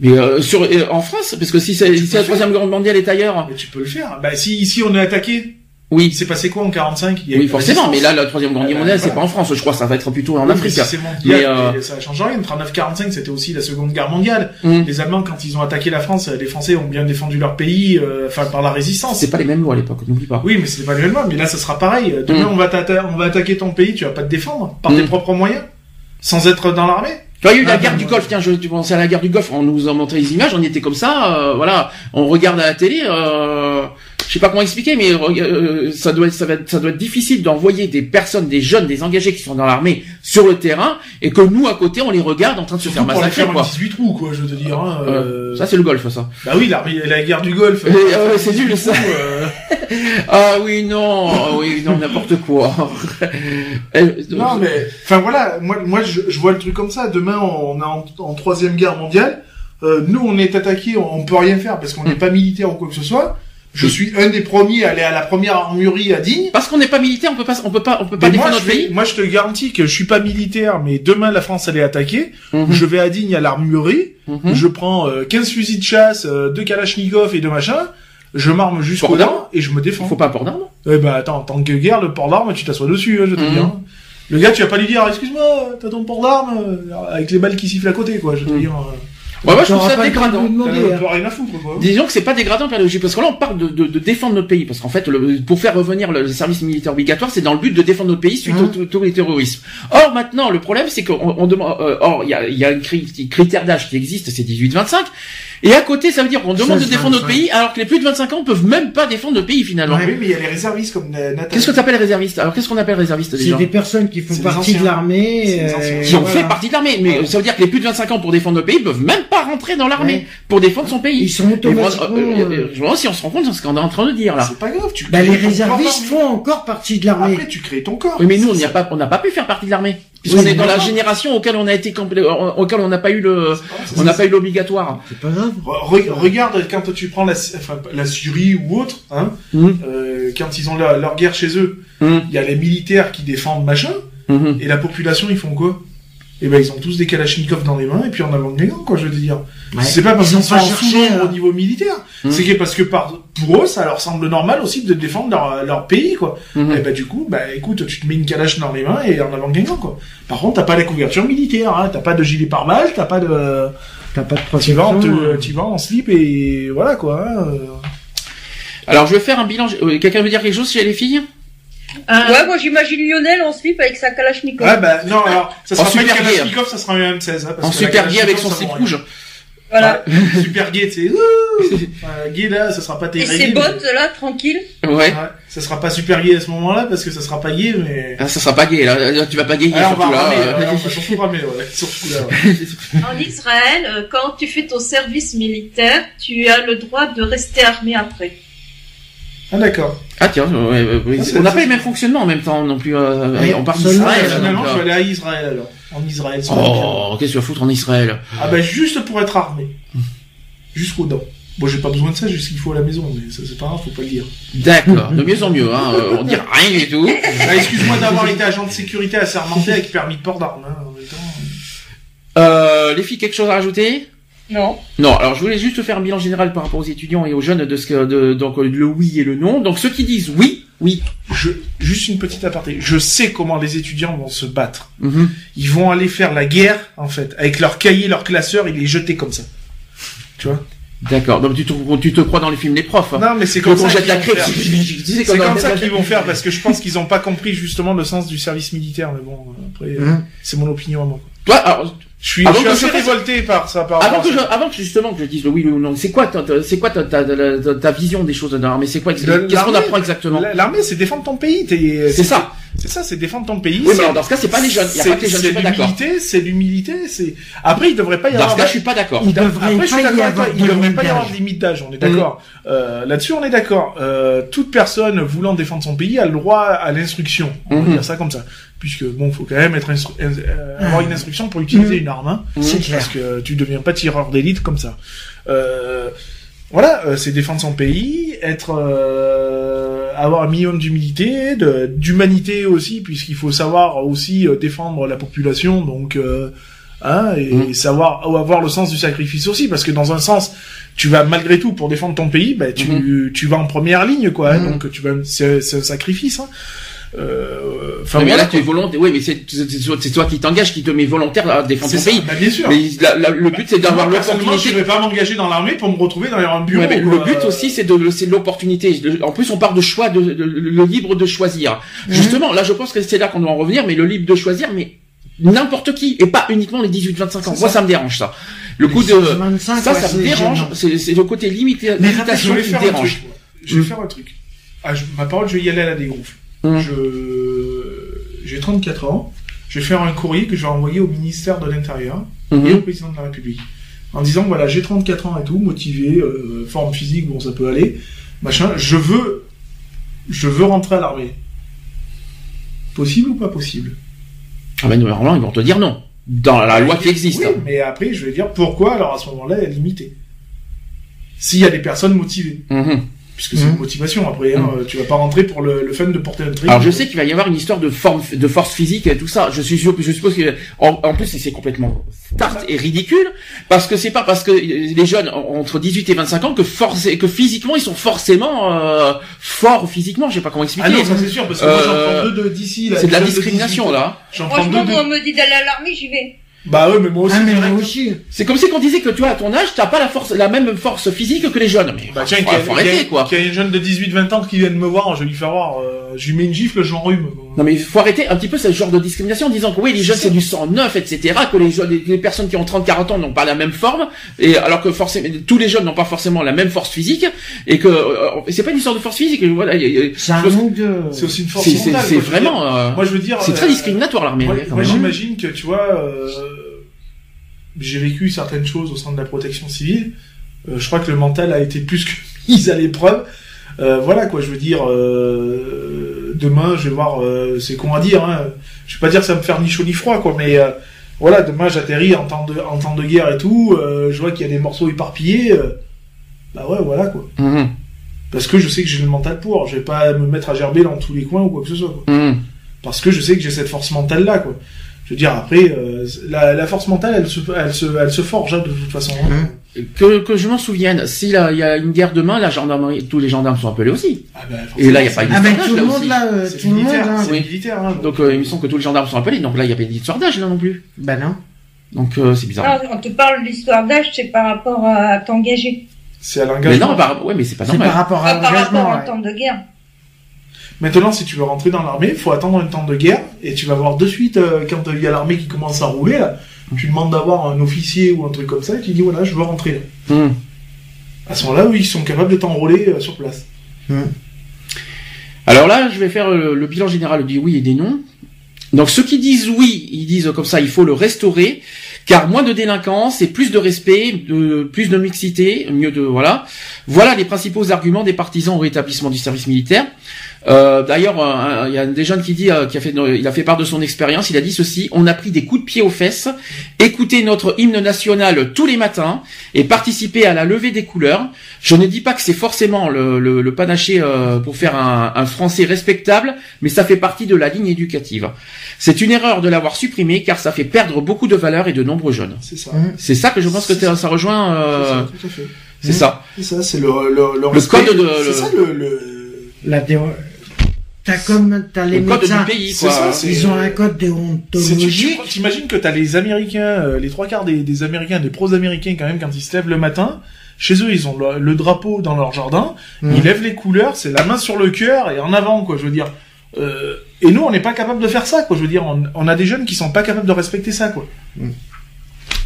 S2: Mais euh, sur euh, en France, parce que si, c'est- si la troisième guerre mondiale est ailleurs,
S3: Mais tu peux le faire. Bah, si ici on est attaqué, il
S2: oui,
S3: s'est passé quoi en 45 Il y a eu
S2: oui forcément. Mais là, la troisième guerre
S3: Euh,
S2: mondiale, c'est
S3: voilà.
S2: pas en France. Je crois que ça va être plutôt en
S3: Oui,
S2: Afrique.
S3: mais c'est
S2: Mais, euh,
S3: ça change rien. 39-45, c'était aussi la Seconde Guerre mondiale.
S2: Hum.
S3: Les Allemands, quand ils ont attaqué la France, les Français ont bien défendu leur pays, euh, enfin par la résistance.
S2: C'est pas les mêmes lois à l'époque, n'oublie pas.
S3: Oui, mais c'était pas le même Mais là, ça sera pareil. Demain,
S2: Hum.
S3: on va on va attaquer ton pays, tu vas pas te défendre par tes
S2: Hum.
S3: propres moyens, sans être dans l'armée.
S2: Tu vois, il y a eu
S3: Ah,
S2: la guerre
S3: ben,
S2: du. Golfe. Tiens, je, tu pensais à la guerre du Golfe. On nous a montré les images. On était comme ça. euh, voilà. On regarde à la télé. Euh, je sais pas comment expliquer, mais euh, ça doit être, ça va être, ça doit être difficile d'envoyer des personnes, des jeunes, des engagés qui sont dans l'armée sur le terrain et que nous à côté on les regarde en train de se faire massacrer quoi.
S3: 18 trous, quoi, je veux te dire. Hein,
S2: Euh,
S3: euh,
S2: Ça c'est le Golfe ça.
S3: Bah oui, la, la guerre du Golfe.
S2: Eh, euh, c'est nul, ça.
S3: Euh, [laughs]
S2: Ah oui non, ah oui non n'importe quoi. [laughs]
S3: Non, mais enfin voilà, moi, moi je, je vois le truc comme ça. Demain, on est en, en troisième guerre mondiale. Euh, nous, on est attaqué, on, on peut rien faire parce qu'on n'est pas militaire ou quoi que ce soit. Je suis un des premiers à aller à la première armurerie à Digne.
S2: Parce qu'on n'est pas militaire, on peut pas, on peut pas, on peut pas
S3: Mais
S2: défendre
S3: je
S2: notre pays.
S3: moi, je te garantis que je suis pas militaire, mais demain la France elle est attaquée.
S2: Mhm,
S3: Je vais à Digne à l'armurerie.
S2: mhm.
S3: Je prends euh, 15 fusils de chasse, euh, deux Kalachnikov et deux machins. Je m'arme jusqu'au dents et je me défends.
S2: Faut pas un port d'armes.
S3: Eh ben attends, en tant que guerre, le port d'armes, tu t'assois dessus, hein, je te
S2: Mhm.
S3: dis. hein. Le gars, tu vas pas lui dire, excuse-moi, t'as ton port d'armes euh, avec les balles qui sifflent à côté, quoi. Je te
S2: Mhm.
S3: dire,
S2: Ouais, moi je trouve ça dégradant.
S7: hein.
S3: t'as rien à foutre, quoi.
S2: Disons que c'est pas dégradant Père Logique, parce que là on parle de, de, de défendre notre pays, parce qu'en fait le, pour faire revenir le service militaire obligatoire, c'est dans le but de défendre notre pays suite
S7: Hein.
S2: au, tous les terrorismes. Or maintenant le problème c'est qu'on on demande, euh, or il y a, il y a un cri- critère d'âge qui existe, c'est 18-25, et à côté ça veut dire qu'on demande de
S7: 16,
S2: défendre notre
S7: 25.
S2: pays, alors que les plus de 25 ans peuvent même pas défendre notre pays finalement.
S3: Oui, mais il y a les réservistes comme euh, Nathalie.
S2: Qu'est-ce que tu appelles réserviste Alors qu'est-ce qu'on appelle réserviste
S7: C'est
S2: déjà
S7: des personnes qui font
S3: C'est
S7: partie de l'armée.
S3: C'est
S7: euh,
S2: qui ont
S7: voilà.
S2: fait partie de l'armée, mais
S3: Ouais.
S2: ça veut dire que les plus de 25 ans pour défendre notre pays peuvent même pas rentrer dans l'armée
S7: Ouais.
S2: pour défendre son pays.
S7: Ils sont
S2: moi,
S7: automatiquement.
S2: euh, euh,
S7: euh,
S2: je me demande si on se rend compte de ce qu'on est en train de dire là.
S3: C'est pas grave, tu
S7: Bah, les réservistes font encore partie de l'armée.
S3: Après, tu crées ton corps.
S2: Oui, mais nous, on n'y a pas, on n'a pas pu faire partie de l'armée. Puisqu'on
S7: Oui,
S2: est dans la génération auquel on a été complé- euh, auquel on n'a pas eu le, on n'a pas eu l'obligatoire.
S7: C'est pas grave.
S3: Re- re- regarde quand tu prends la, enfin, la Syrie ou autre, hein,
S2: Mhm.
S3: euh, quand ils ont leur, leur guerre chez eux,
S2: Mhm.
S3: il y a les militaires qui défendent machin,
S2: Mhm.
S3: et la population ils font quoi? Eh ben ils ont tous des Kalachnikov dans les mains et puis en avant les gants quoi, je veux dire.
S7: Ouais.
S3: C'est pas parce qu'ils sont en au niveau militaire,
S2: Mhm.
S3: c'est que parce que par, pour eux ça leur semble normal aussi de défendre leur, leur pays quoi.
S2: Mhm.
S3: Et bah du coup, bah écoute, tu te mets une calache dans les mains et en avant Guingamp quoi. Par contre, t'as pas la couverture militaire, hein, t'as pas de gilet pare-balles, t'as pas de,
S7: T'as pas de
S3: tu vas, en
S7: protection.
S3: te- tu vas en slip et voilà quoi. hein.
S2: Alors, je vais faire un bilan. euh, Quelqu'un veut dire quelque chose chez les filles?
S4: Un-
S5: Ouais, moi j'imagine Lionel en slip avec sa Kalachnikov.
S3: Ouais, bah, non, alors, ça
S2: En
S3: sera pas une
S2: super gay.
S3: Kalachnikov, ça sera un M16, hein, parce
S2: En
S3: que
S2: super gay avec son slip rouge.
S5: Voilà.
S3: Ouais, super gay, tu sais, ouh Enfin, gay là, ça sera pas
S5: Et
S3: terrible.
S5: ses bottes là, tranquille.
S2: Ouais.
S3: Ouais, ça sera pas super gay à ce moment-là, parce que ça sera pas gay, mais...
S2: Ah, ça sera pas gay, là, Là, tu vas pas
S3: Ah, va
S2: surtout là.
S3: ramer,
S2: euh.
S3: ouais, on va surtout ramer, ouais, surtout là, ouais. [laughs]
S8: En Israël, euh, quand tu fais ton service militaire, tu as le droit de rester armé après.
S3: Ah, d'accord.
S2: Ah tiens, ouais, ouais, ouais.
S3: Ah,
S2: on n'a pas les mêmes fonctionnements en même temps non plus. euh, on parle d'Israël.
S7: euh,
S3: Finalement,
S2: donc,
S3: je
S2: euh,
S3: vais aller à Israël, alors. En Israël.
S2: Oh, qu'est-ce que tu vas foutre en Israël
S3: Ah, bah, juste pour être armé. Jusqu'aux dents. Bon, j'ai pas besoin de ça, j'ai ce qu'il faut à la maison, mais ça, c'est pas grave, faut pas le dire.
S2: D'accord, de mieux en mieux. Hein. euh, on dit rien du tout.
S3: Ah, excuse-moi d'avoir été agent de sécurité assermenté avec permis de port d'armes, hein, en même temps.
S2: Euh, les filles, quelque chose à rajouter?
S5: Non.
S2: Non, alors je voulais juste faire un bilan général par rapport aux étudiants et aux jeunes de ce que de, donc euh, le oui et le non. Donc ceux qui disent oui, oui.
S3: Je, juste une petite aparté. Je sais comment les étudiants vont se battre.
S2: Mhm.
S3: Ils vont aller faire la guerre, en fait, avec leur cahier, leur classeur, et les jeter comme ça. Tu vois?
S2: D'accord. Donc tu te, tu te crois dans les films des profs. hein.
S3: Non, mais c'est comme ça
S2: jette
S3: qu'ils
S2: la
S3: vont
S2: crêpe, [laughs]
S3: C'est comme ça qu'ils vont faire parce que je pense qu'ils n'ont pas compris justement le sens du service militaire. Mais bon, après, euh,
S7: Hein.
S3: c'est mon opinion à moi.
S2: Toi, alors,
S3: Je suis,
S2: Avant
S3: je suis
S2: que
S3: assez
S2: je fasse-
S3: révolté par ça. Par
S2: avant que je, avant que justement que je dise le oui ou non, c'est quoi c'est quoi ta, ta, ta, ta- vision des choses de l'armée? C'est quoi Qu'est-ce qu'on apprend exactement?
S3: La- L'armée, c'est défendre ton pays. t'es-
S2: C'est ça.
S3: C'est ça, c'est défendre ton pays.
S2: Oui, mais alors dans ce cas, c'est pas les jeunes. Il y a
S3: c'est-
S2: pas que les jeunes. Je
S3: C'est l'humilité, c'est l'humilité. C'est après, il devrait pas y
S2: Dans
S3: avoir.
S2: ce cas, je suis pas d'accord.
S7: Il devrait
S3: Après, je suis
S7: pas y
S3: d'accord avec toi,
S7: avoir
S3: il
S7: de
S3: devrait
S7: limite
S3: pas y avoir
S7: d'âge.
S3: de limite d'âge, on est d'accord. Euh, Là-dessus, on est d'accord. Euh, toute personne voulant défendre son pays a le droit à l'instruction. On va
S2: Mhm.
S3: dire ça comme ça. Puisque, bon, faut quand même être instru- euh, avoir une instruction pour utiliser
S7: Mhm.
S3: une arme. hein.
S7: C'est clair.
S3: Parce que tu deviens pas tireur d'élite comme ça. Euh, voilà, euh, c'est défendre son pays, être, euh, avoir un minimum d'humilité, d'humanité aussi, puisqu'il faut savoir aussi euh, défendre la population, donc, euh, hein, et
S2: Mm.
S3: savoir avoir le sens du sacrifice aussi, parce que dans un sens, tu vas malgré tout pour défendre ton pays, bah, tu, tu vas en première ligne, quoi. hein,
S7: Mm.
S3: donc tu vas, c'est c'est un sacrifice. Hein. Euh, Enfin
S2: mais
S3: voilà,
S2: là, tu es volontaire. Oui, mais c'est toi- qui t'engages, qui te met volontaire à défendre ton
S3: ça,
S2: pays.
S3: bah, bien sûr.
S2: Mais la- la- le but, c'est d'avoir
S3: personnellement, je
S2: l'opportunité.
S3: vais pas m'engager dans l'armée pour me retrouver dans un bureau.
S2: Ouais, mais le but aussi, c'est de, c'est de l'opportunité. En plus, on parle de choix, de, de- le libre de choisir. Justement, là, je pense que c'est là qu'on doit en revenir, mais le libre de choisir, mais n'importe qui, et pas uniquement les 18-25 ans. Moi,
S3: ça.
S2: ça me dérange, ça. Le coup de,
S7: 25,
S2: ça,
S7: ouais,
S2: ça me dérange. C'est, le côté limité,
S7: Mais
S2: limitation qui me dérange.
S3: Je vais faire un truc. Ah, je- ma parole, je vais y aller à la dégonfle. Je, j'ai 34 ans. Je vais faire un courrier que je vais envoyer au ministère de l'Intérieur et au président de la République. En disant, voilà, j'ai 34 ans et tout, motivé, euh, forme physique, bon, ça peut aller, machin, je veux, je veux rentrer à l'armée. Possible ou pas possible?
S2: Ah ben, normalement, ils vont te dire non. Dans la loi qui existe.
S3: Oui, mais après, je vais dire pourquoi, alors à ce moment-là, elle est limitée. S'il y a des personnes motivées.
S2: Mhm.
S3: Puisque c'est une motivation, après, hein, tu vas pas rentrer pour le, le fun de porter un trait.
S2: Alors je sais qu'il va y avoir une histoire de forme, de force physique et tout ça. Je suis sûr, je suppose que en, en plus c'est complètement start et ridicule parce que c'est pas parce que les jeunes entre 18 et 25 ans que force que physiquement ils sont forcément euh, forts physiquement. Je sais pas comment expliquer.
S3: Ah non, ça c'est sûr, parce que moi j'en
S2: Euh,
S3: prends deux de d'ici. là,
S2: c'est de la discrimination
S3: 18.
S2: là.
S3: J'en prends
S5: Franchement,
S3: deux
S5: moi, on
S3: de...
S5: me dit d'aller à l'armée, j'y vais.
S3: Bah ouais, mais moi aussi.
S7: Ah, mais
S3: direct.
S7: moi aussi.
S2: C'est comme si qu'on disait que tu vois à ton âge t'as pas la force, la même force physique que les jeunes. Mais
S3: Bah tiens,
S2: faut, faut
S3: qu'il y a-
S2: arrêter quoi.
S3: qu'il y a une jeune de 18-20 ans qui vient de me voir, je vais lui faire voir, euh, je lui mets une gifle, je l'enrhume.
S2: Non mais il faut arrêter un petit peu ce genre de discrimination en disant que oui les jeunes c'est du sang neuf etc que les jeunes les, personnes qui ont 30-40 ans n'ont pas la même forme et alors que forcément tous les jeunes n'ont pas forcément la même force physique et que euh, c'est pas une histoire de force physique voilà
S7: C'est un de...
S3: C'est aussi une force
S2: c'est vraiment euh,
S3: Moi je veux dire...
S2: c'est
S3: euh,
S2: très discriminatoire l'armée
S3: Moi,
S2: quand
S3: moi, j'imagine que tu vois, euh, j'ai vécu certaines choses au sein de la protection civile. Euh, je crois que le mental a été plus que [laughs] mis à l'épreuve. Euh, voilà quoi, je veux dire. euh, demain, je vais voir. c'est con à dire. Hein, je vais pas dire que ça va me faire ni chaud ni froid quoi, mais voilà, demain j'atterris en temps de en temps de guerre et tout. je vois qu'il y a des morceaux éparpillés. bah ouais, voilà quoi.
S2: Mhm,
S3: Parce que je sais que j'ai le mental pour. Je vais pas me mettre à gerber dans tous les coins ou quoi que ce soit. Quoi
S2: mhm.
S3: parce que je sais que j'ai cette force mentale là quoi je veux dire après euh, la, la force mentale elle se elle se elle se forge hein, de toute façon hein.
S2: que, que je m'en souvienne si là, il y a une guerre demain la gendarmerie tous les gendarmes sont appelés aussi
S3: ah ben,
S2: Et là, il y a pas une
S7: Ah ben
S2: Là
S7: tout le monde
S2: aussi.
S7: là, euh,
S3: c'est
S7: tout le monde,
S3: militaire
S7: hein.
S3: c'est
S2: Oui.
S3: militaire hein,
S2: donc euh, il me semble que tous les gendarmes sont appelés donc là il y a pas d'histoire d'âge là non plus
S7: Ben non.
S2: donc euh, c'est bizarre
S5: Non, on te parle d'histoire d'âge, c'est par rapport à t'engager.
S3: c'est à
S2: mais
S3: l'engagement
S2: non par... ouais mais c'est pas
S7: C'est
S2: normal
S7: par rapport à
S5: par rapport
S7: ouais.
S5: temps de guerre.
S3: Maintenant, si tu veux rentrer dans l'armée, faut attendre un temps de guerre, et tu vas voir de suite, euh, quand il y a l'armée qui commence à rouler, là, tu demandes d'avoir un officier ou un truc comme ça, et tu dis, voilà, je veux rentrer là.
S2: Hum.
S3: À ce moment-là, oui, ils sont capables de t'enrôler euh, sur place.
S2: Alors là, je vais faire le, le bilan général du oui et des non. Donc ceux qui disent oui, ils disent comme ça, il faut le restaurer, car moins de délinquance et plus de respect, de, plus de mixité, mieux de voilà. Voilà les principaux arguments des partisans au rétablissement du service militaire. Euh, D'ailleurs, un- il y a des jeunes qui dit, euh, qui a fait, il a fait part de son expérience. Il a dit ceci on a pris des coups de pied aux fesses, écouté notre hymne national tous les matins et participé à la levée des couleurs. Je ne dis pas que c'est forcément le, le, le panaché euh, pour faire un, un français respectable, mais ça fait partie de la ligne éducative. C'est une erreur de l'avoir supprimé car ça fait perdre beaucoup de valeurs et de nombreux jeunes.
S3: C'est ça.
S2: C'est ça que je pense que
S3: ça.
S2: ça rejoint.
S3: C'est
S2: euh,
S3: ça, tout à fait.
S2: c'est ça.
S3: C'est ça, c'est le, le, le, respect-
S2: code de-
S3: C'est
S2: le-
S3: ça le, le,
S7: La dé... T'as comme t'as les
S2: Le code
S7: médecins.
S2: du pays,
S3: C'est
S2: quoi.
S3: ça, c'est-
S7: Ils ont un code déontologique.
S3: tu- T'imagines que t'as les Américains, euh, les trois quarts des, des Américains, des pros-américains quand même, quand ils se lèvent le matin, chez eux ils ont le, le drapeau dans leur jardin,
S7: Mhm.
S3: ils lèvent les couleurs, c'est la main sur le cœur et en avant quoi. Je veux dire. Euh, et nous on n'est pas capable de faire ça quoi. Je veux dire, on, on a des jeunes qui sont pas capables de respecter ça quoi.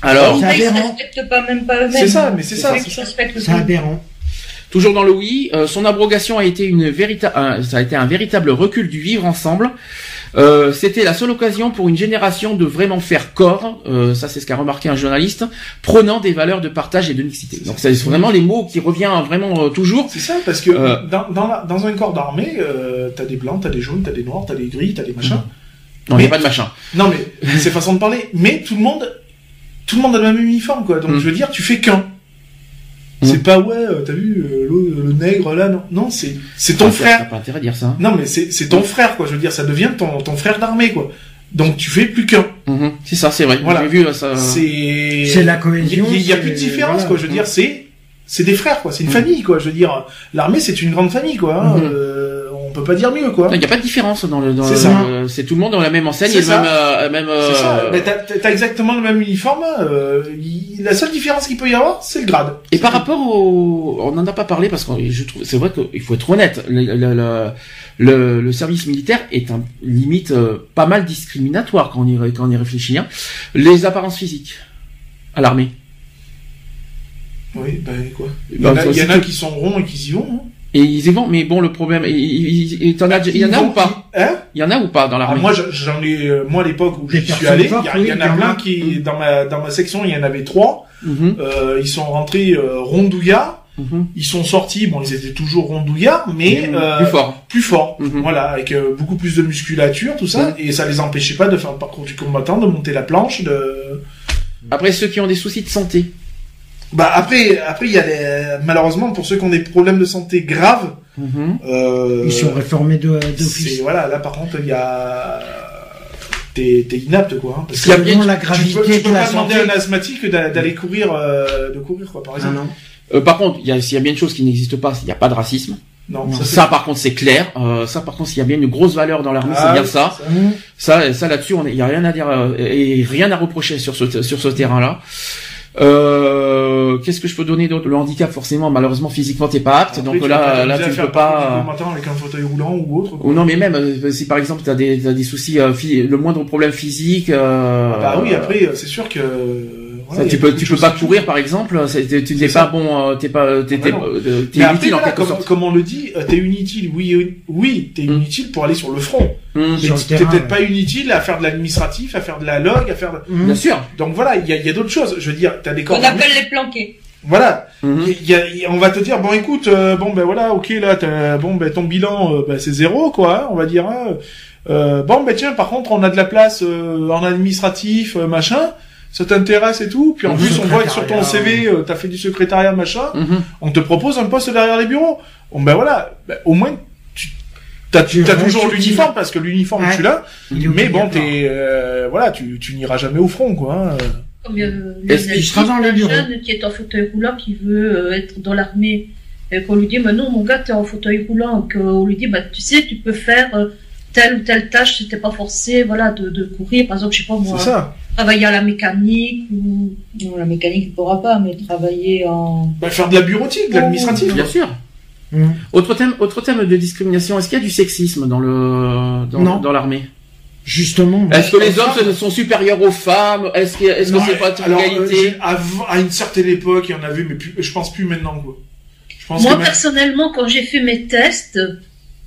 S2: Alors,
S7: C'est
S5: Ils ne
S7: aberrant.
S5: respectent pas même pas eux-mêmes.
S3: C'est ça, mais c'est ça, c'est ça.
S7: aberrant.
S2: Toujours dans le oui, euh, son abrogation a été une véritable, ça a été un véritable recul du vivre ensemble. Euh, C'était la seule occasion pour une génération de vraiment faire corps, euh, ça c'est ce qu'a remarqué un journaliste, prenant des valeurs de partage et de mixité. Donc c'est vraiment les mots qui reviennent vraiment euh, toujours.
S3: C'est ça parce que
S2: Euh.
S3: dans, dans, la- dans un corps d'armée, euh, t'as des blancs, t'as des jaunes, t'as des noirs, t'as des gris, t'as des machins.
S2: Non, il n'y a pas de machin.
S3: Non mais c'est façon de parler. Mais tout le monde, tout le monde a le même uniforme quoi. Donc
S2: Mm.
S3: je veux dire, tu fais qu'un. C'est pas ouais, euh, t'as vu euh, le, le nègre là non, non c'est c'est ton
S2: Ah,
S3: frère.
S2: T'as pas intérêt à dire ça. hein.
S3: Non mais c'est c'est ton frère quoi. Je veux dire, ça devient ton ton frère d'armée quoi. Donc tu fais plus qu'un.
S2: Mhm. C'est ça, c'est vrai.
S3: Voilà.
S2: J'ai vu ça.
S3: C'est
S7: C'est la cohésion.
S3: Il y, a plus de différence
S7: voilà.
S3: quoi. Je veux dire, c'est c'est des frères quoi. C'est une
S2: Mm.
S3: famille quoi. Je veux dire, l'armée c'est une grande famille quoi. hein.
S2: Mhm.
S3: Euh, on peut pas dire mieux quoi.
S2: Il n'y a pas de différence dans le. dans
S3: C'est
S2: le-
S3: ça.
S2: C'est tout le monde dans la même enseigne et le même. euh, même
S3: C'est ça.
S2: euh,
S3: Mais t'as t'as exactement le même uniforme. euh, il- la seule différence qu'il peut y avoir, c'est le grade.
S2: Et par rapport au, on n'en a pas parlé parce que je trouve, c'est vrai qu'il faut être honnête, le, le, le, le- le service militaire est un limite euh, pas mal discriminatoire quand on y, ré- quand on y réfléchit. hein. Les apparences physiques à l'armée.
S3: Oui, ben quoi. Il y en a, il y en a qui sont ronds et qui y vont. hein.
S2: Et ils y vont, mais bon, le problème, il, il, il- t'en as- il y en a ou pas
S3: Hein
S2: Il y en a ou pas dans
S3: Ah,
S2: l'armée
S3: moi, je- j'en ai, euh, moi à l'époque où j'y suis allé, il y, a- y en a
S7: y en
S3: plein
S7: a.
S3: qui,
S2: Mm.
S3: dans ma dans ma section, il y en avait trois.
S2: Mhm,
S3: Euh, ils sont rentrés euh, rondouillards.
S2: mhm.
S3: Ils sont sortis, bon, ils étaient toujours rondouillards, mais euh,
S2: Plus fort.
S3: plus forts.
S2: Mhm.
S3: Voilà, avec euh, beaucoup plus de musculature, tout ça, et ça les empêchait pas de faire le parcours du combattant, de monter la planche, de.
S2: Après ceux qui ont des soucis de santé.
S3: Bah après, après il y a des, malheureusement pour ceux qui ont des problèmes de santé graves,
S2: Mhm.
S3: euh,
S7: Ils sont réformés d'office.
S3: voilà, là par contre il y a, t'es t'es inapte quoi. hein, parce que
S2: Il y a bien-
S7: la
S3: tu
S7: gravité
S3: peux, tu peux
S7: de la
S3: pas demander
S7: santé.
S3: à un asthmatique d'a- d'aller courir, euh, de courir quoi par
S7: Ah
S3: exemple.
S7: non.
S2: Euh, par contre, il y a, s'il y a bien une chose qui n'existe pas, il n'y a pas de racisme.
S3: non,
S7: Non.
S3: ça,
S2: Ça, par contre, c'est clair. Euh, ça, par contre, s'il y a bien une grosse valeur dans l'armée,
S3: Ah,
S2: c'est bien
S3: oui,
S2: ça. Ça, ça là-dessus, on est- il y a rien à dire euh, et rien à reprocher sur ce sur ce terrain-là. Euh, Qu'est-ce que je peux donner d'autre? Le handicap, forcément, malheureusement, physiquement, t'es pas apte.
S3: Après,
S2: donc
S3: tu
S2: là, là, tu peux pas.
S3: combattant avec un fauteuil roulant ou autre.
S2: Ou non, mais même euh, si par exemple t'as des t'as des soucis, euh, le moindre problème physique. Euh,
S3: Ah bah oui, après euh, c'est sûr que.
S2: Ça, tu peux tu peux pas courir par exemple. Tu n'es pas bon, euh, t'es pas t'es
S3: Ah bah
S2: euh, inutile en quelque sorte.
S3: comme on le dit, euh, t'es inutile, oui, oui, t'es
S2: Mm.
S3: inutile pour aller sur le front.
S7: Le
S3: t'es peut-être
S7: ouais.
S3: pas inutile à faire de l'administratif, à faire de la log, à faire. de-
S7: Mhm.
S2: Bien sûr.
S3: Donc voilà, il y a, il y a d'autres choses. Je veux dire, t'as des corps.
S5: On appelle les planqués.
S3: Voilà.
S2: Mhm.
S3: Il y a- il y a- on va te dire bon écoute euh, bon ben voilà ok là t'as- bon ben ton bilan euh, ben, c'est zéro quoi hein, on va dire hein. Euh, bon ben tiens par contre on a de la place euh, en administratif euh, machin ça t'intéresse et tout puis en plus on voit que sur ton. CV euh, t'as fait du secrétariat machin
S2: Mhm.
S3: on te propose un poste derrière les bureaux bon ben voilà ben, au moins tu t'as
S7: Tu
S3: t'as
S7: restes
S3: toujours l'uniforme parce que l'uniforme
S7: Ouais.
S3: tu l'as mais bon t'es euh, voilà tu tu n'iras jamais au front quoi hein.
S5: Comme euh,
S2: Est-ce
S7: qu'il sera dans les
S5: un
S7: bureaux
S5: jeune qui est en fauteuil roulant, qui veut euh, être dans l'armée, et qu'on lui dit, mais non, mon gars, t'es en fauteuil roulant, qu'on lui dit, bah, tu sais, tu peux faire euh, telle ou telle tâche, t'es pas forcé, voilà, de, de courir, par exemple, je sais pas moi,
S3: c'est ça
S5: travailler à la mécanique, ou,
S6: Non, la mécanique, il pourra pas, mais travailler en...
S3: ben, faire de la bureautique de l'administratif
S2: Bien sûr.
S7: Hum.
S2: Autre thème, autre thème de discrimination. Est-ce qu'il y a du sexisme dans le dans,
S7: Non.
S2: dans l'armée?
S7: Justement.
S2: Est-ce que les hommes sont supérieurs aux femmes? Est-ce que est-ce que c'est pas
S3: alors, euh,
S2: égalité
S3: à une certaine époque, il y en avait, mais plus, je pense plus maintenant, quoi. Je pense
S5: Moi,
S3: que même-
S5: personnellement, quand j'ai fait mes tests,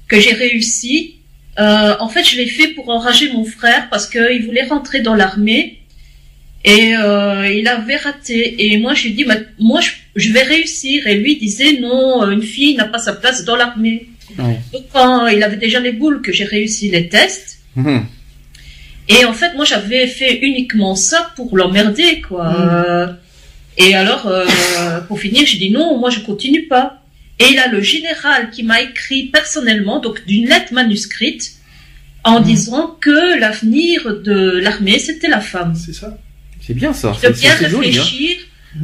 S5: que j'ai réussi, euh, en fait, je l'ai fait pour enrager mon frère parce qu'il voulait rentrer dans l'armée et euh, il avait raté. Et moi, je lui ai dit, bah, moi, je, je vais réussir. Et lui il disait, non, une fille n'a pas sa place dans l'armée.
S2: Ouais.
S5: Donc, quand il avait déjà les boules que j'ai réussi les tests,
S2: Mhm.
S5: et en fait, moi, j'avais fait uniquement ça pour l'emmerder, quoi. Euh, et alors, euh, pour finir, j'ai dit non, moi, je continue pas. Et il a le général qui m'a écrit personnellement, donc d'une lettre manuscrite, en disant que l'avenir de l'armée, c'était la femme.
S3: C'est ça.
S2: C'est bien ça.
S5: De
S2: C'est
S5: bien
S2: joli. Hein.
S5: réfléchir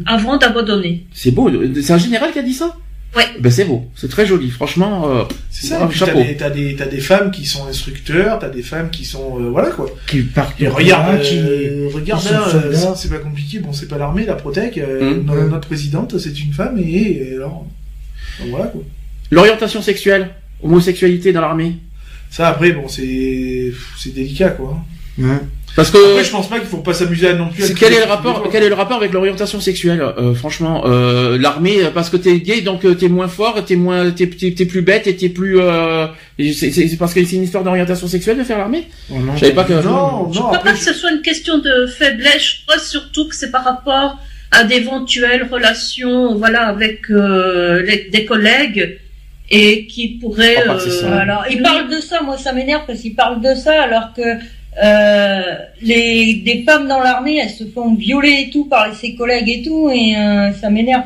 S5: avant d'abandonner.
S2: C'est beau. C'est un général qui a dit ça?
S5: Ouais.
S2: Ben c'est beau. C'est très joli. Franchement. Euh,
S3: C'est ça. t'as
S2: chapeau.
S3: des, t'as des, femmes qui sont instructeurs, t'as des femmes qui sont, euh, voilà, quoi.
S7: Qui partent
S3: Et
S7: de
S3: regarde,
S7: qui-
S3: euh, regarde
S7: qui sont
S3: là,
S7: soldats.
S3: c'est pas compliqué. Bon, c'est pas l'armée, la Protec. euh, no- Notre présidente, c'est une femme, et, et alors, donc voilà, quoi.
S2: L'orientation sexuelle, homosexualité dans l'armée.
S3: Ça, après, bon, c'est, c'est délicat, quoi.
S7: Ouais.
S2: Parce que
S3: Après, je pense pas qu'il faut pas s'amuser à non plus. à
S2: quel est le rapport
S3: jours.
S2: Quel est le rapport avec l'orientation sexuelle euh, Franchement, euh, l'armée, euh, parce que t'es gay, donc t'es moins fort, t'es moins, t'es, t'es, t'es plus bête et t'es plus. Euh, c'est, parce que c'est une histoire d'orientation sexuelle de faire l'armée?
S7: Oh non,
S2: Je savais pas que.
S3: Non,
S5: Je
S3: non,
S5: crois pas
S3: après,
S5: que ce soit une question de faiblesse. Je crois surtout que c'est par rapport à d'éventuelles relations, voilà, avec euh, les- des collègues et qui pourraient.
S2: Je crois pas que c'est ça.
S6: Alors, il parle de ça, moi ça m'énerve parce qu'il parle de ça alors que euh, les des femmes dans l'armée, elles se font violer et tout par ses collègues et tout et euh, ça m'énerve.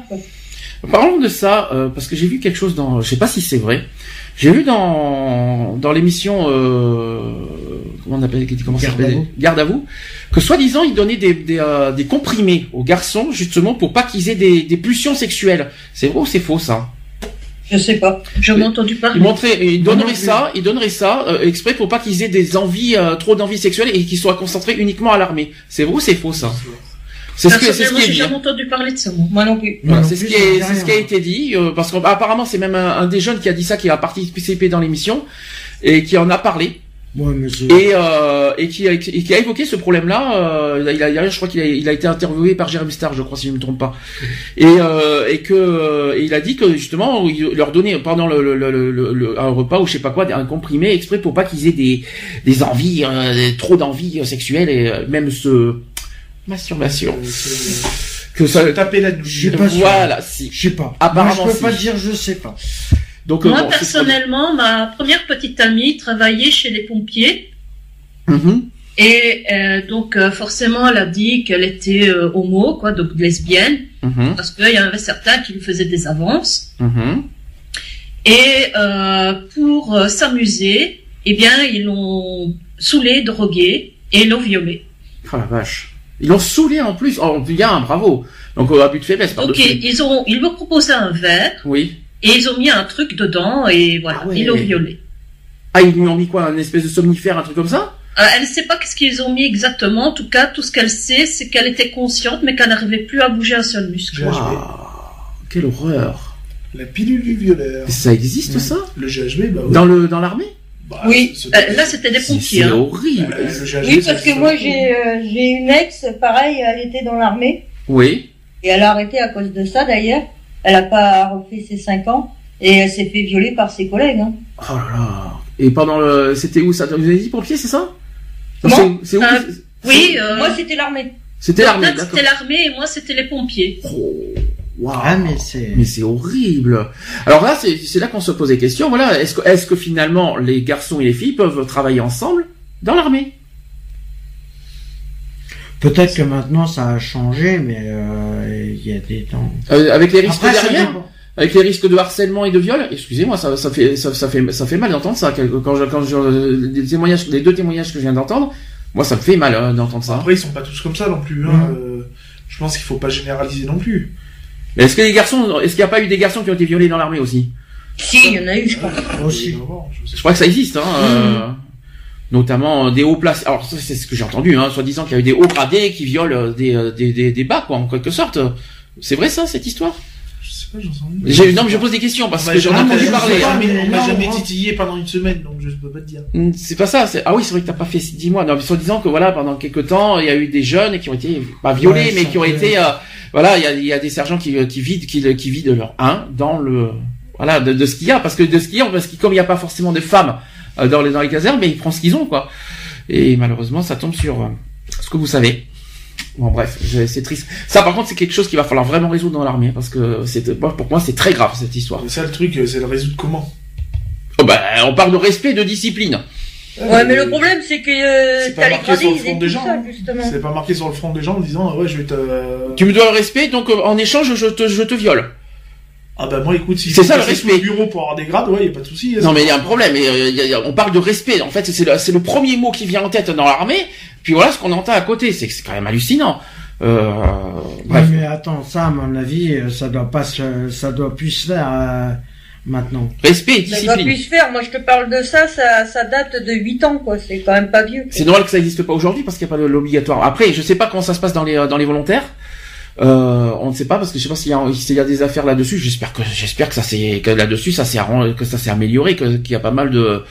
S2: Parlons de ça, euh, parce que j'ai vu quelque chose dans, je sais pas si c'est vrai. J'ai vu dans dans l'émission, euh, comment on appelle, comment ça
S7: Garde à vous.
S2: Garde à vous, que soi-disant ils donnaient des des, euh, des comprimés aux garçons justement pour pas qu'ils aient des, des pulsions sexuelles. C'est vrai ou c'est faux ça
S6: Je sais pas.
S5: Je m'ai entendu parler.
S2: Ils montraient, ils
S7: Moi non
S2: donneraient
S7: plus.
S2: ça, ils donneraient ça euh, exprès pour pas qu'ils aient des envies, euh, trop d'envies sexuelles et qu'ils soient concentrés uniquement à l'armée. C'est vrai ou c'est faux ça? C'est ce que c'est ce qui est
S5: j'ai
S2: dit. hein.
S5: jamais entendu parler de ça, moi.
S6: Non plus.
S2: Voilà, c'est ce qui est, c'est ce qui a été dit, euh, parce qu'apparemment c'est même un, un des jeunes qui a dit ça, qui a participé dans l'émission et qui en a parlé
S7: Ouais, mais c'est-
S2: et, euh, et, qui a, et qui a évoqué ce problème-là. Euh, il a, il a- je crois qu'il a, il a été interviewé par Jeremy Star, je crois si je ne me trompe pas, [laughs] et, euh, et que euh, et il a dit que justement il leur donnait pendant le, le, le, le- le- un repas ou je sais pas quoi un comprimé exprès pour pas qu'ils aient des des envies, euh, trop d'envies euh, sexuelles et même ce masturbation que ça.
S3: taper la
S7: Je sais pas sûr.
S2: Voilà, si.
S7: Je sais pas.
S2: Apparemment,
S7: Moi, je peux pas
S2: si.
S7: dire, je sais pas.
S2: Donc, euh,
S5: Moi,
S2: bon, c'est-
S5: personnellement, ma première petite amie travaillait chez les pompiers.
S2: Mhm.
S5: Et euh, donc, euh, forcément, elle a dit qu'elle était euh, homo, quoi, donc lesbienne,
S2: Mhm.
S5: parce qu'il y en avait certains qui lui faisaient des avances.
S2: Mhm.
S5: Et euh, pour euh, s'amuser, eh bien, ils l'ont saoulé, drogué, et l'ont violé.
S2: Oh la vache. Ils l'ont saoulé en plus. Oh bien, bravo. Donc euh, abus de faiblesse par
S5: Donc, ils, ils ont, ils lui proposé un verre,
S2: Oui.
S5: Et ils ont mis un truc dedans, et voilà,
S2: Ah ouais.
S5: ils l'ont violé.
S2: Ah, ils lui ont mis quoi Un espèce de somnifère, un truc comme ça?
S5: Euh, elle ne sait pas qu'est-ce qu'ils ont mis exactement. En tout cas, tout ce qu'elle sait, c'est qu'elle était consciente, mais qu'elle n'arrivait plus à bouger un seul muscle.
S2: Waouh. Quelle horreur.
S3: La pilule du violeur.
S2: Ça existe ça?
S3: Le GHB, bah oui.
S2: Dans le dans l'armée?
S3: Bah,
S6: Oui.
S5: Euh, là, c'était des pompiers.
S2: c'est
S5: hein.
S2: horrible.
S3: Euh, le GHB,
S6: Oui, parce que moi j'ai euh, j'ai une ex, pareil, elle était dans l'armée
S2: Oui.
S6: et elle a arrêté à cause de ça d'ailleurs. Elle a pas refait ses 5 ans et elle s'est fait violer par ses collègues. Hein.
S2: Oh là là. Et pendant le c'était où ça? Vous avez dit pompier, c'est ça? Non, c'est- où?
S5: Euh, Oui, euh,
S6: Moi c'était l'armée.
S2: C'était l'armée, d'accord.
S5: c'était l'armée et moi, c'était les pompiers.
S2: Oh, waouh.
S7: Ah, mais c'est.
S2: Mais c'est horrible. Alors là, c'est c'est là qu'on se pose des questions. Voilà, est-ce que, est-ce que finalement les garçons et les filles peuvent travailler ensemble dans l'armée?
S7: Peut-être que maintenant ça a changé, mais euh, il y a des temps.
S2: Euh, Avec les risques
S7: Après, ça
S2: derrière
S7: dépend.
S2: Avec les risques de harcèlement et de viol Excusez-moi, ça, ça fait ça, ça fait ça fait mal d'entendre ça. Quand je, quand je, les témoignages, les deux témoignages que je viens d'entendre, moi ça me fait mal hein, d'entendre ça.
S3: Après, ils sont pas tous comme ça non plus. Hein. Euh, je pense qu'il faut pas généraliser non plus.
S2: Mais est-ce que les garçons, est-ce qu'il n'y a pas eu des garçons qui ont été violés dans l'armée aussi?
S6: Si, il y en a eu, je crois.
S7: Aussi.
S3: Je
S2: crois que ça existe, hein. euh, notamment euh, des hauts placés. Alors ça, c'est ce que j'ai entendu, hein, soi-disant qu'il y a eu des hauts gradés qui violent euh, des, euh, des, des, des bas, quoi, en quelque sorte. C'est vrai ça, cette histoire?
S3: Je sais Ça, j'en sais rien.
S2: J'ai- Non, mais je pose des questions parce
S3: On
S2: que j'en ai
S3: jamais-
S2: entendu parler. hein.
S3: jamais- On m'a jamais titillé pendant une semaine, donc je peux pas te dire.
S2: Hmm, C'est pas ça. c'est- Ah oui, c'est vrai que t'as pas fait dix mois. Non, mais en disant que voilà, pendant quelques temps, il y a eu des jeunes qui ont été pas violés,
S7: Ouais,
S2: mais qui ont été, euh, voilà, il y a, il y a des sergents qui, qui vident, qui, qui vident leur 1 dans le, voilà, de, de ce qu'il y a, parce que de ce qu'il y a, parce que comme il n'y a pas forcément de femmes dans les dans les casernes, mais ils prennent ce qu'ils ont, quoi. Et malheureusement, ça tombe sur euh, ce que vous savez. Bon bref, c'est triste. Ça par contre c'est quelque chose qu'il va falloir vraiment résoudre dans l'armée parce que c'est pour moi c'est très grave cette histoire.
S3: Mais ça, le truc, euh, c'est le résoudre comment?
S2: Oh, bah, on parle de respect, de discipline.
S5: Ouais, mais le problème, c'est que euh,
S3: C'est pas
S5: t'as les
S3: marqué sur le front des gens,
S5: ça,
S3: hein.
S5: justement.
S3: C'est pas marqué sur le front des gens en disant, ah ouais, je vais te...
S2: Tu me dois le respect, donc euh, en échange je te je te viole.
S3: Ah bah moi, écoute, si
S2: C'est ça, le respect.
S3: bureau pour avoir des grades, ouais, y a pas de souci. hein,
S2: Non mais il y a un problème. et, euh, il y a- il y a- on parle de respect. En fait, c'est le, c'est le premier mot qui vient en tête dans l'armée. Puis voilà ce qu'on entend à côté. C'est quand même hallucinant. Euh,
S7: Ouais, mais attends, ça, à mon avis, euh, ça doit pas se, ça doit plus se faire euh, maintenant.
S2: Respect et
S5: Ça doit
S2: discipline.
S5: plus se faire. Moi, je te parle de ça, ça, ça date de 8 ans, quoi. C'est quand même pas vieux.
S2: C'est normal que ça n'existe pas aujourd'hui parce qu'il n'y a pas le- l'obligatoire. Après, je sais pas comment ça se passe dans les dans les volontaires. Euh, on ne sait pas parce que je sais pas s'il y a, s'il y a des affaires là-dessus. J'espère que j'espère que ça s'est que là-dessus ça s'est que ça s'est amélioré, qu'il y a pas mal de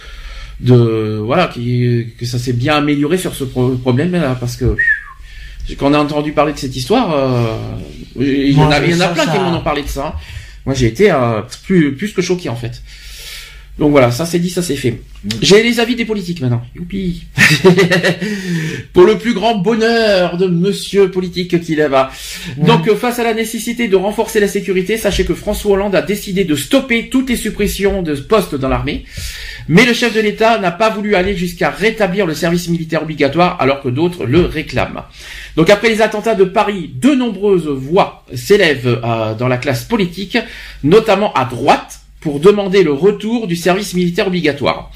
S2: de voilà qui, que ça s'est bien amélioré sur ce pro- problème là parce que quand on a entendu parler de cette histoire, euh, il y en a,
S7: Ouais,
S2: il y en a
S7: ça,
S2: plein qui m'en ont parlé de ça. Moi, j'ai été euh, plus plus que choqué en fait. Donc voilà, ça c'est dit, ça c'est fait. J'ai les avis des politiques maintenant. Youpi. [laughs] Pour le plus grand bonheur de monsieur politique qu'il est là. Donc euh, face à la nécessité de renforcer la sécurité, sachez que François Hollande a décidé de stopper toutes les suppressions de postes dans l'armée. Mais le chef de l'État n'a pas voulu aller jusqu'à rétablir le service militaire obligatoire alors que d'autres le réclament. Donc après les attentats de Paris, de nombreuses voix s'élèvent euh, dans la classe politique, notamment à droite, pour demander le retour du service militaire obligatoire.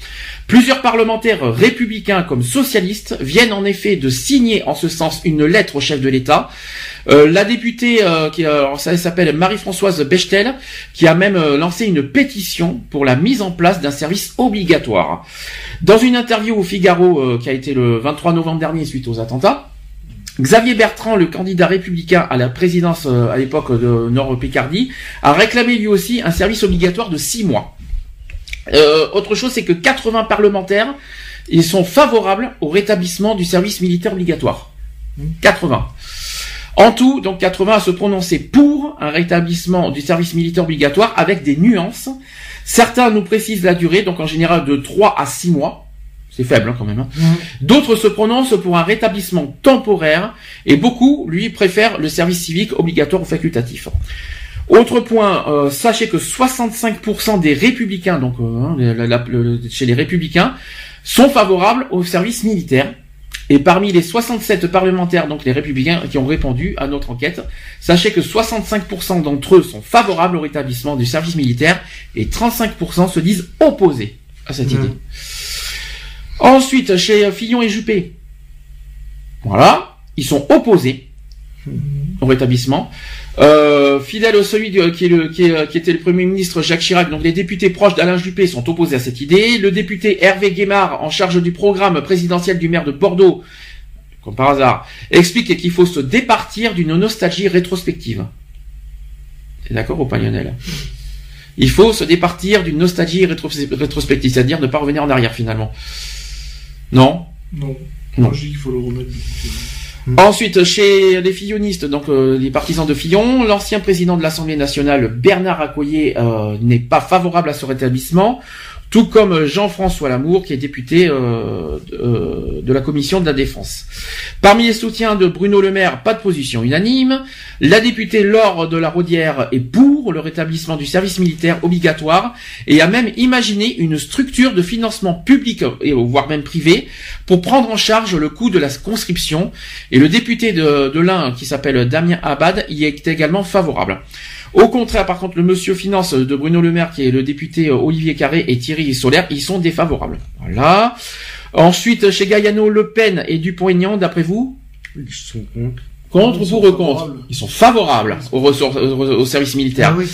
S2: Plusieurs parlementaires républicains comme socialistes viennent en effet de signer en ce sens une lettre au chef de l'État. Euh, la députée, euh, qui euh, s'appelle Marie-Françoise Bechtel, qui a même lancé une pétition pour la mise en place d'un service obligatoire. Dans une interview au Figaro qui a été le 23 novembre dernier suite aux attentats, Xavier Bertrand, le candidat républicain à la présidence euh, à l'époque de Nord-Picardie, a réclamé lui aussi un service obligatoire de six mois. Euh, autre chose, c'est que 80 parlementaires, ils sont favorables au rétablissement du service militaire obligatoire. 80. En tout, donc 80 à se prononcer pour un rétablissement du service militaire obligatoire avec des nuances. Certains nous précisent la durée, donc en général de 3 à 6 mois. C'est faible hein, quand même. hein. D'autres se prononcent pour un rétablissement temporaire et beaucoup, lui, préfèrent le service civique obligatoire ou facultatif. Autre point, euh, sachez que 65% des républicains, donc euh, hein, la- la- le- chez les républicains, sont favorables au service militaire. Et parmi les 67 parlementaires, donc les républicains qui ont répondu à notre enquête, sachez que 65% d'entre eux sont favorables au rétablissement du service militaire et 35% se disent opposés à cette idée. Ensuite, chez Fillon et Juppé, voilà, ils sont opposés au rétablissement. Euh, fidèle au celui qui, est le- qui, est- qui était le Premier ministre Jacques Chirac, donc les députés proches d'Alain Juppé sont opposés à cette idée. Le député Hervé Guémard, en charge du programme présidentiel du maire de Bordeaux, comme par hasard, explique qu'il faut se départir d'une nostalgie rétrospective. T'es d'accord ou pas Lionel? Il faut se départir d'une nostalgie rétros- rétrospective, c'est-à-dire ne pas revenir en arrière finalement. Non
S3: Non.
S2: Non.
S3: Moi, je dis qu'il faut le remettre.
S2: Ensuite, chez les fillonistes, donc euh, les partisans de Fillon, l'ancien président de l'Assemblée nationale, Bernard Accoyer, euh, n'est pas favorable à ce rétablissement, tout comme Jean-François Lamour, qui est député euh, de, euh, de la commission de la défense. Parmi les soutiens de Bruno Le Maire, pas de position unanime. La députée Laure de la Rodière est pour le rétablissement du service militaire obligatoire et a même imaginé une structure de financement public et voire même privé pour prendre en charge le coût de la conscription et le député de, de l'Ain, qui s'appelle Damien Abad, y est également favorable. Au contraire, par contre, le monsieur finance de Bruno Le Maire, qui est le député euh, Olivier Carré et Thierry Solaire, ils sont défavorables. Voilà. Ensuite, chez Gaillano, Le Pen et Dupont-Aignan, d'après vous?
S7: Ils sont contre.
S2: Contre
S3: Ils
S2: pour contre? Ils sont favorables au, ressources- au, au service militaire.
S7: Ah oui,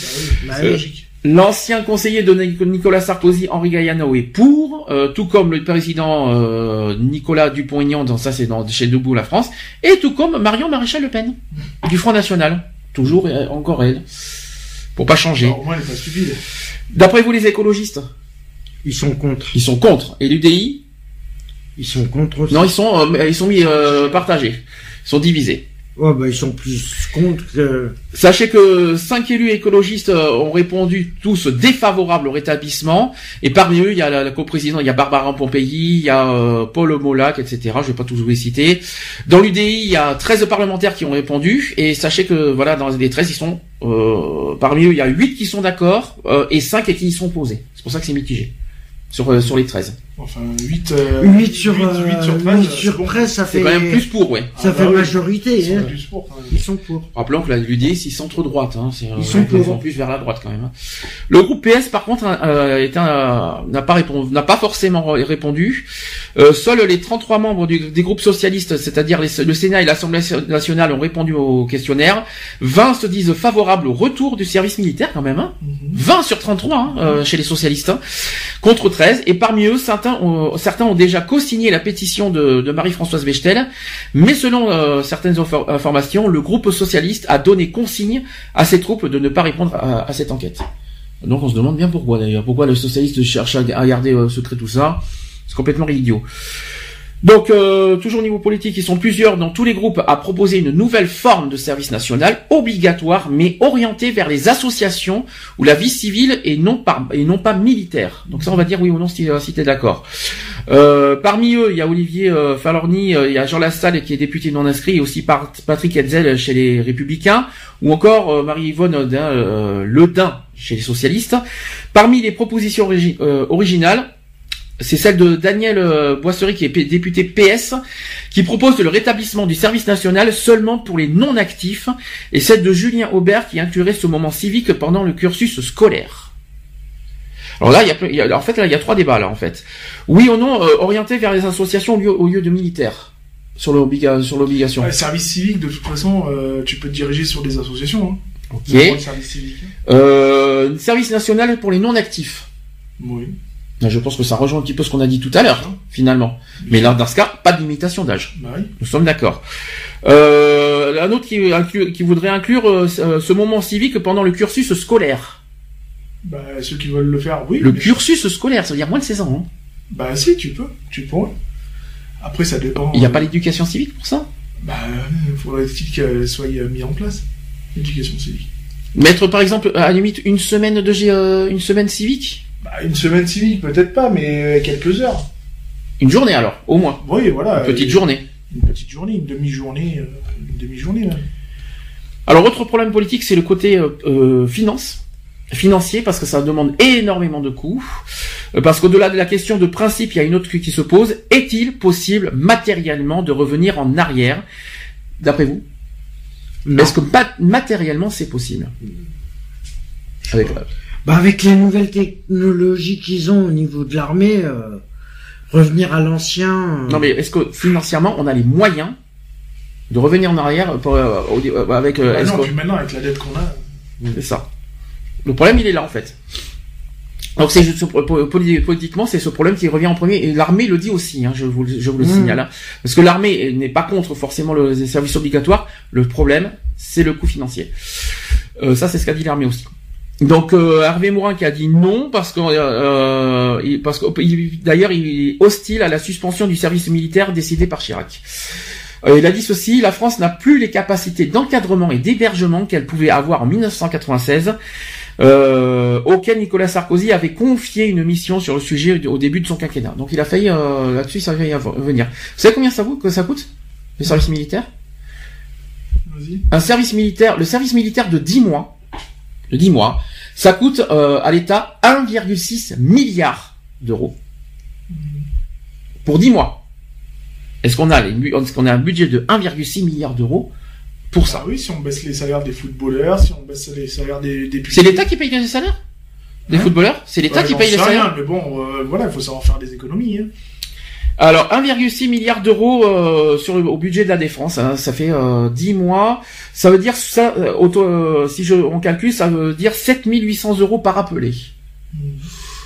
S7: bah
S2: Euh,
S7: oui.
S2: L'ancien conseiller de Nic- Nicolas Sarkozy, Henri Gaillano, est pour, euh, tout comme le président euh, Nicolas Dupont-Aignan, dans ça c'est dans chez Debout la France, et tout comme Marion Maréchal Le Pen du Front National, toujours et encore elle. pour pas changer.
S3: Alors, au moins, elle est pas stupide.
S2: D'après vous, les écologistes,
S7: Ils sont contre.
S2: ils sont contre. Et l'UDI,
S7: Ils sont contre aussi.
S2: non, ils sont, euh, ils sont mis euh, partagés, ils sont divisés.
S7: Bah, ils sont plus contre que...
S2: Sachez que cinq élus écologistes euh, ont répondu tous défavorables au rétablissement. Et parmi eux, il y a la, la coprésidente, il y a Barbara Pompéi, il y a euh, Paul Molac, etc. Je vais pas tous vous les citer. Dans l'UDI, il y a 13 parlementaires qui ont répondu. Et sachez que voilà, dans les 13, ils sont euh, parmi eux, il y a 8 qui sont d'accord euh, et 5 qui y sont opposés. C'est pour ça que c'est mitigé sur euh, sur les 13.
S3: Enfin, 8, euh,
S7: 8 sur,
S3: 8,
S7: euh,
S3: sur 13,
S7: 8
S3: euh,
S7: sur
S3: c'est bon.
S7: 13, ça fait...
S2: quand même plus pour, ouais.
S7: Ça
S3: Ah,
S7: fait
S3: bah oui.
S7: majorité,
S3: Ils sont
S7: hein.
S3: plus pour, quand même.
S7: Ils sont pour.
S2: Rappelons que la l'UDI, c'est centre-droite. Hein, c'est, euh,
S7: Ils sont pour.
S2: plus vers la droite quand même. hein. Le groupe PS, par contre, euh, n'a pas répondu, n'a pas forcément répondu. Euh, seuls les 33 membres du- des groupes socialistes, c'est-à-dire le Sénat et l'Assemblée nationale, ont répondu au questionnaire. 20 se disent favorables au retour du service militaire quand même. Hein. 20 sur 33 hein, euh, chez les socialistes, hein, contre 13. Et parmi eux, certains ont, déjà co-signé la pétition de, Marie-Françoise Bechtel. Mais selon euh, certaines infor- informations, le groupe socialiste a donné consigne à ses troupes de ne pas répondre à, cette enquête. Donc on se demande bien pourquoi d'ailleurs. Pourquoi le socialiste cherche à, à garder euh, secret tout ça? C'est complètement idiot. Donc, euh, toujours au niveau politique, ils sont plusieurs dans tous les groupes à proposer une nouvelle forme de service national obligatoire, mais orientée vers les associations ou la vie civile et non et non pas militaire. Donc ça, on va dire oui ou non si, euh, si t'es d'accord. Euh, parmi eux, il y a Olivier euh, Falorni, euh, il y a Jean Lassalle qui est député non inscrit, et aussi par- Patrick Hetzel chez les Républicains, ou encore euh, Marie-Yvonne euh, Ledin chez les socialistes. Parmi les propositions origi- originales, c'est celle de Daniel euh, Boisserie, qui est député PS, qui propose le rétablissement du service national seulement pour les non-actifs, et celle de Julien Aubert, qui inclurait ce moment civique pendant le cursus scolaire. Alors là, il y a, en fait, là, il y a trois débats là, en fait. Oui ou non, euh, orienté vers les associations au lieu, au lieu de militaires sur l'obliga- sur l'obligation.
S3: Ouais, service civique, de toute façon, euh, tu peux te diriger sur des associations. Hein.
S2: Ok.
S3: Le service civique.
S2: Euh, service national pour les non-actifs.
S3: Oui.
S2: Je pense que ça rejoint un petit peu ce qu'on a dit tout à l'heure, finalement. Mais là, dans ce cas, pas de limitation d'âge.
S3: Bah oui.
S2: Nous sommes d'accord. Euh, un autre qui, voudrait inclure euh, ce moment civique pendant le cursus scolaire.
S3: Bah, ceux qui veulent le faire, oui.
S2: Le cursus scolaire, ça veut dire moins de 16 ans. hein.
S3: Bah si, tu peux. Tu pourrais. Après, ça dépend.
S2: Il n'y a
S3: euh,
S2: pas l'éducation civique pour ça?
S3: Bah, il faudrait-il qu'elle soit mise en place, l'éducation civique.
S2: Mettre par exemple à la limite une semaine de une semaine civique?
S3: Bah, une semaine civique, peut-être pas, mais euh, quelques heures.
S2: Une journée alors, au moins.
S3: Oui, voilà.
S2: Une petite journée.
S3: Une petite journée, une demi-journée, euh, une demi-journée même.
S2: Alors autre problème politique, c'est le côté euh, finance, financier, parce que ça demande énormément de coûts. Parce qu'au-delà de la question de principe, il y a une autre qui se pose. Est-il possible matériellement de revenir en arrière? D'après vous?
S7: Non.
S2: Est-ce que mat- matériellement c'est possible? Avec,
S7: Bah, avec les nouvelles technologies qu'ils ont au niveau de l'armée, euh, revenir à l'ancien. euh,
S2: Non mais est-ce que financièrement on a les moyens de revenir en arrière pour, euh, au- euh, avec euh,
S3: Bah
S2: est-ce
S3: non,
S2: que-
S3: puis maintenant, avec la dette qu'on a.
S2: C'est ça. Le problème, il est là, en fait. Donc, c'est poli- politiquement, c'est ce problème qui revient en premier. Et l'armée le dit aussi, hein, je vous, le- je vous le
S7: Mmh.
S2: signale. hein. Parce que l'armée n'est pas contre forcément le, les services obligatoires. Le problème, c'est le coût financier. Euh, ça, c'est ce qu'a dit l'armée aussi. Donc, euh, Hervé Morin qui a dit non, parce que, euh, il- parce que il- d'ailleurs, il est hostile à la suspension du service militaire décidé par Chirac. Euh, il a dit ceci, la France n'a plus les capacités d'encadrement et d'hébergement qu'elle pouvait avoir en 1996, euh, auquel Nicolas Sarkozy avait confié une mission sur le sujet au début de son quinquennat. Donc il a failli, euh, là-dessus, ça a failli av- venir. Vous savez combien ça, vous, que ça coûte, le service militaire? Un service militaire, le service militaire de 10 mois, de 10 mois, ça coûte euh, à l'État 1,6 milliard d'euros. Pour 10 mois. Est-ce qu'on a, les bu- est-ce qu'on a un budget de 1,6 milliard d'euros pour ça?
S3: Ah oui, si on baisse les salaires des footballeurs, si on baisse les salaires des députés.
S2: C'est l'État qui paye les salaires? Des
S3: Hein?
S2: footballeurs? C'est l'État
S3: Ouais,
S2: qui paye les
S3: sais
S2: salaires?
S3: rien, mais bon, euh, voilà, il faut savoir faire des économies. Hein.
S2: Alors 1,6 milliard d'euros euh, sur le, au budget de la défense, hein, ça fait euh, 10 mois. Ça veut dire euh, euh, si je, on calcule, ça veut dire 7800 euros par appelé.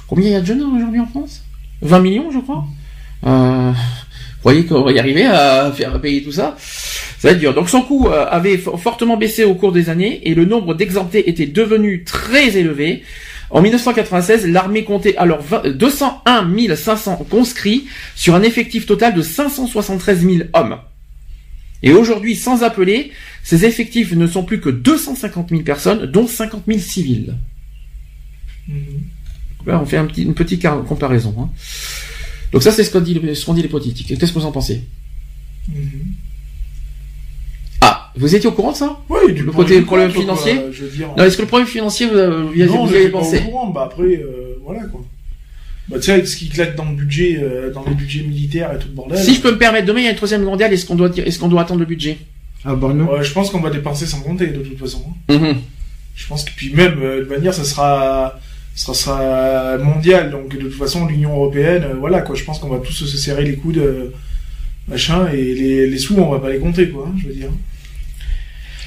S2: Combien il y a de jeunes aujourd'hui en France? 20 millions, je crois. Euh, Vous croyez qu'on va y arriver à faire payer tout ça Ça va être. Donc son coût avait fo- fortement baissé au cours des années et le nombre d'exemptés était devenu très élevé. En 1996, l'armée comptait alors 20 201 500 conscrits sur un effectif total de 573 000 hommes. Et aujourd'hui, sans appeler, ces effectifs ne sont plus que 250 000 personnes, dont 50 000 civils.
S3: Mhm.
S2: Là, on fait un petit, une petite comparaison. hein. Donc ça, c'est ce qu'ont dit, les- ce dit les politiques. Qu'est-ce que vous en pensez?
S3: Mhm.
S2: Vous étiez au courant de ça
S3: Oui, du
S2: Le côté
S3: du
S2: problème
S3: contre, quoi,
S2: financier
S3: je veux dire.
S2: Non, est-ce que le problème financier, vous, avez,
S3: non,
S2: vous avez
S3: pas
S2: pensé
S3: au courant. Bah après, euh, voilà quoi. Bah tu sais, avec ce qui claque dans le budget, euh, dans les budgets militaires et tout le bordel.
S2: Si je peux me permettre, demain il y a une troisième mondiale, est-ce qu'on doit, dire- est-ce qu'on doit attendre le budget
S7: Ah bah non.
S3: Ouais, je pense qu'on va dépenser sans compter de toute façon.
S2: Mhm.
S3: Je pense que puis même euh, de manière, ça sera, ça sera mondial. Donc de toute façon, l'Union européenne, euh, voilà quoi. Je pense qu'on va tous se serrer les coudes, euh, machin, et les, les sous, on va pas les compter quoi. hein, je veux dire.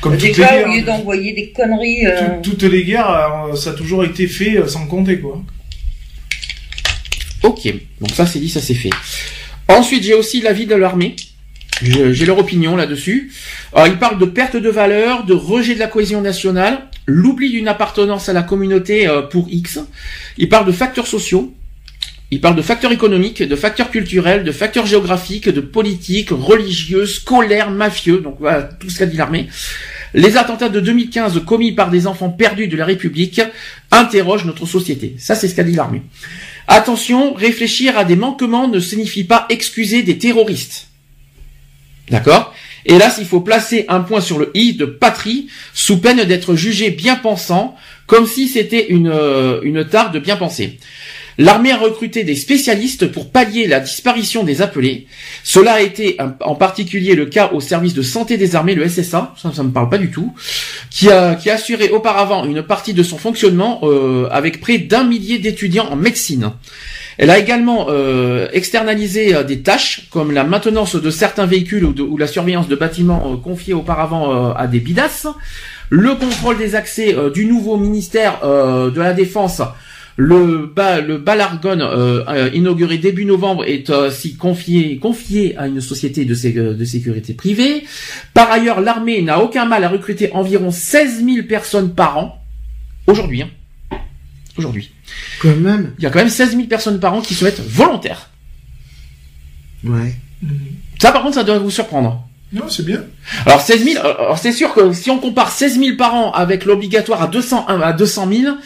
S3: Comme toutes les
S6: Déjà,
S3: guerres,
S6: au lieu d'envoyer des conneries. euh,
S3: tout- toutes les guerres, euh, ça a toujours été fait euh, sans compter quoi.
S2: Ok, donc ça c'est dit, ça c'est fait. Ensuite, j'ai aussi l'avis de l'armée. J'ai leur opinion là-dessus. Alors, ils parlent de perte de valeur, de rejet de la cohésion nationale, l'oubli d'une appartenance à la communauté euh, pour X. Ils parlent de facteurs sociaux. Ils parlent de facteurs économiques, de facteurs culturels, de facteurs géographiques, de politiques, religieux, scolaires, mafieux. Donc voilà tout ce qu'a dit l'armée. Les attentats de 2015 commis par des enfants perdus de la République interrogent notre société. Ça, c'est ce qu'a dit l'armée. Attention, réfléchir à des manquements ne signifie pas excuser des terroristes. D'accord? Hélas, il faut placer un point sur le i de patrie, sous peine d'être jugé bien pensant, comme si c'était une, euh, une tare de bien penser. L'armée a recruté des spécialistes pour pallier la disparition des appelés. Cela a été en particulier le cas au service de santé des armées, le SSA, ça, ça me parle pas du tout, qui a, qui assuré auparavant une partie de son fonctionnement euh, avec près d'un millier d'étudiants en médecine. Elle a également euh, externalisé euh, des tâches comme la maintenance de certains véhicules ou, la surveillance de bâtiments euh, confiés auparavant à des bidas, le contrôle des accès du nouveau ministère de la Défense, le, ba, le Balargon euh, euh, inauguré début novembre est aussi confié, confié à une société de, sé- de sécurité privée. Par ailleurs, l'armée n'a aucun mal à recruter environ 16 000 personnes par an aujourd'hui. hein. Aujourd'hui.
S7: Quand même.
S2: Il y a quand même 16 000 personnes par an qui souhaitent volontaires.
S7: Ouais.
S2: Ça, par contre, ça doit vous surprendre.
S3: Non, c'est bien.
S2: Alors 16 000, euh, alors c'est sûr que si on compare 16 000 par an avec l'obligatoire à 200 à 200 000,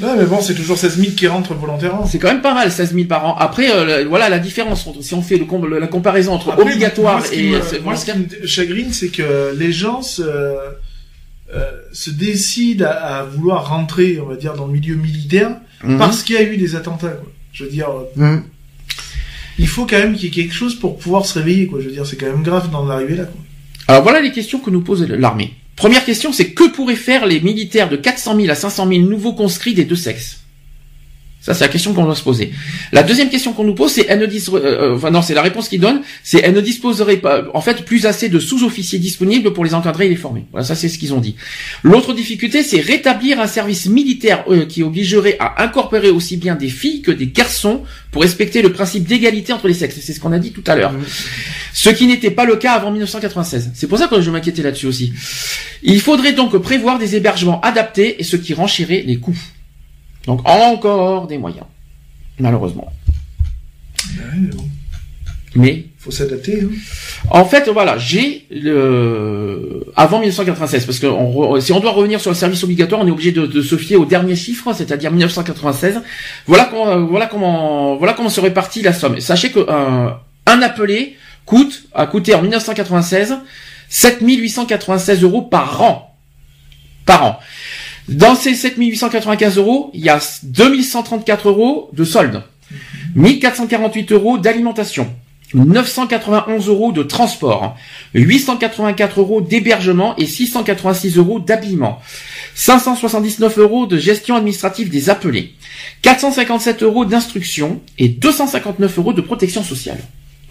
S3: Ouais, mais bon, c'est toujours 16 000 qui rentrent volontairement.
S2: c'est quand même pas mal 16 000 par an. Après, euh, le- voilà la différence entre si on fait le, com- le- la comparaison entre
S3: Après,
S2: obligatoire
S3: moi, ce qui
S2: et
S3: me-
S2: c'est-
S3: moi, ce qui me chagrine, c'est que les gens se, euh, se décident à, à vouloir rentrer, on va dire, dans le milieu militaire
S2: Mhm.
S3: parce qu'il y a eu des attentats. Quoi. Je veux dire, euh,
S7: Hein.
S3: il faut quand même qu'il y ait quelque chose pour pouvoir se réveiller. Quoi. Je veux dire, c'est quand même grave d'en arriver là. Quoi.
S2: Alors voilà les questions que nous pose l'armée. Première question, c'est que pourraient faire les militaires de 400 000 à 500 000 nouveaux conscrits des deux sexes? Ça, c'est la question qu'on doit se poser. La deuxième question qu'on nous pose, c'est elle ne dis- euh, euh, enfin non, c'est la réponse qu'ils donnent, c'est elle ne disposerait pas, en fait, plus assez de sous-officiers disponibles pour les encadrer et les former. Voilà, ça c'est ce qu'ils ont dit. L'autre difficulté, c'est rétablir un service militaire euh, qui obligerait à incorporer aussi bien des filles que des garçons pour respecter le principe d'égalité entre les sexes. C'est ce qu'on a dit tout à l'heure. Ce qui n'était pas le cas avant 1996. C'est pour ça que je m'inquiétais là-dessus aussi. Il faudrait donc prévoir des hébergements adaptés et ce qui renchirait les coûts. Donc encore des moyens. Malheureusement.
S3: Ouais, mais bon,
S2: Mais
S3: faut s'adapter. Hein.
S2: en fait, voilà, j'ai le avant 1996 parce que on re- si on doit revenir sur le service obligatoire, on est obligé de, de se fier au dernier chiffre, c'est-à-dire 1996. Voilà comment voilà comment voilà comment se répartit la somme. Sachez que un appelé coûte a coûté en 1996 7896 euros par an. Par an. Dans ces 7895 euros, il y a 2134 euros de solde, 1448 euros d'alimentation, 991 euros de transport, 884 euros d'hébergement et 686 euros d'habillement, 579 euros de gestion administrative des appelés, 457 euros d'instruction et 259 euros de protection sociale.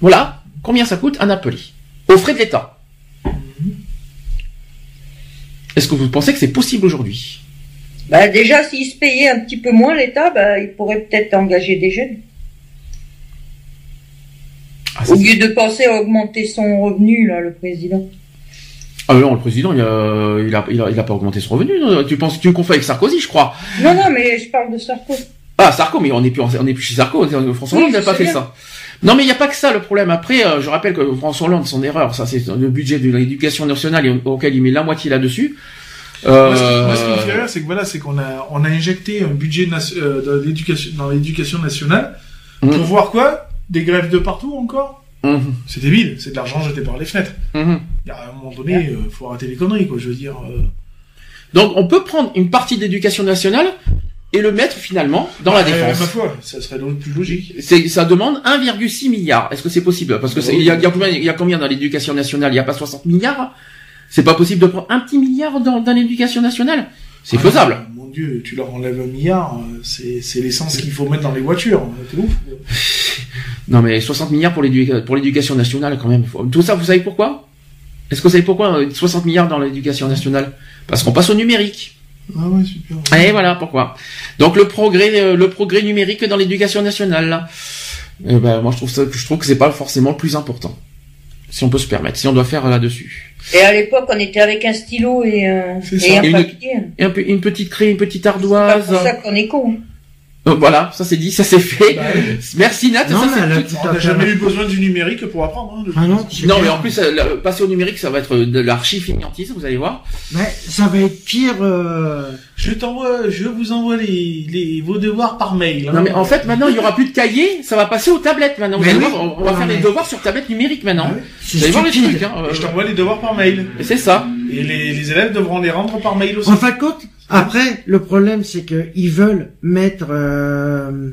S2: Voilà combien ça coûte un appelé, aux frais de l'État. Est-ce que vous pensez que c'est possible aujourd'hui?
S6: Bah déjà, s'il se payait un petit peu moins l'État, bah il pourrait peut-être engager des jeunes.
S2: Ah,
S6: Au lieu de penser à augmenter son revenu, là, le président.
S2: Ah non, le président, il a, il a, il a, il a pas augmenté son revenu. non. Tu penses, tu confonds avec Sarkozy, je crois.
S6: Non, non, mais je parle de Sarko.
S2: Ah, Sarko, mais on n'est plus, on plus chez Sarko. François
S6: Oui,
S2: Hollande n'a pas fait
S6: bien.
S2: ça. Non, mais il n'y a pas que ça le problème. Après, euh, je rappelle que François Hollande, son erreur, ça c'est le budget de l'éducation nationale auquel il met la moitié là-dessus. Euh,
S3: Moi, ce qui- moi, ce qui me fait rire, c'est que voilà, c'est qu'on a, on a injecté un budget euh, dans l'éducation, dans l'éducation nationale
S2: Mhm.
S3: pour voir quoi? Des grèves de partout encore?
S2: Mhm,
S3: C'est débile, c'est de l'argent jeté par les fenêtres.
S2: mhm.
S3: Il y a à un moment donné, euh, faut arrêter les conneries, quoi. Je veux dire. euh,
S2: Donc, on peut prendre une partie de l'éducation nationale et le mettre finalement dans la
S3: euh,
S2: défense.
S3: ma foi, ça serait le plus logique.
S2: C'est, ça demande 1,6 milliard. Est-ce que c'est possible? Parce que il y a, y a y a combien dans l'éducation nationale? Il n'y a pas 60 milliards? C'est pas possible de prendre un petit milliard dans, dans l'éducation nationale? C'est
S3: Ah,
S2: faisable.
S3: Mon Dieu, tu leur enlèves un milliard, euh, c'est, c'est l'essence qu'il faut mettre dans les voitures. T'es ouf. [laughs]
S2: Non mais 60 milliards pour l'éducation, pour l'éducation nationale quand même. Tout ça, vous savez pourquoi? Est-ce que vous savez pourquoi euh, 60 milliards dans l'éducation nationale? Parce qu'on passe au numérique.
S3: Ah ouais, super.
S2: Et voilà pourquoi. Donc le progrès, euh, le progrès numérique dans l'éducation nationale. Eh ben, moi je trouve ça, je trouve que c'est pas forcément le plus important. Si on peut se permettre, si on doit faire là-dessus.
S6: Et à l'époque, on était avec un stylo et, euh,
S3: C'est
S6: un
S2: Une-
S6: papier.
S2: Et un peu- une petite craie, une petite
S6: C'est
S2: ardoise.
S6: pour ça qu'on est con.
S2: Euh, [laughs] voilà, ça c'est dit, ça c'est fait.
S3: Bah oui.
S2: Merci Nat.
S7: Non,
S2: ça,
S7: mais
S3: On n'a jamais eu besoin du numérique pour apprendre. Hein, de
S7: Ah non,
S2: Non mais en plus, euh, la- passer au numérique, ça va être de l'archi fainéantise, vous allez voir.
S7: Mais ça va être pire. euh,
S3: Je t'envoie, je vous envoie les, les, vos devoirs par mail. hein.
S2: Non mais en fait maintenant il y aura plus de cahiers, ça va passer aux tablettes maintenant. Vous
S7: Mais
S2: allez
S7: oui.
S2: voir, on, on va
S7: Non,
S2: faire
S7: mais-
S2: les devoirs sur tablette numérique maintenant.
S3: Ah
S2: Vous allez voir les trucs. Hein.
S3: Et je
S2: euh,
S3: t'envoie les devoirs par mail.
S2: c'est ça.
S3: Et les, les élèves devront les rendre par mail aussi.
S7: En fin de compte, après, le problème, c'est que ils veulent mettre euh,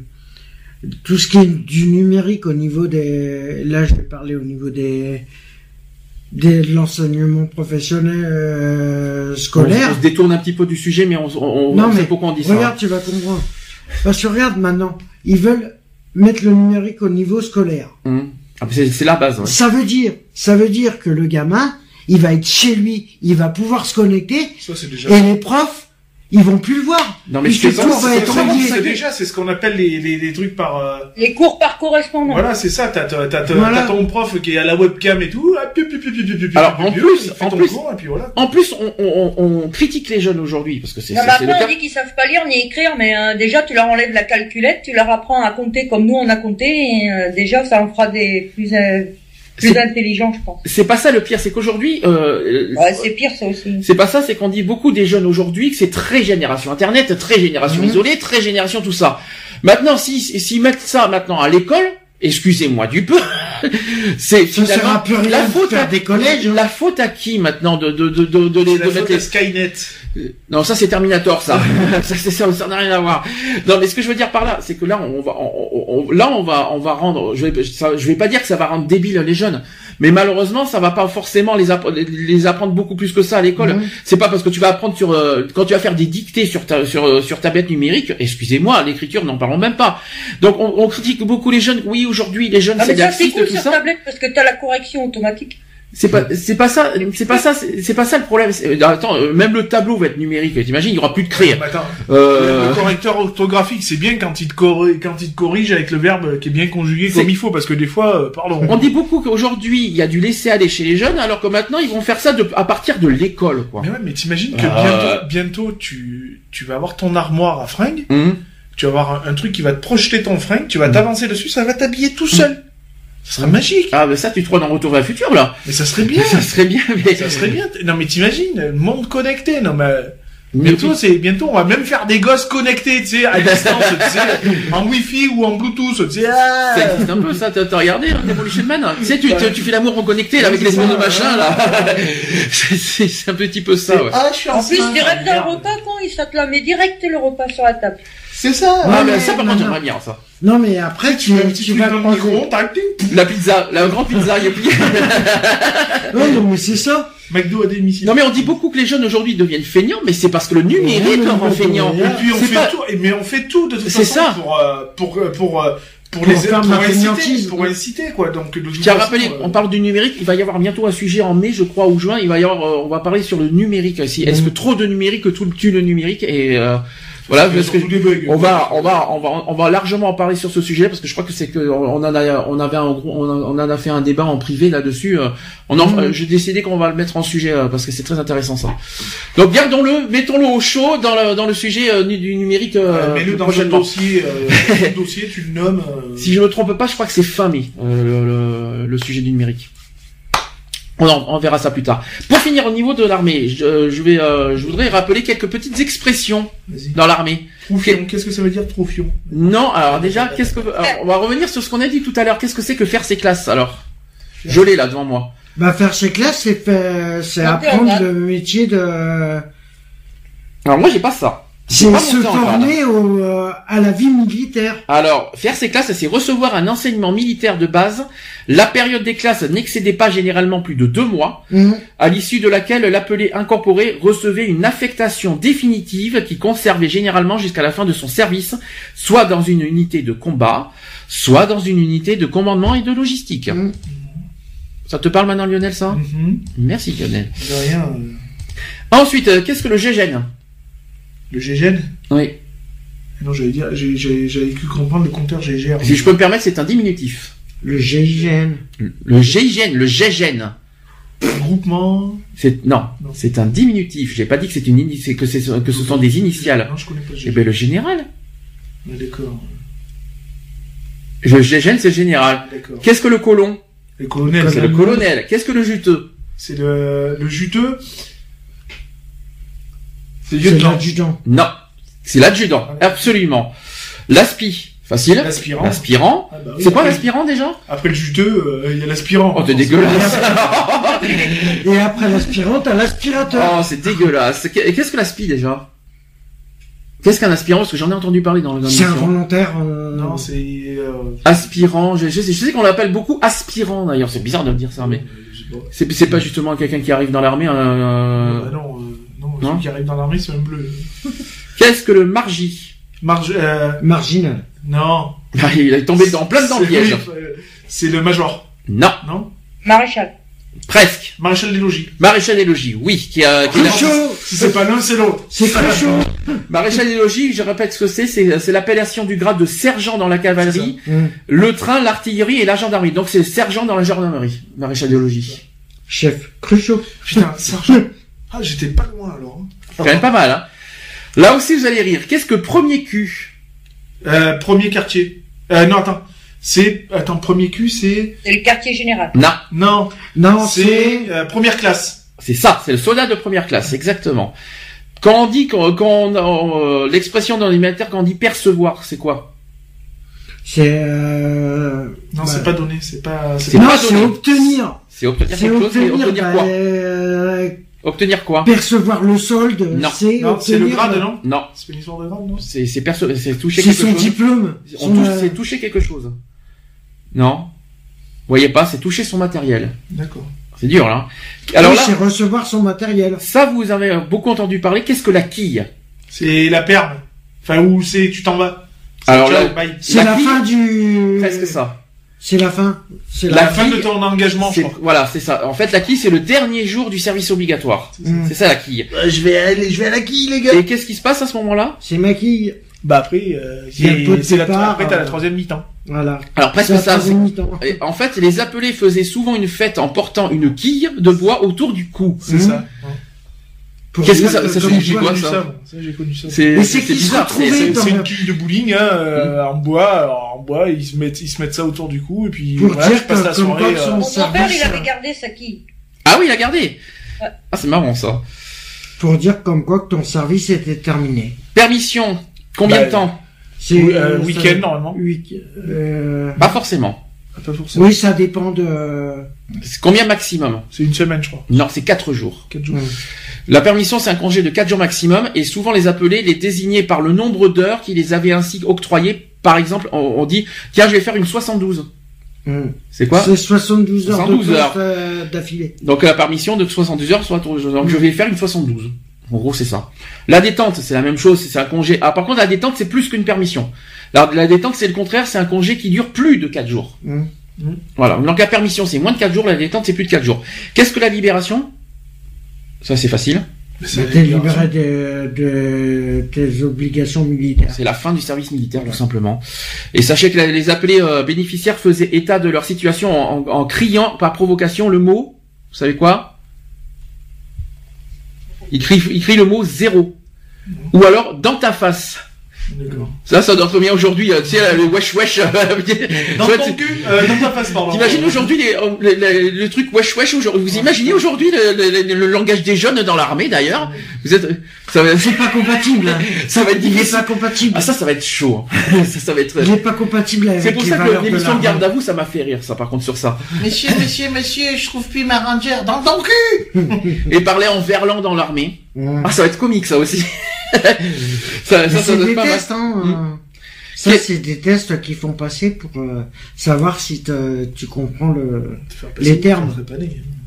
S7: tout ce qui est du numérique au niveau des. Là, je vais parler au niveau des des de l'enseignement professionnel euh,
S2: On,
S7: scolaire.
S2: on se détourne un petit peu du sujet, mais on, on, on
S7: Non,
S2: sait
S7: mais
S2: pourquoi on dit ça.
S7: Regarde, tu vas comprendre. Parce que regarde maintenant, ils veulent mettre le numérique au niveau scolaire.
S2: Hum. Ah, c'est la base. ouais.
S7: Ça veut dire, ça veut dire que le gamin, il va être chez lui, il va pouvoir se connecter,
S3: Ça, c'est déjà.
S7: et les profs, ils vont plus le voir.
S2: Non mais
S3: C'est
S7: être
S3: ça,
S7: relié.
S3: c'est déjà, c'est ce qu'on appelle les, les, les trucs par. euh,
S6: Les cours par correspondance.
S3: Voilà, c'est ça. T'as t'as t'as t'as-
S7: Voilà.
S3: ton prof qui est à la webcam et tout. ah,
S2: Alors, en plus- en plus-
S3: cours, et puis voilà.
S2: En plus, on, on, on- critique les jeunes aujourd'hui parce que c'est
S6: Non, mais
S2: le
S6: après, on dit qu'ils savent pas lire ni écrire, mais euh, déjà, tu leur enlèves la calculette, tu leur apprends à compter comme nous on a compté, et euh, déjà, ça en fera des plus, euh, plus
S2: C'est-
S6: intelligents, je pense.
S2: C'est pas ça le pire, c'est qu'aujourd'hui, euh,
S6: Ouais, c'est pire, ça aussi.
S2: c'est pas ça, c'est qu'on dit beaucoup des jeunes aujourd'hui que c'est très génération internet, très génération
S7: Mhm.
S2: isolée, très génération tout ça. Maintenant, si s'ils mettent ça maintenant à l'école, excusez-moi du peu, [laughs] c'est finalement la
S7: de
S2: faute à
S7: des collèges. hein.
S2: la faute à qui maintenant de de de de, de, les-
S3: C'est la
S2: de
S3: faute
S2: mettre les-
S3: à Skynet.
S2: Non, ça c'est Terminator, ça. [laughs] ça ça, ça n'a rien à voir. Non, mais ce que je veux dire par là, c'est que là, on va, on, on- là, on va, on va rendre. Je vais, ça- je vais pas dire que ça va rendre débile les jeunes, mais malheureusement, ça va pas forcément les, appre- les apprendre beaucoup plus que ça à l'école.
S7: Mhm.
S2: C'est pas parce que tu vas apprendre sur, euh, quand tu vas faire des dictées sur ta, sur, euh, sur tablette numérique. Excusez-moi, l'écriture, n'en parlons même pas. Donc, on, on critique beaucoup les jeunes. Oui, aujourd'hui, les jeunes,
S6: Ah,
S2: c'est
S6: mais ça, c'est
S2: laxiste,
S6: cool
S2: tout
S6: sur
S2: ça.
S6: tablette parce que t'as la correction automatique.
S2: C'est pas, c'est pas ça, c'est pas ça, c'est pas ça le problème. C'est- Attends, euh, même le tableau va être numérique. T'imagines, il y aura plus de.
S3: Mais attends,
S2: Euh,
S3: le correcteur orthographique, c'est bien quand il, te corrige, quand il te corrige avec le verbe qui est bien conjugué comme il faut, parce que des fois, euh, pardon.
S2: On dit beaucoup qu'aujourd'hui, il y a du laisser aller chez les jeunes, alors que maintenant, ils vont faire ça de, à partir de l'école, quoi.
S3: Mais ouais, mais t'imagines que
S2: Euh.
S3: bientôt, bientôt, tu, tu vas avoir ton armoire à fringues,
S2: Hum.
S3: tu vas avoir un, un truc qui va te projeter ton fringue, tu vas
S2: Mhm.
S3: t'avancer dessus, ça va t'habiller tout seul. Ça serait magique.
S2: Ah, mais ça, tu te crois dans Retour vers le futur, là.
S3: Mais ça serait bien. [laughs]
S2: Ça serait bien, mais...
S3: Ça serait bien. Non mais t'imagines, monde connecté, non mais
S2: Mais
S3: bientôt c'est bientôt on va même faire des gosses connectés, tu sais, à distance, tu sais, en wifi ou en bluetooth, tu sais. ah.
S2: Ça existe un peu, ça. T'as t'as regardé, hein, Demolition Man Tu sais, tu, tu, tu fais l'amour en connecté, là, avec les
S3: c'est
S2: de machin, là. [laughs] C'est- C'est c'est un petit peu ça, ouais.
S3: Ah, je suis
S6: En plus,
S3: enceinte,
S6: tu rêves d'un repas quand il ça te la met direct le repas sur la table.
S3: C'est ça.
S2: Ah,
S7: Ouais,
S2: mais ça, par contre, j'aimerais bien, ça.
S7: Non, mais après, tu,
S3: Tu mets un petit
S7: tu
S3: truc
S7: vas
S3: le
S7: croiser-
S3: micro.
S2: La pizza, la grande pizza, il y a plus... [laughs]
S7: Ouais, non, mais c'est ça.
S3: McDo à domicile.
S2: Non, mais on dit beaucoup que les jeunes aujourd'hui deviennent feignants, mais c'est parce que le numérique
S7: Ouais,
S2: leur rend
S7: mais
S2: feignant.
S3: Et puis on fait
S2: pas-
S3: tout, mais on fait tout de toute
S2: C'est
S3: façon
S2: ça.
S3: pour euh, pour euh, pour euh, pour,
S7: Pour
S3: les
S7: faire
S3: pour inciter, pour inciter quoi. Donc
S2: Je tiens rappeler,
S3: euh,
S2: on parle du numérique, il va y avoir bientôt un sujet en mai, je crois, ou juin, il va y avoir, euh, on va parler sur le numérique aussi. Est-ce que trop de numérique tout tue le numérique? Et euh, Voilà, parce que on va, on va, on va, on va largement en parler sur ce sujet parce que je crois que c'est que on en a, on avait un gros, on, a- on en a fait un débat en privé là-dessus. euh, On en,
S7: Mhm.
S2: euh, j'ai décidé qu'on va le mettre en sujet euh, parce que c'est très intéressant ça. Donc gardons-le, mettons-le au chaud dans le dans le sujet euh, du numérique euh,
S3: Mets-le dans
S2: prochainement.
S3: dossier, euh, [laughs] dossier, tu le nommes. euh,
S2: Si je me trompe pas, je crois que c'est euh, le, le, le sujet du numérique. On, en- on verra ça plus tard. Pour finir au niveau de l'armée, je, je vais, euh, je voudrais rappeler quelques petites expressions dans l'armée.
S3: Troufion. Qu'est-ce que ça veut dire troufion?
S2: Non, alors déjà, qu'est-ce que, alors, on va revenir sur ce qu'on a dit tout à l'heure. Qu'est-ce que c'est que faire ses classes alors? Je l'ai là devant moi.
S7: Bah, faire ses classes, c'est faire, c'est apprendre le métier de,
S2: Alors moi j'ai pas ça.
S7: C'est se former au, euh, à la vie militaire.
S2: Alors, faire ses classes, c'est recevoir un enseignement militaire de base. La période des classes n'excédait pas généralement plus de deux mois.
S7: Mhm.
S2: à l'issue de laquelle l'appelé incorporé recevait une affectation définitive qui conservait généralement jusqu'à la fin de son service, soit dans une unité de combat, soit dans une unité de commandement et de logistique.
S7: Mhm.
S2: Ça te parle maintenant Lionel ça?
S3: Mhm.
S2: Merci Lionel.
S3: De rien.
S2: Ensuite, euh, qu'est-ce que le GGN
S3: Le GGN
S2: Oui.
S3: Non, j'allais dire, j'avais cru comprendre le compteur GGR.
S2: Si je peux me permettre, c'est un diminutif.
S7: Le GIGN.
S2: Le GIGN, le GGN.
S3: Groupement.
S2: C'est non,
S3: Non.
S2: c'est un diminutif. J'ai pas dit que c'est une que c'est que ce sont des initiales.
S3: Non, je connais pas le
S2: Eh
S3: GGN.
S2: ben le général.
S3: Ah, D'accord.
S2: Le GGN c'est le général.
S3: Ah, D'accord.
S2: Qu'est-ce que le colon?
S3: Le colonel.
S2: C'est le colonel. Qu'est-ce que le juteux?
S3: C'est le, le juteux. C'est
S7: l'adjudant.
S2: Non, c'est l'adjudant, absolument. L'aspi, facile.
S3: L'aspirant.
S2: L'aspirant.
S3: Ah, bah oui,
S2: C'est quoi l'aspirant déjà?
S3: Après le juteux, euh, il y a l'aspirant.
S2: Oh, t'es dégueulasse. [laughs] [laughs]
S7: Et après l'aspirant, t'as l'aspirateur.
S2: oh, c'est dégueulasse. Et Qu'est-ce que l'aspi déjà? Qu'est-ce qu'un aspirant? Parce que j'en ai entendu parler dans le
S7: c'est involontaire. euh,
S3: Non, c'est. Euh,
S2: Aspirant, je, je sais, je sais qu'on l'appelle beaucoup aspirant d'ailleurs. C'est bizarre de dire ça, mais c'est c'est pas justement quelqu'un qui arrive dans l'armée. euh,
S3: Bah non, non, qui arrive dans l'armée, c'est un bleu.
S2: Qu'est-ce que le margi
S3: Marge, euh,
S7: Marginal.
S3: non. [laughs]
S2: Il est tombé dans plein dans le
S3: C'est-
S2: piège.
S3: euh, C'est le major,
S2: Non,
S3: non
S5: Maréchal.
S2: presque.
S3: Maréchal des logis.
S2: Maréchal des logis, oui, qui a,
S3: Si c'est pas l'un, c'est l'autre.
S7: C'est Cruchot [laughs]
S2: Maréchal des logis, je répète ce que c'est, c'est c'est l'appellation du grade de sergent dans la cavalerie,
S7: Hum.
S2: le train, l'artillerie et la gendarmerie. Donc c'est sergent dans la gendarmerie, maréchal des logis.
S7: Chef. Cruchot.
S3: Putain, sergent. [laughs] Ah, j'étais pas loin alors. hein.
S2: Quand même pas mal, hein. Là aussi vous allez rire. Qu'est-ce que premier cul
S3: Euh, premier quartier. Euh, non, attends. C'est, attends, premier cul, c'est,
S5: C'est le quartier général.
S2: Non,
S3: non,
S7: Non,
S3: c'est, euh, première classe.
S2: c'est ça, c'est le soldat de première classe, exactement. Quand on dit, quand, quand on, euh, l'expression dans les militaires, quand on dit percevoir, c'est quoi?
S7: C'est... Euh...
S3: Non,
S7: bah,
S3: c'est pas donné, c'est pas, c'est
S2: C'est
S3: pas-
S7: Non, c'est
S2: donné.
S7: obtenir.
S2: C'est obtenir
S7: C'est
S2: quelque chose, mais
S7: obtenir,
S2: obtenir
S7: bah,
S2: quoi?
S7: euh,
S2: Obtenir quoi
S7: percevoir le solde.
S2: Non.
S7: C'est
S3: non, c'est le
S7: obtenir-
S3: grade, non?
S2: Non,
S3: C'est une histoire de grade, non?
S2: c'est c'est c'est toucher
S7: C'est
S2: quelque
S7: son
S2: chose.
S7: diplôme.
S2: On
S7: Son,
S2: touche,
S7: euh,
S2: c'est toucher quelque chose. Non Vous voyez pas, c'est toucher son matériel.
S3: D'accord.
S2: C'est dur là. Alors
S7: oui,
S2: là,
S7: c'est recevoir son matériel.
S2: ça vous avez beaucoup entendu parler. Qu'est-ce que la quille?
S3: C'est la perme. Enfin, où c'est, tu t'en vas. C'est
S2: Alors là-.
S7: C'est
S2: La
S7: la,
S2: quille,
S7: fin du...
S2: Presque ça.
S7: C'est la fin. C'est
S3: La, fin
S2: quille,
S3: de ton engagement, je
S2: C'est-
S3: crois.
S2: Voilà, c'est ça. En fait, la quille, c'est le dernier jour du service obligatoire.
S7: Mm.
S2: C'est ça la quille.
S7: je vais aller, je vais à la quille, les gars.
S2: Et qu'est-ce qui se passe à ce moment-là?
S7: C'est ma quille.
S3: Bah après, euh, c'est la, après t'as la
S7: euh,
S3: troisième mi-temps.
S7: Voilà.
S2: Alors presque ça. En fait, les appelés faisaient souvent une fête en portant une quille de bois autour du cou.
S3: C'est
S7: Mhm.
S3: ça.
S7: Pour
S2: Qu'est-ce que ça- ça signifie
S7: quoi-
S2: ça
S3: connu ça, j'ai connu ça.
S2: C'est bizarre. c'est-
S3: une quille de bowling hein, euh, en bois, alors, en bois, ils se mettent, ils se mettent ça autour du cou et puis
S7: Pour
S3: voilà,
S7: dire
S3: je passe
S7: que
S3: la soirée. euh,
S5: Mon père, il avait
S7: euh,
S5: gardé sa quille.
S2: Ah oui, il a gardé.
S5: Ouais.
S2: Ah, c'est marrant ça.
S7: pour dire comme quoi que ton service était terminé.
S2: Permission. Combien
S3: Bah,
S2: de temps
S7: C'est
S3: Oui, euh,
S7: ça-
S3: week-end, normalement.
S7: week- euh,
S2: Pas forcément.
S3: Pas forcément.
S7: Oui, ça dépend de.
S2: C'est combien maximum
S3: C'est une semaine, je crois.
S2: Non, c'est quatre jours.
S3: Quatre jours.
S2: La permission, c'est un congé de 4 jours maximum, et souvent les appelés les désignaient par le nombre d'heures qui les avaient ainsi octroyées. Par exemple, on, on dit, tiens, je vais faire une 72.
S7: Mm.
S2: C'est quoi
S7: C'est 72 heures
S2: 72
S7: de euh, d'affilée.
S2: Donc la permission de 72 heures, soit donc je vais faire une 72. En gros, c'est ça. La détente, c'est la même chose, c'est un congé. Ah, par contre, la détente, c'est plus qu'une permission. La, la détente, c'est le contraire, c'est un congé qui dure plus de 4 jours.
S7: Mm.
S2: Voilà. Donc la permission, c'est moins de 4 jours, la détente, c'est plus de 4 jours. Qu'est-ce que la libération? Ça, c'est facile.
S7: T'es libéré de, de tes obligations militaires.
S2: C'est la fin du service militaire, tout simplement. Et sachez que les appelés euh, bénéficiaires faisaient état de leur situation en, en- en criant par provocation le mot, vous savez quoi? Ils crient, ils crient le mot zéro. Ou alors dans ta face.
S3: D'accord.
S2: Ça, ça donne combien aujourd'hui euh, Tu sais, le wesh wesh. [laughs] euh,
S3: Dans ton cul, euh, dans ta face, pardon.
S2: T'imagines aujourd'hui les- le, le- le truc wesh wesh aujourd'hui? Vous imaginez aujourd'hui le, le- le langage des jeunes dans l'armée d'ailleurs? Vous êtes, ça va,
S7: C'est pas compatible. hein. [laughs]
S2: ça va être
S7: Il est
S2: difficile.
S7: pas compatible.
S2: Ah ça, ça va être chaud. hein. [laughs] ça, ça va être.
S7: Il est pas compatible avec
S2: C'est pour
S7: les
S2: ça que
S7: de
S2: l'émission de garde à vous, ça m'a fait rire, ça par contre sur ça.
S9: Monsieur, monsieur, monsieur, je trouve plus ma rangère dans ton cul
S2: Et parler en verlan dans l'armée. Ah, ça va être comique ça aussi. [laughs] ça, ça, ça être
S7: des
S2: pas mal.
S7: hein. Euh, Ça,
S2: Qu'est-
S7: c'est des tests qu'ils font passer pour euh, savoir si tu comprends le. Les termes.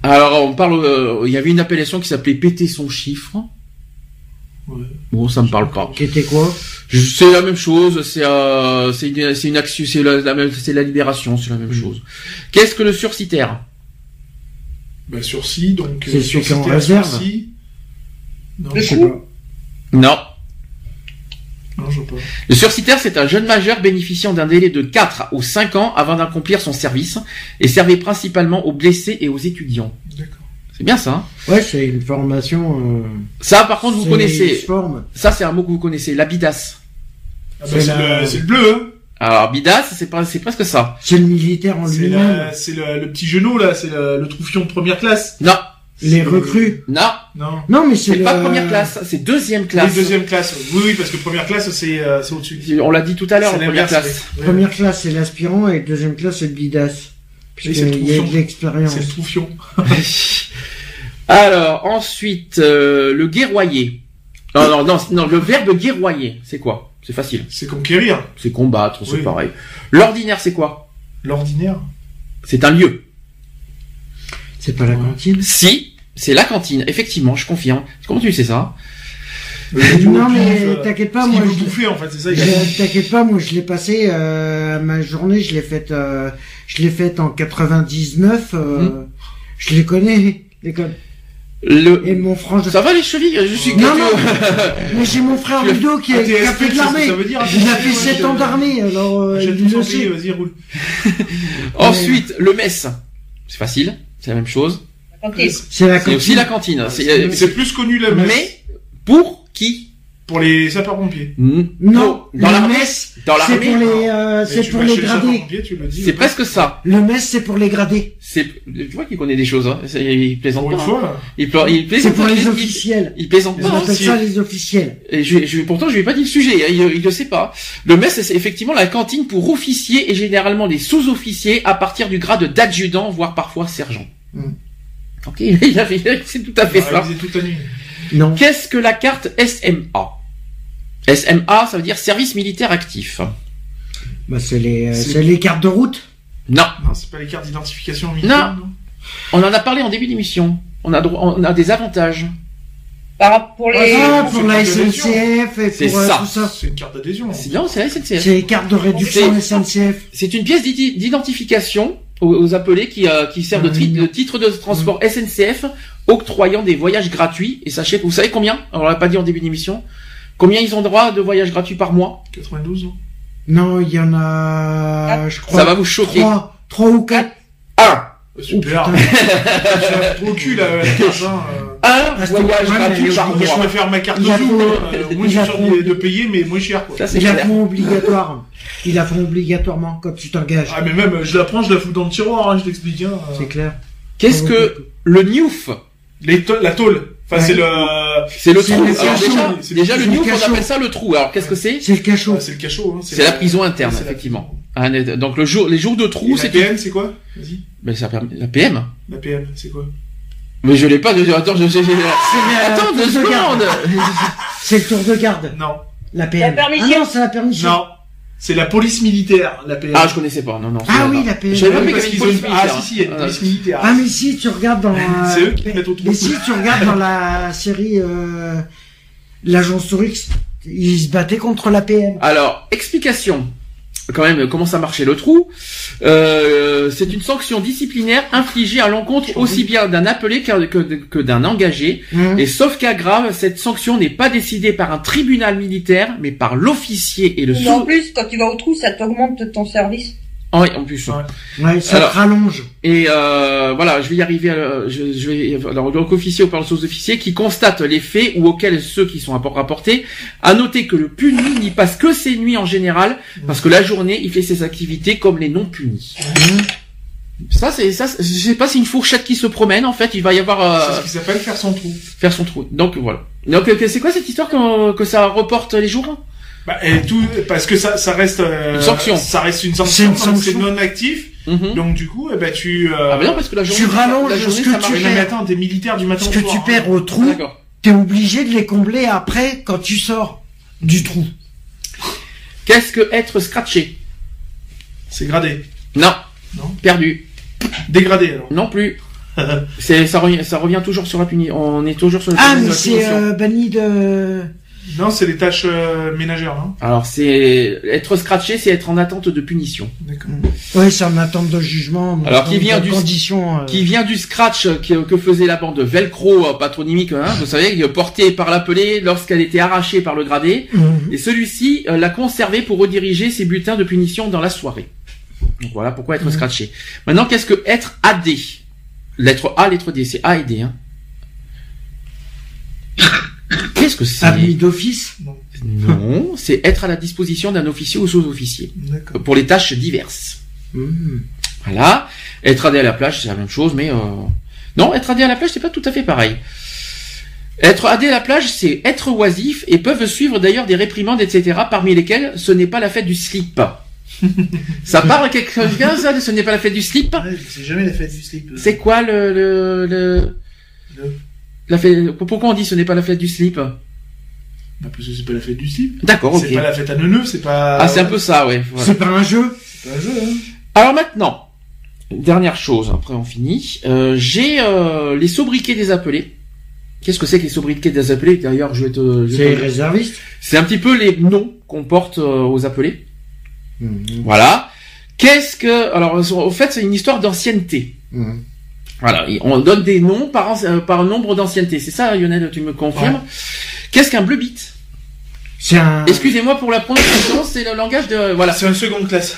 S2: Alors on parle, euh, il y avait une appellation qui s'appelait péter son chiffre.
S3: Ouais.
S2: Bon, ça me parle pas.
S7: Qui était quoi?
S2: Je- C'est la même chose, c'est euh, c'est une, c'est une action, c'est la, la même- c'est la libération, c'est la même chose. Qu'est-ce que le sursitaire
S3: Bah, sursis, donc.
S7: C'est
S3: euh,
S7: qui en réserve.
S3: sursis. Non,
S7: Je sais
S3: sais
S7: pas.
S2: Non.
S3: Non, je vois pas.
S2: Le sursitaire, c'est un jeune majeur bénéficiant d'un délai de 4 ou 5 ans avant d'accomplir son service et servait principalement aux blessés et aux étudiants.
S3: D'accord.
S2: C'est bien ça. hein?
S7: Ouais, c'est une formation. Euh,
S2: ça, par contre, vous connaissez. Ça, c'est un mot que vous connaissez, la bidasse.
S3: Ah, bah,
S7: C'est la-
S3: le, c'est le bleu, hein.
S2: Alors, bidasse, c'est pas, c'est presque ça.
S7: C'est le militaire en lui-même.
S3: c'est le, le petit genou, là, c'est le, le troufion de première classe.
S2: Non,
S7: Les recrues.
S2: non,
S3: Non.
S7: Non, mais c'est
S2: pas
S7: le-
S2: première classe, c'est deuxième
S3: Les
S2: classe.
S3: deuxième classe. Oui, oui, parce que première classe, c'est, euh, c'est au-dessus.
S2: On l'a dit tout à l'heure, première classe.
S3: oui.
S7: Première classe, c'est l'aspirant et deuxième classe, c'est le bidas.
S3: Oui, c'est le
S7: Puisqu'il y a de l'expérience.
S3: C'est le troufion. [laughs]
S2: Alors, ensuite, euh, le guerroyer. Non, non, non, non, le verbe guerroyer, c'est quoi? C'est facile.
S3: C'est conquérir.
S2: C'est combattre, c'est
S3: Oui.
S2: pareil. L'ordinaire, c'est quoi?
S3: L'ordinaire?
S2: C'est un lieu.
S7: C'est pas la cantine.
S2: Si, c'est la cantine, effectivement, je confirme. Comment tu sais ça?
S7: Non, mais t'inquiète pas, moi, je-
S3: bouffer, en fait, c'est ça.
S7: T'inquiète pas, moi je l'ai passé, euh, ma journée, je l'ai faite, euh, je l'ai faite en 99, euh,
S2: Mhm.
S7: je les connais, les codes.
S2: Le...
S7: Et mon frère.
S2: Ça va les chevilles? Je suis
S7: Non, non, [laughs] mais j'ai mon frère Ludo qui, est- qui a
S3: TSP,
S7: fait de l'armée. Il a fait 7 ans
S3: je-
S7: d'armée, alors euh, il
S3: tout
S7: le sait.
S3: vas-y, roule. [laughs]
S2: Ensuite, le mess. C'est facile, c'est la même chose.
S7: C'est la
S2: C'est aussi la cantine. C'est, euh,
S3: C'est plus connu, la messe.
S2: mais pour qui
S3: Pour les sapeurs-pompiers.
S2: Hmm.
S7: Non,
S2: Dans
S7: le
S2: l'armée
S7: mess,
S2: Dans
S7: c'est
S2: l'armée
S7: pour les, euh,
S3: Mais
S7: c'est
S3: tu
S7: pour
S3: vas
S7: les
S3: chez
S7: gradés.
S3: sapeurs-pompiers, tu le dis.
S2: C'est presque ça.
S7: Le mess, c'est pour les gradés.
S2: C'est, tu vois qu'il connaît des choses. Hein. C'est- Il plaisante
S3: Pour
S2: pas. hein.
S3: fois.
S2: Il, pla- il
S7: C'est
S2: plaisante
S7: pour
S2: pas,
S7: les
S2: il-
S7: officiels.
S2: Il plaisante pas. hein.
S7: appellent ça les officiels.
S2: Et je, je, pourtant, je lui ai pas dit le sujet. hein, Il, il le sait pas. Le mess, c'est effectivement la cantine pour officiers et généralement des sous-officiers à partir du grade d'adjudant, voire parfois sergent.
S7: Hmm.
S2: Ok, [laughs] il c'est tout à fait
S3: va
S2: ça.
S7: Non.
S2: Qu'est-ce que la carte SMA SMA, ça veut dire service militaire actif.
S7: Bah, c'est les, euh,
S3: C'est-
S7: les cartes de route.
S2: Non,
S3: Non, c'est pas les cartes d'identification militaire, non
S2: on en a parlé en début d'émission. On a, droit- on a des avantages.
S5: Par rapport pour les.
S7: Ah,
S3: c'est
S7: pour la
S3: une carte d'adhésion.
S7: SNCF et
S2: C'est
S7: pour euh,
S2: ça.
S7: tout ça.
S3: C'est une carte d'adhésion.
S2: C'est non, c'est la SNCF.
S7: C'est les cartes de réduction SNCF.
S2: C'est une pièce d'identification aux, aux appelés qui, euh, qui sert de,
S7: Ah,
S2: tri-
S7: mignon.
S2: de titre de transport SNCF octroyant des voyages gratuits. Et sachez que vous savez combien On l'a pas dit en début d'émission. Combien ils ont droit de voyages gratuits par mois?
S3: 92, non?
S7: Non, il y en a, je crois.
S2: Ça va vous choquer.
S7: Trois, trois ou quatre.
S2: Un
S3: Euh, Super.
S7: Oh, [laughs]
S3: au cul, là, la carte, hein, euh.
S2: Un
S7: Ah, c'est
S2: voyage gratuit par
S7: je-
S3: Moi, je
S2: mois.
S3: préfère ma carte Zoom, hein, euh, Au moins, je suis sûr de, payer, mais moins cher, quoi.
S2: Ça, c'est
S7: Ils la font obligatoire. Ils la font obligatoirement quand tu t'engages.
S3: Ah, mais même, je la prends, je la fous dans le tiroir, hein, je t'explique, hein. euh.
S7: C'est clair.
S2: Qu'est-ce que le
S3: Les to- la tôle. Enfin,
S7: Ouais.
S3: c'est le,
S2: C'est le trou.
S7: le
S2: Alors
S7: cachot.
S2: déjà, le
S7: le
S2: NIOF, on appelle ça le trou. Alors qu'est-ce que c'est
S7: C'est le cachot.
S3: Ah, c'est le cachot, hein.
S2: C'est la prison interne, effectivement. Ah, net. Donc le jour, les jours de trou,
S3: la
S2: c'est
S3: PM, c'est quoi? Vas-y.
S2: Mais ça permet la PM.
S3: La PM, c'est quoi?
S2: Mais je l'ai pas. je- Attends, je, je- Attends
S7: tour
S2: deux
S7: de garde.
S2: secondes. [laughs]
S7: C'est le tour de garde.
S3: Non.
S7: La PM.
S5: La permission.
S7: Ah non, c'est la permission.
S3: Non. C'est la police militaire, la PM.
S2: Ah, je connaissais pas. Non, non.
S7: Ah oui,
S2: pas.
S7: la PM.
S2: Je savais
S3: Oui,
S2: pas
S3: parce
S2: qu'il y avait
S3: qu'ils
S2: une
S3: ont
S2: police
S3: une... Ah, si, si, il y a une
S2: Ah,
S3: police militaire.
S7: Ah mais si tu regardes dans. euh, [laughs]
S3: C'est eux qui te mettent au trou.
S7: Mais si tu regardes [laughs] dans la série euh, l'agence Tourix, ils se battaient contre la PM.
S2: Alors, explication. Quand même comment ça marchait le trou. Euh, c'est une sanction disciplinaire infligée à l'encontre aussi bien d'un appelé que, que- que d'un engagé.
S7: Mmh.
S2: Et sauf cas grave, cette sanction n'est pas décidée par un tribunal militaire, mais par l'officier et le
S6: Mais en plus, quand tu vas au trou, ça t'augmente ton service.
S2: Ah oui, en plus.
S7: Ouais, ça
S2: Alors-
S7: te rallonge.
S2: Et euh, voilà, je vais y arriver. À, je, je vais alors donc officier ou par aux officiers qui constate les faits ou auxquels ceux qui sont rapport- rapportés. À noter que le puni n'y passe que ses nuits en général, parce que la journée il fait ses activités comme les non punis. Ça c'est ça. c'est- Je sais pas, c'est une fourchette qui se promène en fait. Il va y avoir
S3: C'est
S2: euh,
S3: ce qui s'appelle faire son trou.
S2: faire son trou. Donc voilà. Donc euh, c'est quoi cette histoire que, que ça reporte les jours?
S3: Bah, et tout, parce que ça, ça reste euh,
S2: Une sanction.
S3: Ça reste une
S7: C'est
S3: sanction. C'est non actif.
S2: Mhm.
S3: Donc du coup, eh ben tu. Euh...
S2: Ah mais non parce que la journée
S7: tu rallonges
S2: la journée,
S7: ce que tu
S3: mais attends, t'es militaire du matin
S7: Ce
S3: au
S7: que
S3: soir,
S7: tu
S3: hein.
S7: perds au
S2: Ah,
S7: trou,
S2: D'accord.
S7: t'es obligé de les combler après quand tu sors du trou.
S2: Qu'est-ce que être scratché?
S3: C'est gradé.
S2: Non.
S3: Non.
S2: Perdu.
S3: Dégradé alors.
S2: Non plus. [laughs] C'est ça revient, ça revient toujours sur la puni. On est toujours sur le
S7: Ah, mais c'est
S2: punition.
S7: euh, banni de...
S3: Non, c'est les tâches euh, ménagères, non
S2: Alors c'est être scratché, c'est être en attente de punition.
S3: D'accord.
S7: Ouais, c'est en attente de jugement. en
S2: Alors, qui vient du-
S7: euh,
S2: Qui vient du scratch que, que faisait la bande Velcro euh, patronymique, hein, vous savez, portée par l'appelé lorsqu'elle était arrachée par le gradé.
S7: Mhm.
S2: Et celui-ci euh, l'a conservé pour rediriger ses bulletins de punition dans la soirée. Donc voilà pourquoi être scratché. Maintenant, qu'est-ce que être AD Lettre A, lettre D, c'est A et D. Hein. Que c'est
S7: Admis d'office
S2: Non, [laughs] c'est être à la disposition d'un officier ou sous-officier pour les tâches diverses.
S7: Mhm.
S2: Voilà. Être adé à la plage, c'est la même chose, mais euh... non, être adé à la plage, c'est pas tout à fait pareil. Être adé à la plage, c'est être oisif et peuvent suivre d'ailleurs des réprimandes, etc. Parmi lesquelles, ce n'est pas la fête du slip. [laughs] ça parle à quelqu'un, ça, ce n'est pas la fête du slip
S3: Ouais, c'est jamais la fête du slip.
S2: C'est quoi le, le, le,
S3: Le-
S2: la fête, pourquoi on dit ce n'est pas la fête du slip?
S3: Bah, parce que c'est pas la fête du slip.
S2: D'accord, ok.
S3: C'est pas la fête à neuneux, c'est pas.
S2: Ah, c'est un peu ça, ouais. voilà.
S7: C'est pas un jeu
S3: C'est pas un jeu, hein.
S2: Alors maintenant, dernière chose, après on finit. Euh, J'ai euh, les sobriquets des appelés. Qu'est-ce que c'est que les sobriquets des appelés? D'ailleurs, je vais te.
S7: C'est
S2: te-
S7: réserviste?
S2: C'est un petit peu les noms qu'on porte euh, aux appelés.
S7: Mhm.
S2: Voilà. Qu'est-ce que alors au fait c'est une histoire d'ancienneté.
S7: Mhm.
S2: Voilà, on donne des noms par nombre d'ancienneté. C'est ça, Lionel, tu me confirmes? Qu'est-ce qu'un bleu bit?
S7: C'est un...
S2: Excusez-moi pour la prononciation, c'est le langage de voilà.
S3: C'est un seconde classe.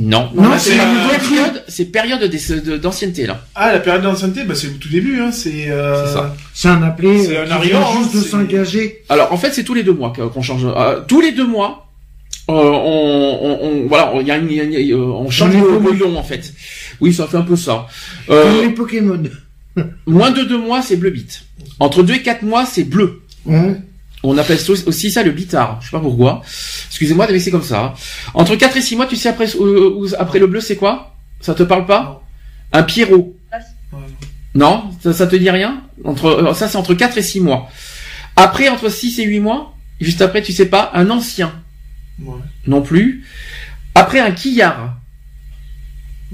S2: Non,
S7: Non,
S2: c'est
S7: c'est
S2: la
S7: une
S2: période, c'est période d'ancienneté là.
S3: Ah, la période d'ancienneté, bah, c'est au tout début, hein. C'est, euh...
S2: C'est ça.
S7: C'est un appelé
S3: C'est un arrivant,
S7: juste de
S3: c'est-
S7: s'engager.
S2: Alors en fait c'est tous les deux mois qu'on change. euh, tous les deux mois, euh, on, on, on- voilà, on, il y a une- il y a une- euh, on change
S7: les
S2: le
S7: Pokémon.
S2: bouillon en fait. Oui, ça fait un peu ça.
S7: Comme
S2: Euh,
S7: les Pokémon.
S2: moins de deux mois c'est bleu bit. Entre deux et quatre mois c'est bleu.
S7: Mhm.
S2: On appelle ça aussi ça le bitard. Je sais pas pourquoi. Excusez-moi mais c'est comme ça. Entre 4 et 6 mois, tu sais après euh, euh, après le bleu c'est quoi? Ça te parle pas? Un Pierrot?
S3: Ouais.
S2: Non, ça, ça te dit rien? Entre euh, ça c'est entre 4 et 6 mois. Après entre 6 et 8 mois, juste après tu sais pas, un ancien
S3: Ouais.
S2: non plus. Après un quillard.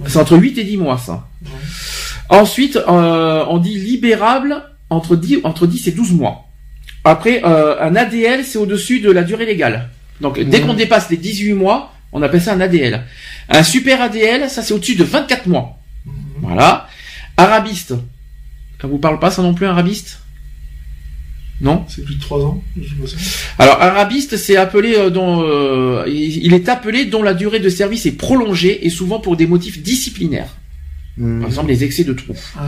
S2: C'est entre 8 et 10 mois ça.
S3: Ouais.
S2: Ensuite, euh, on dit libérable entre 10, entre 10 et 12 mois. Après, euh, un ADL, c'est au-dessus de la durée légale. Donc, dès qu'on dépasse les 18 mois, on appelle ça un ADL. Un super ADL, ça c'est au-dessus de 24 mois. Voilà. Arabiste. Ça vous parle pas ça non plus, arabiste? Non?
S3: C'est plus de 3 ans, je
S2: alors, arabiste, c'est appelé euh, dont euh, il est appelé dont la durée de service est prolongée et souvent pour des motifs disciplinaires.
S7: Mhm.
S2: Par exemple, les excès de trou.
S3: Ah.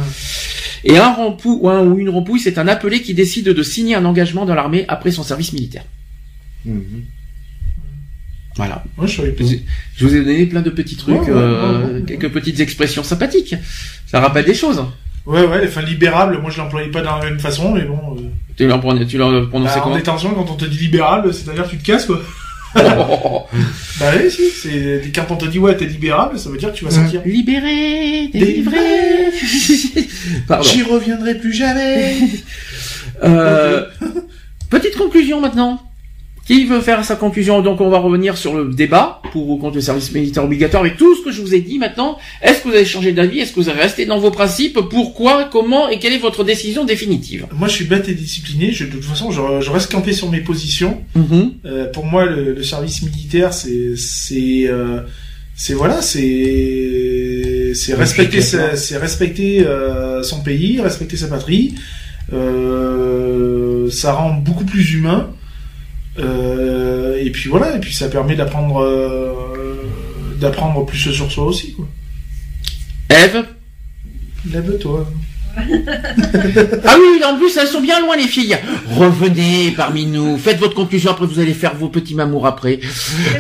S2: Et un rempou ou, un, ou une rempouille, c'est un appelé qui décide de signer un engagement dans l'armée après son service militaire.
S7: Mhm.
S2: Voilà.
S3: Moi, je
S2: vous ai donné plein de petits trucs,
S3: Ouais, ouais,
S2: euh,
S3: ouais, ouais.
S2: quelques petites expressions sympathiques. Ça rappelle des choses.
S3: Ouais, ouais, les fins libérables, moi, je l'employais pas de la même façon, mais bon. Euh...
S2: Tu l'as prononcé
S3: Bah, en
S2: comment?
S3: détention, quand on te dit libérable, c'est-à-dire tu te casses, quoi. Bah oui, si, c'est, quand on te dit ouais, t'es libérable, ça veut dire que tu vas sortir.
S2: Libéré, délivré. Pardon.
S3: J'y reviendrai plus jamais.
S2: Euh, petite conclusion maintenant. Qui veut faire sa conclusion Donc on va revenir sur le débat pour ou contre le service militaire obligatoire avec tout ce que je vous ai dit maintenant. Est-ce que vous avez changé d'avis? Est-ce que vous avez resté dans vos principes? Pourquoi? Comment? Et quelle est votre décision définitive?
S3: Moi, je suis bête et discipliné. Je, de toute façon, je, je reste campé sur mes positions.
S2: Mhm.
S3: Euh, pour moi, le, le service militaire, c'est, c'est, euh, c'est voilà, c'est, c'est respecter, c'est respecter euh, son pays, respecter sa patrie. Euh, ça rend beaucoup plus humain. Euh, et puis voilà, et puis ça permet d'apprendre, euh, d'apprendre plus sur soi aussi, quoi.
S2: Eve?
S3: Lève-toi.
S2: Ah oui, en plus, elles sont bien loin, les filles. Revenez parmi nous. Faites votre conclusion. Après, vous allez faire vos petits mamours après.
S5: Et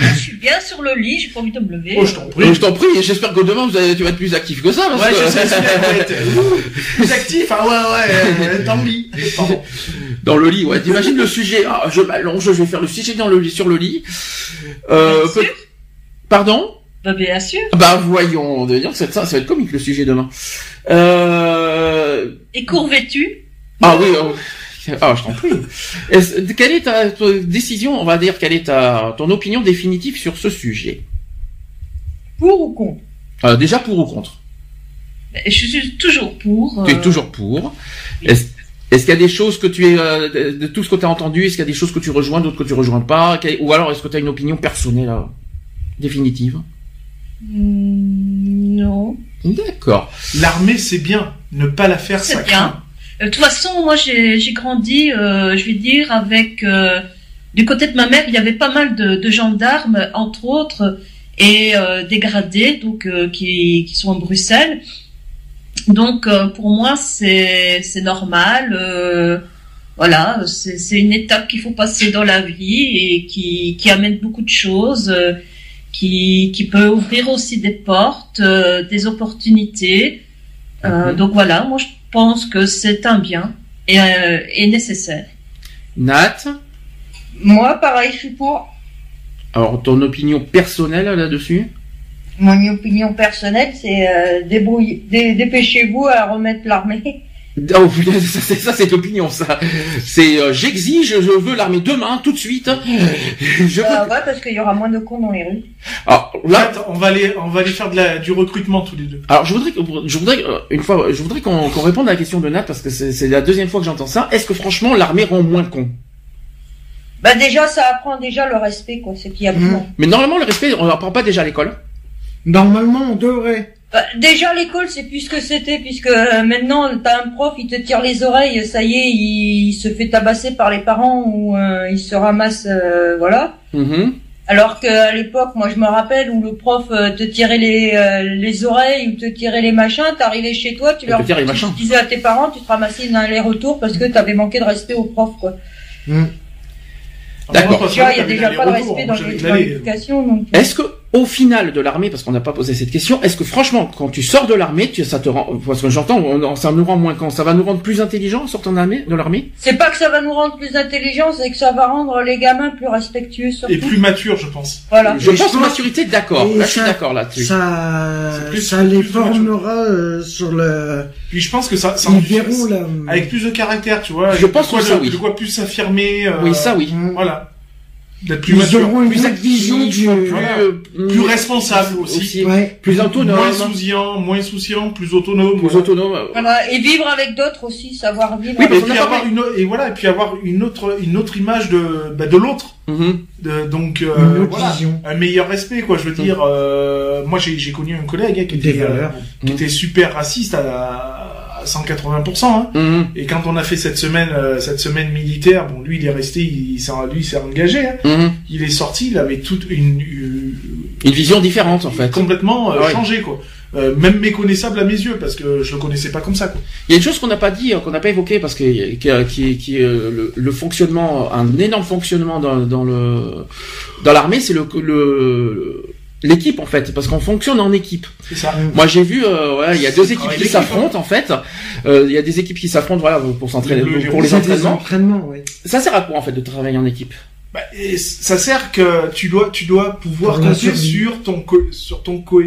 S5: moi, je suis bien sur le lit, j'ai pas envie de me lever.
S3: Oh, je t'en prie.
S2: Euh, je t'en prie. J'espère que demain, vous allez, tu vas être plus actif que ça. Parce
S3: Ouais,
S2: que...
S3: je sais, c'est Ouh, [laughs] Plus actif, ah ouais, ouais, euh, dans le lit. Pardon.
S2: Dans le lit, ouais. T'imagines le sujet. Ah, je m'allonge, je vais faire le sujet dans le lit, sur le lit. Euh,
S5: Bien
S2: peut-
S5: sûr.
S2: Pardon?
S5: Bah, bien sûr.
S2: Bah voyons, dire que ça, ça va être comique le sujet demain. Euh...
S5: Et court vêtu.
S2: Ah oui, euh, ah je t'en prie. Quelle est ta, ta décision, on va dire, quelle est ta ton opinion définitive sur ce sujet?
S6: Pour ou contre?
S2: Euh, Déjà pour ou contre?
S5: Je suis toujours pour.
S2: Tu es
S5: euh,
S2: toujours pour. Est-ce est-ce qu'il y a des choses que tu es euh, de, tout ce que tu as entendu, est-ce qu'il y a des choses que tu rejoins, d'autres que tu rejoins pas, ou alors est-ce que tu as une opinion personnelle euh, définitive?
S5: Hmm, Non.
S2: D'accord.
S3: L'armée, c'est bien. Ne pas la faire, ça
S5: bien. De toute façon, moi, j'ai grandi, euh, je vais dire, avec... euh, du côté de ma mère, il y avait pas mal de, de gendarmes, entre autres, et euh, des gradés, donc, euh, qui, qui sont à Bruxelles. Donc, pour moi, c'est normal. voilà, c'est une étape qu'il faut passer dans la vie et qui, qui amène beaucoup de choses, qui, qui peut ouvrir aussi des portes, des opportunités. Euh,
S2: Mhm.
S5: Donc voilà, moi je pense que c'est un bien et, euh, et nécessaire.
S2: Nat,
S6: Moi, pareil, je suis pour.
S2: alors ton opinion personnelle là-dessus?
S6: Mon opinion personnelle, c'est euh, débrouille- dé- dépêchez-vous à remettre l'armée. [laughs]
S2: Oh putain, ça c'est ça c'est l'opinion ça. C'est euh, j'exige, je veux l'armée demain, tout de suite. [laughs] Je veux...
S6: Ah ouais, parce qu'il y aura moins de cons dans les rues.
S2: Alors là,
S3: Attends, on va aller, on va aller faire de la, du recrutement tous les deux.
S2: alors je voudrais, je voudrais euh, une fois, je voudrais qu'on réponde à la question de Nat parce que c'est c'est la deuxième fois que j'entends ça. Est-ce que franchement l'armée rend moins con
S6: Bah déjà, ça apprend déjà le respect, quoi. C'est qu'il y a besoin.
S2: Mais normalement le respect, on l'apprend pas déjà à l'école.
S7: Normalement, on devrait.
S6: Bah, déjà, l'école, c'est plus ce que c'était, puisque euh, maintenant, t'as un prof, il te tire les oreilles, ça y est, il, se fait tabasser par les parents ou euh, il se ramasse, euh, voilà.
S2: Mhm.
S6: Alors qu'à l'époque, moi, je me rappelle où le prof euh, te tirait les, euh, les oreilles ou te tirait les machins, t'arrivais chez toi, tu
S2: Il
S6: leur
S2: les
S6: tu disais à tes parents, tu te ramassais une aller-retour parce que t'avais manqué de respect au prof, quoi.
S2: D'accord.
S3: Moi,
S6: Déjà, il y a déjà pas de respect dans les- dans l'éducation, donc.
S2: Est-ce que au final de l'armée, parce qu'on n'a pas posé cette question, est-ce que franchement quand tu sors de l'armée, tu, ça te rend, parce que j'entends, on- ça nous rend moins con, ça va nous rendre plus intelligents en sortant de l'armée, de l'armée
S6: C'est pas que ça va nous rendre plus intelligents, c'est que ça va rendre les gamins plus respectueux, surtout.
S3: Et plus mature, je pense.
S6: Voilà.
S2: Je pense
S7: je
S2: que maturité, d'accord. Je suis d'accord là-dessus.
S7: Ça,
S3: plus-
S7: ça les
S3: plus
S7: formera euh, sur le.
S3: Puis je pense que ça, ça
S7: Ils
S3: en-
S7: verront là.
S3: avec plus de caractère, tu vois.
S2: Je pense
S3: quoi
S2: que ça, oui.
S3: De quoi plus s'affirmer. euh,
S2: Oui, ça oui.
S3: Voilà. D'être plus
S7: Ils
S3: mature.
S7: auront une
S2: Plus
S7: vision du.
S2: plus,
S3: Voilà.
S2: euh,
S3: Plus responsable aussi.
S7: Ouais.
S2: plus autonome,
S3: Moins souciant, moins souciant, plus autonome.
S2: plus autonome.
S6: Voilà. Et vivre avec d'autres aussi, savoir vivre
S2: Oui,
S3: Et puis
S2: a
S3: avoir
S2: parlé-
S3: une, et voilà, et puis avoir une autre, une autre image de, bah, de l'autre.
S2: Mhm.
S3: De- donc, euh,
S7: Une autre
S3: voilà.
S7: vision.
S3: Un meilleur respect, quoi. Je veux dire, euh, moi, j'ai, j'ai connu un collègue hein, qui était, euh, qui était super raciste à, à 180%. Hein.
S2: Mhm.
S3: Et quand on a fait cette semaine, euh, cette semaine militaire, bon, lui, il est resté, il, s'est, lui, il s'est engagé. Hein.
S2: Mhm.
S3: Il est sorti, il avait toute une, une-
S2: Une vision différente en fait.
S3: complètement euh,
S2: Ah ouais.
S3: changé, quoi. Euh, même méconnaissable à mes yeux, parce que je le connaissais pas comme ça, quoi.
S2: Il y a une chose qu'on n'a pas dit, euh, qu'on n'a pas évoqué parce que qui, qui, qui euh, le, le fonctionnement, un énorme fonctionnement dans, dans le dans l'armée, c'est le le l'équipe en fait, parce qu'on fonctionne en équipe.
S3: C'est ça.
S2: Moi j'ai vu, euh, ouais, il y a deux équipes qui s'affrontent en fait. Euh, Il y a des équipes qui s'affrontent, voilà, pour s'entraîner,
S3: Le-
S2: pour les entraînements.
S7: entraînements, ouais.
S2: Ça sert à quoi en fait de travailler en équipe?
S3: Bah, et ça sert que tu dois, tu dois pouvoir compter sur ton, sur ton co-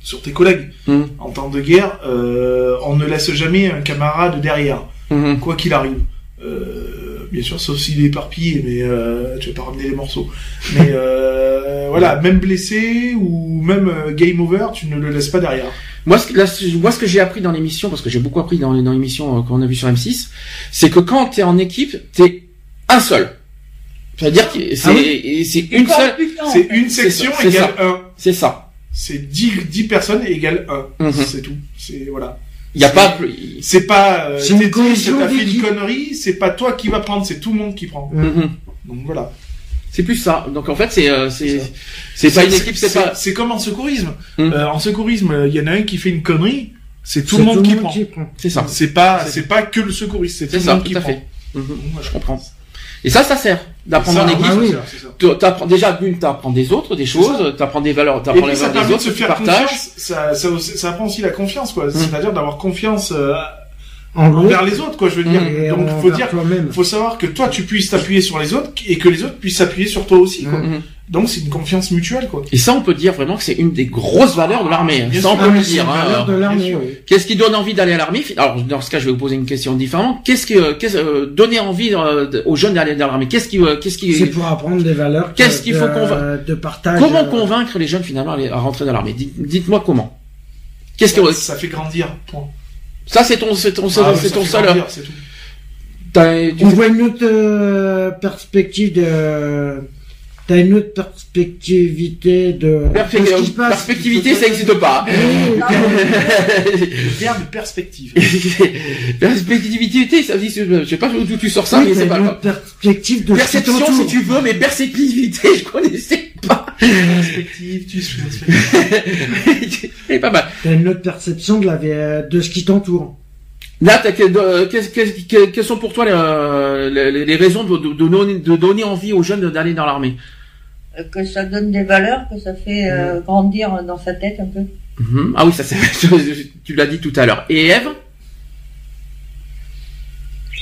S3: sur tes collègues.
S2: Mhm.
S3: En temps de guerre, euh, on ne laisse jamais un camarade derrière,
S2: Mhm.
S3: quoi qu'il arrive. Euh, bien sûr, sauf s'il est éparpillé, mais euh, tu vas pas ramener les morceaux. Mais euh, [laughs] voilà, même blessé ou même euh, game over, tu ne le laisses pas derrière.
S2: Moi, ce que, là, ce- moi, ce que j'ai appris dans l'émission, parce que j'ai beaucoup appris dans, l'émission euh, qu'on a vu sur M6, c'est que quand t'es en équipe, t'es un seul. C'est-à-dire que c'est
S7: Ah
S2: c'est une seule.
S6: fait.
S3: une section égale
S2: ça.
S3: 1.
S2: C'est ça.
S3: C'est 10, 10 personnes égale 1.
S2: Mhm.
S3: C'est tout. C'est voilà.
S2: Il y a
S3: C'est-
S2: pas.
S3: C'est pas euh,
S7: C'est une cohésion
S3: t'as fait une connerie, c'est pas toi qui va prendre, c'est tout le monde qui prend.
S2: Mhm.
S3: Donc voilà.
S2: C'est plus ça. Donc en fait, c'est euh, c'est c'est pas une équipe, c'est pas.
S3: C'est comme en secourisme.
S2: Mhm.
S3: Euh, en secourisme, il y en a un qui fait une connerie, c'est tout le monde qui prend.
S2: C'est ça.
S3: C'est pas,
S2: C'est-
S3: pas que le secouriste, c'est tout le monde qui
S2: tout à
S3: prend.
S2: fait. Mhm.
S3: Donc, voilà.
S2: Je comprends. Et ça, ça sert d'apprendre en équipe.
S3: ah oui,
S7: oui.
S3: c'est ça.
S2: Tu t'apprends déjà d'une, t'apprends des autres, des choses, t'apprends des valeurs, t'apprends les valeurs des
S3: de
S2: autres,
S3: se
S2: tu
S3: faire
S2: partages.
S3: confiance. Ça, ça, ça apprend aussi la confiance, quoi. C'est-à-dire d'avoir confiance euh,
S7: En gros,
S3: envers les autres, quoi. Je veux dire.
S7: et
S3: Donc faut dire, faut savoir que toi tu puisses t'appuyer sur les autres et que les autres puissent s'appuyer sur toi aussi, quoi.
S2: Mhm.
S3: Donc c'est une confiance mutuelle, quoi.
S2: Et ça, on peut dire vraiment que c'est une des grosses valeurs de l'armée.
S3: Bien
S2: Ça, on peut
S7: Ah,
S2: le
S7: c'est
S2: dire. hein.
S7: oui.
S2: Qu'est-ce qui donne envie d'aller à l'armée? Alors, dans ce cas, je vais vous poser une question différente. Qu'est-ce qui, euh, qu'est-ce, euh, donner envie euh, aux jeunes d'aller dans l'armée? Qu'est-ce qui, euh, qu'est-ce qui,
S7: C'est pour apprendre des valeurs.
S2: Qu'est-ce
S7: de-
S2: qu'il faut va-
S7: de partage.
S2: comment
S7: euh,
S2: convaincre les jeunes finalement à, rentrer dans l'armée? Dites- Dites-moi comment. Qu'est-ce que
S3: ça fait grandir. Point.
S2: Ça, c'est ton, c'est ton,
S3: Ah
S2: c'est
S3: ça
S2: ton seul.
S3: grandir, c'est tout.
S2: t'as- tu
S7: On
S2: fais-
S7: voit une autre euh, perspective de. T'as une autre perspectivité de.
S2: Perfec-
S7: de ce qui se passe.
S2: perspectivité, ça n'existe pas.
S3: Le [laughs] verbe perspective. [laughs]
S2: Perspectivité, ça veut dire, je sais pas d'où tu sors ça,
S7: Oui,
S2: mais c'est pas
S7: une
S2: grave.
S7: autre perspective de
S2: Perception, si tu veux, mais perspectivité, [laughs] je connaissais pas.
S3: perspective, tu perspective.
S2: C'est pas mal.
S7: T'as une autre perception de la vie- de ce qui t'entoure.
S2: Là, quelles sont pour toi les, euh, les, les raisons de, de, de donner, de donner envie aux jeunes d'aller dans l'armée
S6: Euh, Que ça donne des valeurs, que ça fait euh, grandir dans sa tête un peu.
S2: Mhm. Ah oui, ça c'est, [laughs] tu l'as dit tout à l'heure. Et Eve?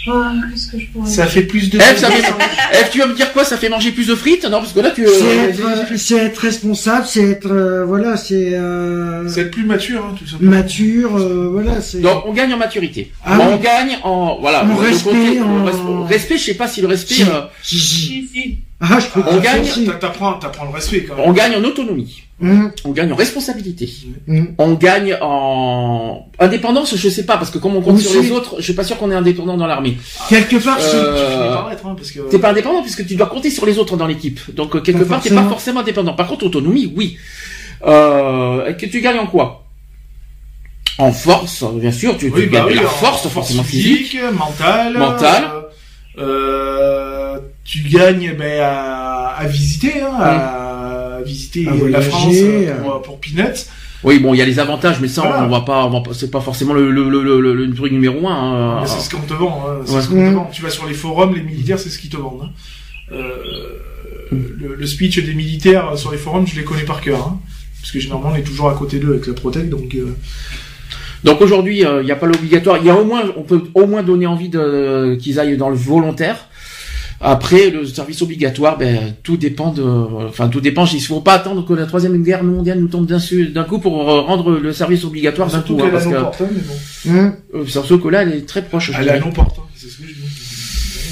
S8: Ah, Qu'est-ce que je pourrais
S3: Ça fait plus de.
S2: Eve, ça fait, [laughs] Eve, tu vas me dire quoi Ça fait manger plus de frites Non, parce que là tu.
S7: C'est
S2: euh,
S7: être, c'est être responsable, c'est être euh, voilà, c'est euh,
S3: C'est être plus mature, hein, tout simplement.
S7: mature, euh, voilà, c'est.
S2: Donc on gagne en maturité.
S7: Ah
S2: on
S7: oui.
S2: gagne en voilà.
S7: En
S2: le
S7: respect,
S2: côté-
S7: en-
S2: le res- respect, je sais pas si le respect.
S7: Si.
S2: euh,
S7: Si, si.
S8: Si, si.
S7: Ah, je peux
S2: On
S7: pas
S2: gagne,
S3: T'apprends, t'apprends le respect, quand même.
S2: on gagne en autonomie.
S7: Hum,
S2: On gagne en responsabilité.
S7: hum.
S2: On gagne en indépendance, je sais pas, parce que comme on compte sur les autres, je suis pas sûr qu'on est indépendant dans l'armée.
S7: Quelque part,
S2: Euh.
S3: Tu finis par hein, parce que.
S2: T'es pas indépendant puisque tu dois compter sur les autres dans l'équipe. Donc euh, quelque
S7: Pas
S2: part, t'es pas
S7: forcément.
S2: indépendant. Par contre, autonomie, oui. Euh, que tu gagnes en quoi? En force, bien sûr. Tu, tu
S3: Oui, bah
S2: gagnes
S3: oui,
S2: de la
S3: en
S2: force, forcément physique.
S3: mentale.
S2: Mentale.
S3: euh, euh, tu gagnes ben, à, à visiter, hein, à visiter
S7: À
S3: la
S7: voyager,
S3: France euh,
S7: euh.
S3: pour, pour Peanuts.
S2: Oui, bon, il y a les avantages, mais ça,
S3: Voilà.
S2: on va pas, on va pas- c'est pas forcément le, le, le, le, le truc numéro un. hein.
S3: C'est ce qu'on te vend. Hein, c'est
S2: Ouais.
S3: ce qu'on te
S7: Mm.
S3: vend. Tu vas sur les forums, les militaires, c'est ce qu'ils te vendent. hein. Euh, le, le speech des militaires sur les forums, je les connais par cœur. Hein, parce que généralement, on est toujours à côté d'eux avec la Protec, donc... euh,
S2: Donc aujourd'hui, euh, il n'y a pas l'obligatoire. Il y a au moins, on peut au moins donner envie de qu'ils aillent dans le volontaire. Après, le service obligatoire, ben tout dépend de, enfin tout dépend. Il faut pas attendre que la troisième guerre mondiale nous tombe d'un coup pour euh, rendre le service obligatoire d'un
S3: surtout
S2: coup. hein, parce que
S3: hein, mais bon.
S7: Hum.
S2: euh, surtout que là, elle est très proche.
S3: Elle portes, hein, c'est ce que je dis.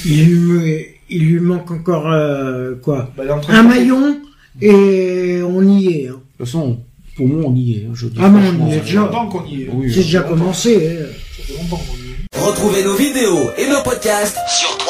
S7: Il lui, me- il lui manque encore euh, quoi
S3: Bah, est
S7: Un maillon et on y est. Hein.
S2: De toute façon, pour moi, on y est. hein, Je dis
S7: Ah, mais on y est
S2: ça-
S3: Ça fait
S7: déjà.
S3: longtemps qu'on y est.
S2: Oui,
S7: C'est déjà commencé. hein.
S3: Ça fait longtemps qu'on y est.
S1: Retrouvez nos vidéos et nos podcasts sur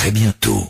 S10: très bientôt.